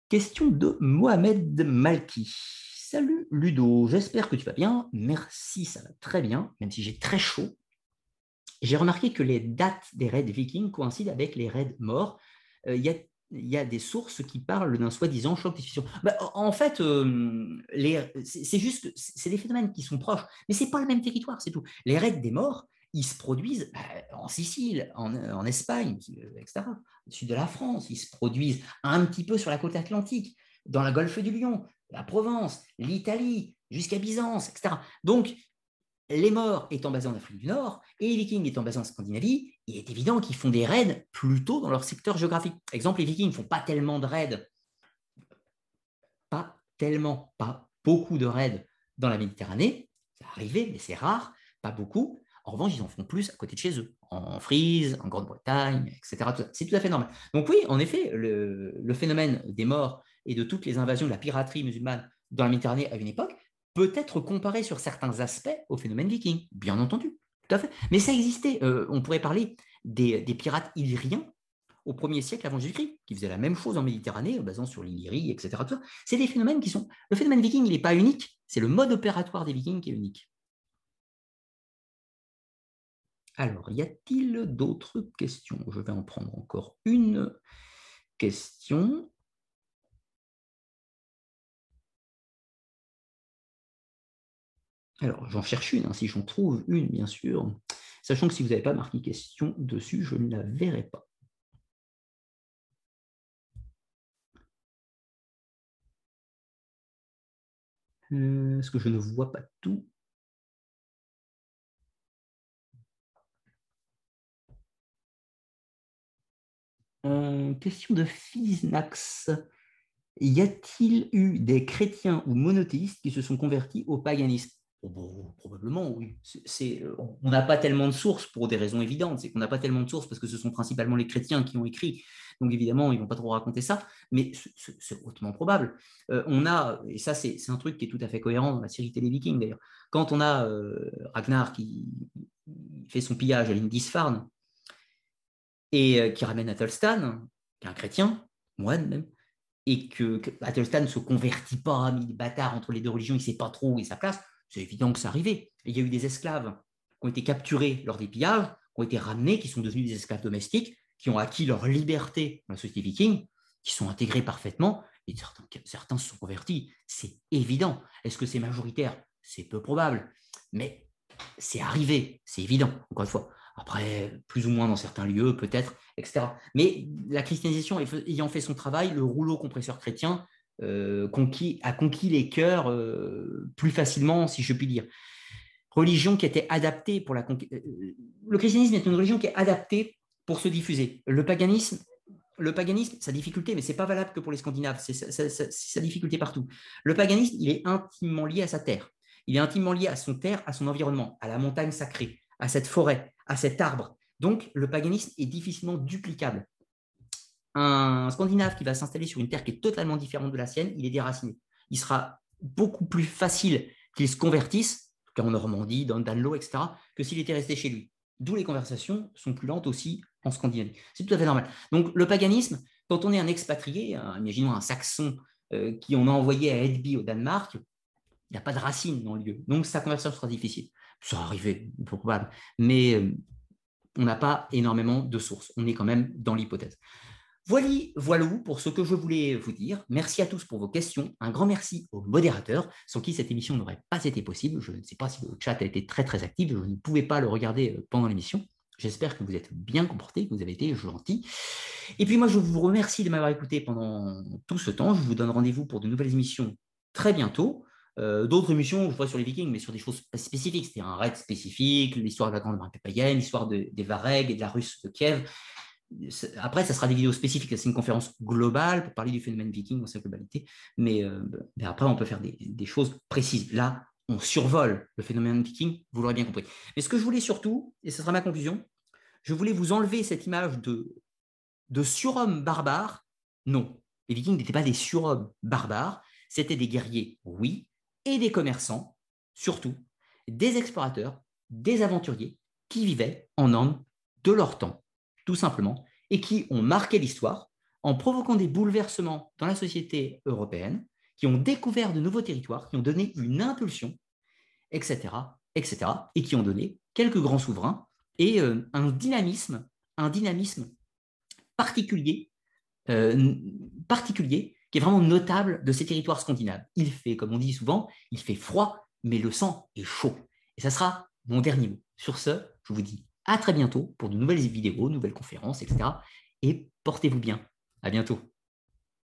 Question de Mohamed Malki. Salut Ludo, j'espère que tu vas bien. Merci, ça va très bien, même si j'ai très chaud. J'ai remarqué que les dates des raids vikings coïncident avec les raids morts. Euh, il y, a, des sources qui parlent d'un soi-disant choc de bah, en fait, euh, c'est juste c'est des phénomènes qui sont proches, mais c'est pas le même territoire, c'est tout. Les raids des morts, ils se produisent bah, en Sicile, en, Espagne, etc., au sud de la France. Ils se produisent un petit peu sur la côte atlantique, dans la golfe du Lion, la Provence, l'Italie, jusqu'à Byzance, etc. Donc, les morts étant basés en Afrique du Nord et les Vikings étant basés en Scandinavie, il est évident qu'ils font des raids plutôt dans leur secteur géographique. Exemple, les Vikings ne font pas tellement de raids, pas tellement, pas beaucoup de raids dans la Méditerranée. Ça arrivé, mais c'est rare, pas beaucoup. En revanche, ils en font plus à côté de chez eux, en Frise, en Grande-Bretagne, etc. C'est tout à fait normal. Donc oui, en effet, le, phénomène des morts et de toutes les invasions de la piraterie musulmane dans la Méditerranée à une époque peut être comparé sur certains aspects au phénomène viking, bien entendu. Tout à fait. Mais ça existait. Euh, on pourrait parler des, pirates illyriens au 1er siècle avant Jésus-Christ, qui faisaient la même chose en Méditerranée, en basant sur l'Illyrie, etc. C'est des phénomènes qui sont. Le phénomène viking, il n'est pas unique, c'est le mode opératoire des vikings qui est unique. Alors, y a-t-il d'autres questions? Je vais en prendre encore une question. Alors, j'en cherche une, hein, si j'en trouve une, bien sûr. Sachant que si vous n'avez pas marqué question dessus, je ne la verrai pas. Euh, est-ce que je ne vois pas tout question de Fiznax. Y a-t-il eu des chrétiens ou monothéistes qui se sont convertis au paganisme? Oh, Probablement, oui. on n'a pas tellement de sources pour des raisons évidentes. C'est qu'on n'a pas tellement de sources parce que ce sont principalement les chrétiens qui ont écrit. Donc évidemment, ils ne vont pas trop raconter ça, mais c'est hautement probable. Euh, on a, et ça c'est un truc qui est tout à fait cohérent dans la série télé Viking d'ailleurs, quand on a euh, Ragnar qui fait son pillage à Lindisfarne et euh, qui ramène Athelstan, qui est un chrétien, moine même, et que, Athelstan ne se convertit pas, mais il est bâtard entre les deux religions, il ne sait pas trop où est sa place, c'est évident que ça arrivait. il y a eu des esclaves qui ont été capturés lors des pillages, qui ont été ramenés, qui sont devenus des esclaves domestiques, qui ont acquis leur liberté dans la société viking, qui sont intégrés parfaitement, et certains, certains se sont convertis. C'est évident. Est-ce que c'est majoritaire? C'est peu probable. Mais c'est arrivé, c'est évident, encore une fois. Après, plus ou moins dans certains lieux, peut-être, etc. Mais la christianisation ayant fait son travail, le rouleau compresseur chrétien euh, a conquis les cœurs euh, plus facilement, si je puis dire. Religion qui était adaptée pour la euh, Le christianisme est une religion qui est adaptée pour se diffuser. Le paganisme, le paganisme, sa difficulté, mais ce n'est pas valable que pour les Scandinaves, c'est sa, difficulté partout. Le paganisme, il est intimement lié à sa terre. Il est intimement lié à son terre, à son environnement, à la montagne sacrée, à cette forêt, à cet arbre. Donc, le paganisme est difficilement duplicable. Un Scandinave qui va s'installer sur une terre qui est totalement différente de la sienne, il est déraciné. Il sera beaucoup plus facile qu'il se convertisse, en Normandie, dans Danlo, etc., que s'il était resté chez lui. D'où les conversations sont plus lentes aussi en Scandinavie. C'est tout à fait normal. Donc le paganisme, quand on est un expatrié, imaginons un saxon euh, qui on a envoyé à Edby au Danemark, il n'y a pas de racines dans le lieu. Donc sa conversion sera difficile. Ça va arriver, probable. Mais on n'a pas énormément de sources. On est quand même dans l'hypothèse. Voilà, voilà pour ce que je voulais vous dire. Merci à tous pour vos questions. Un grand merci aux modérateurs, sans qui cette émission n'aurait pas été possible. Je ne sais pas si le chat a été très très actif, je ne pouvais pas le regarder pendant l'émission. J'espère que vous êtes bien comportés, que vous avez été gentils. Et puis moi, je vous remercie de m'avoir écouté pendant tout ce temps. Je vous donne rendez-vous pour de nouvelles émissions très bientôt. Euh, d'autres émissions, je vois sur les Vikings, mais sur des choses spécifiques. C'était un raid spécifique, l'histoire de la Grande Marque païenne, l'histoire des Varegs et de la Russe de Kiev. Après, ça sera des vidéos spécifiques. C'est une conférence globale pour parler du phénomène viking dans sa globalité. Mais, euh, après, on peut faire des, choses précises. Là, on survole le phénomène viking, vous l'aurez bien compris. Mais ce que je voulais surtout, et ce sera ma conclusion, je voulais vous enlever cette image de, de surhommes barbares. Non, les vikings n'étaient pas des surhommes barbares, c'était des guerriers, oui, et des commerçants, surtout, des explorateurs, des aventuriers qui vivaient en hommes de leur temps tout simplement, et qui ont marqué l'histoire en provoquant des bouleversements dans la société européenne, qui ont découvert de nouveaux territoires, qui ont donné une impulsion, etc., etc., et qui ont donné quelques grands souverains et euh, un dynamisme, un dynamisme particulier, euh, particulier, qui est vraiment notable de ces territoires scandinaves. Il fait, comme on dit souvent, il fait froid, mais le sang est chaud. Et ça sera mon dernier mot. Sur ce, je vous dis à très bientôt pour de nouvelles vidéos, nouvelles conférences, etc. Et portez-vous bien. À bientôt.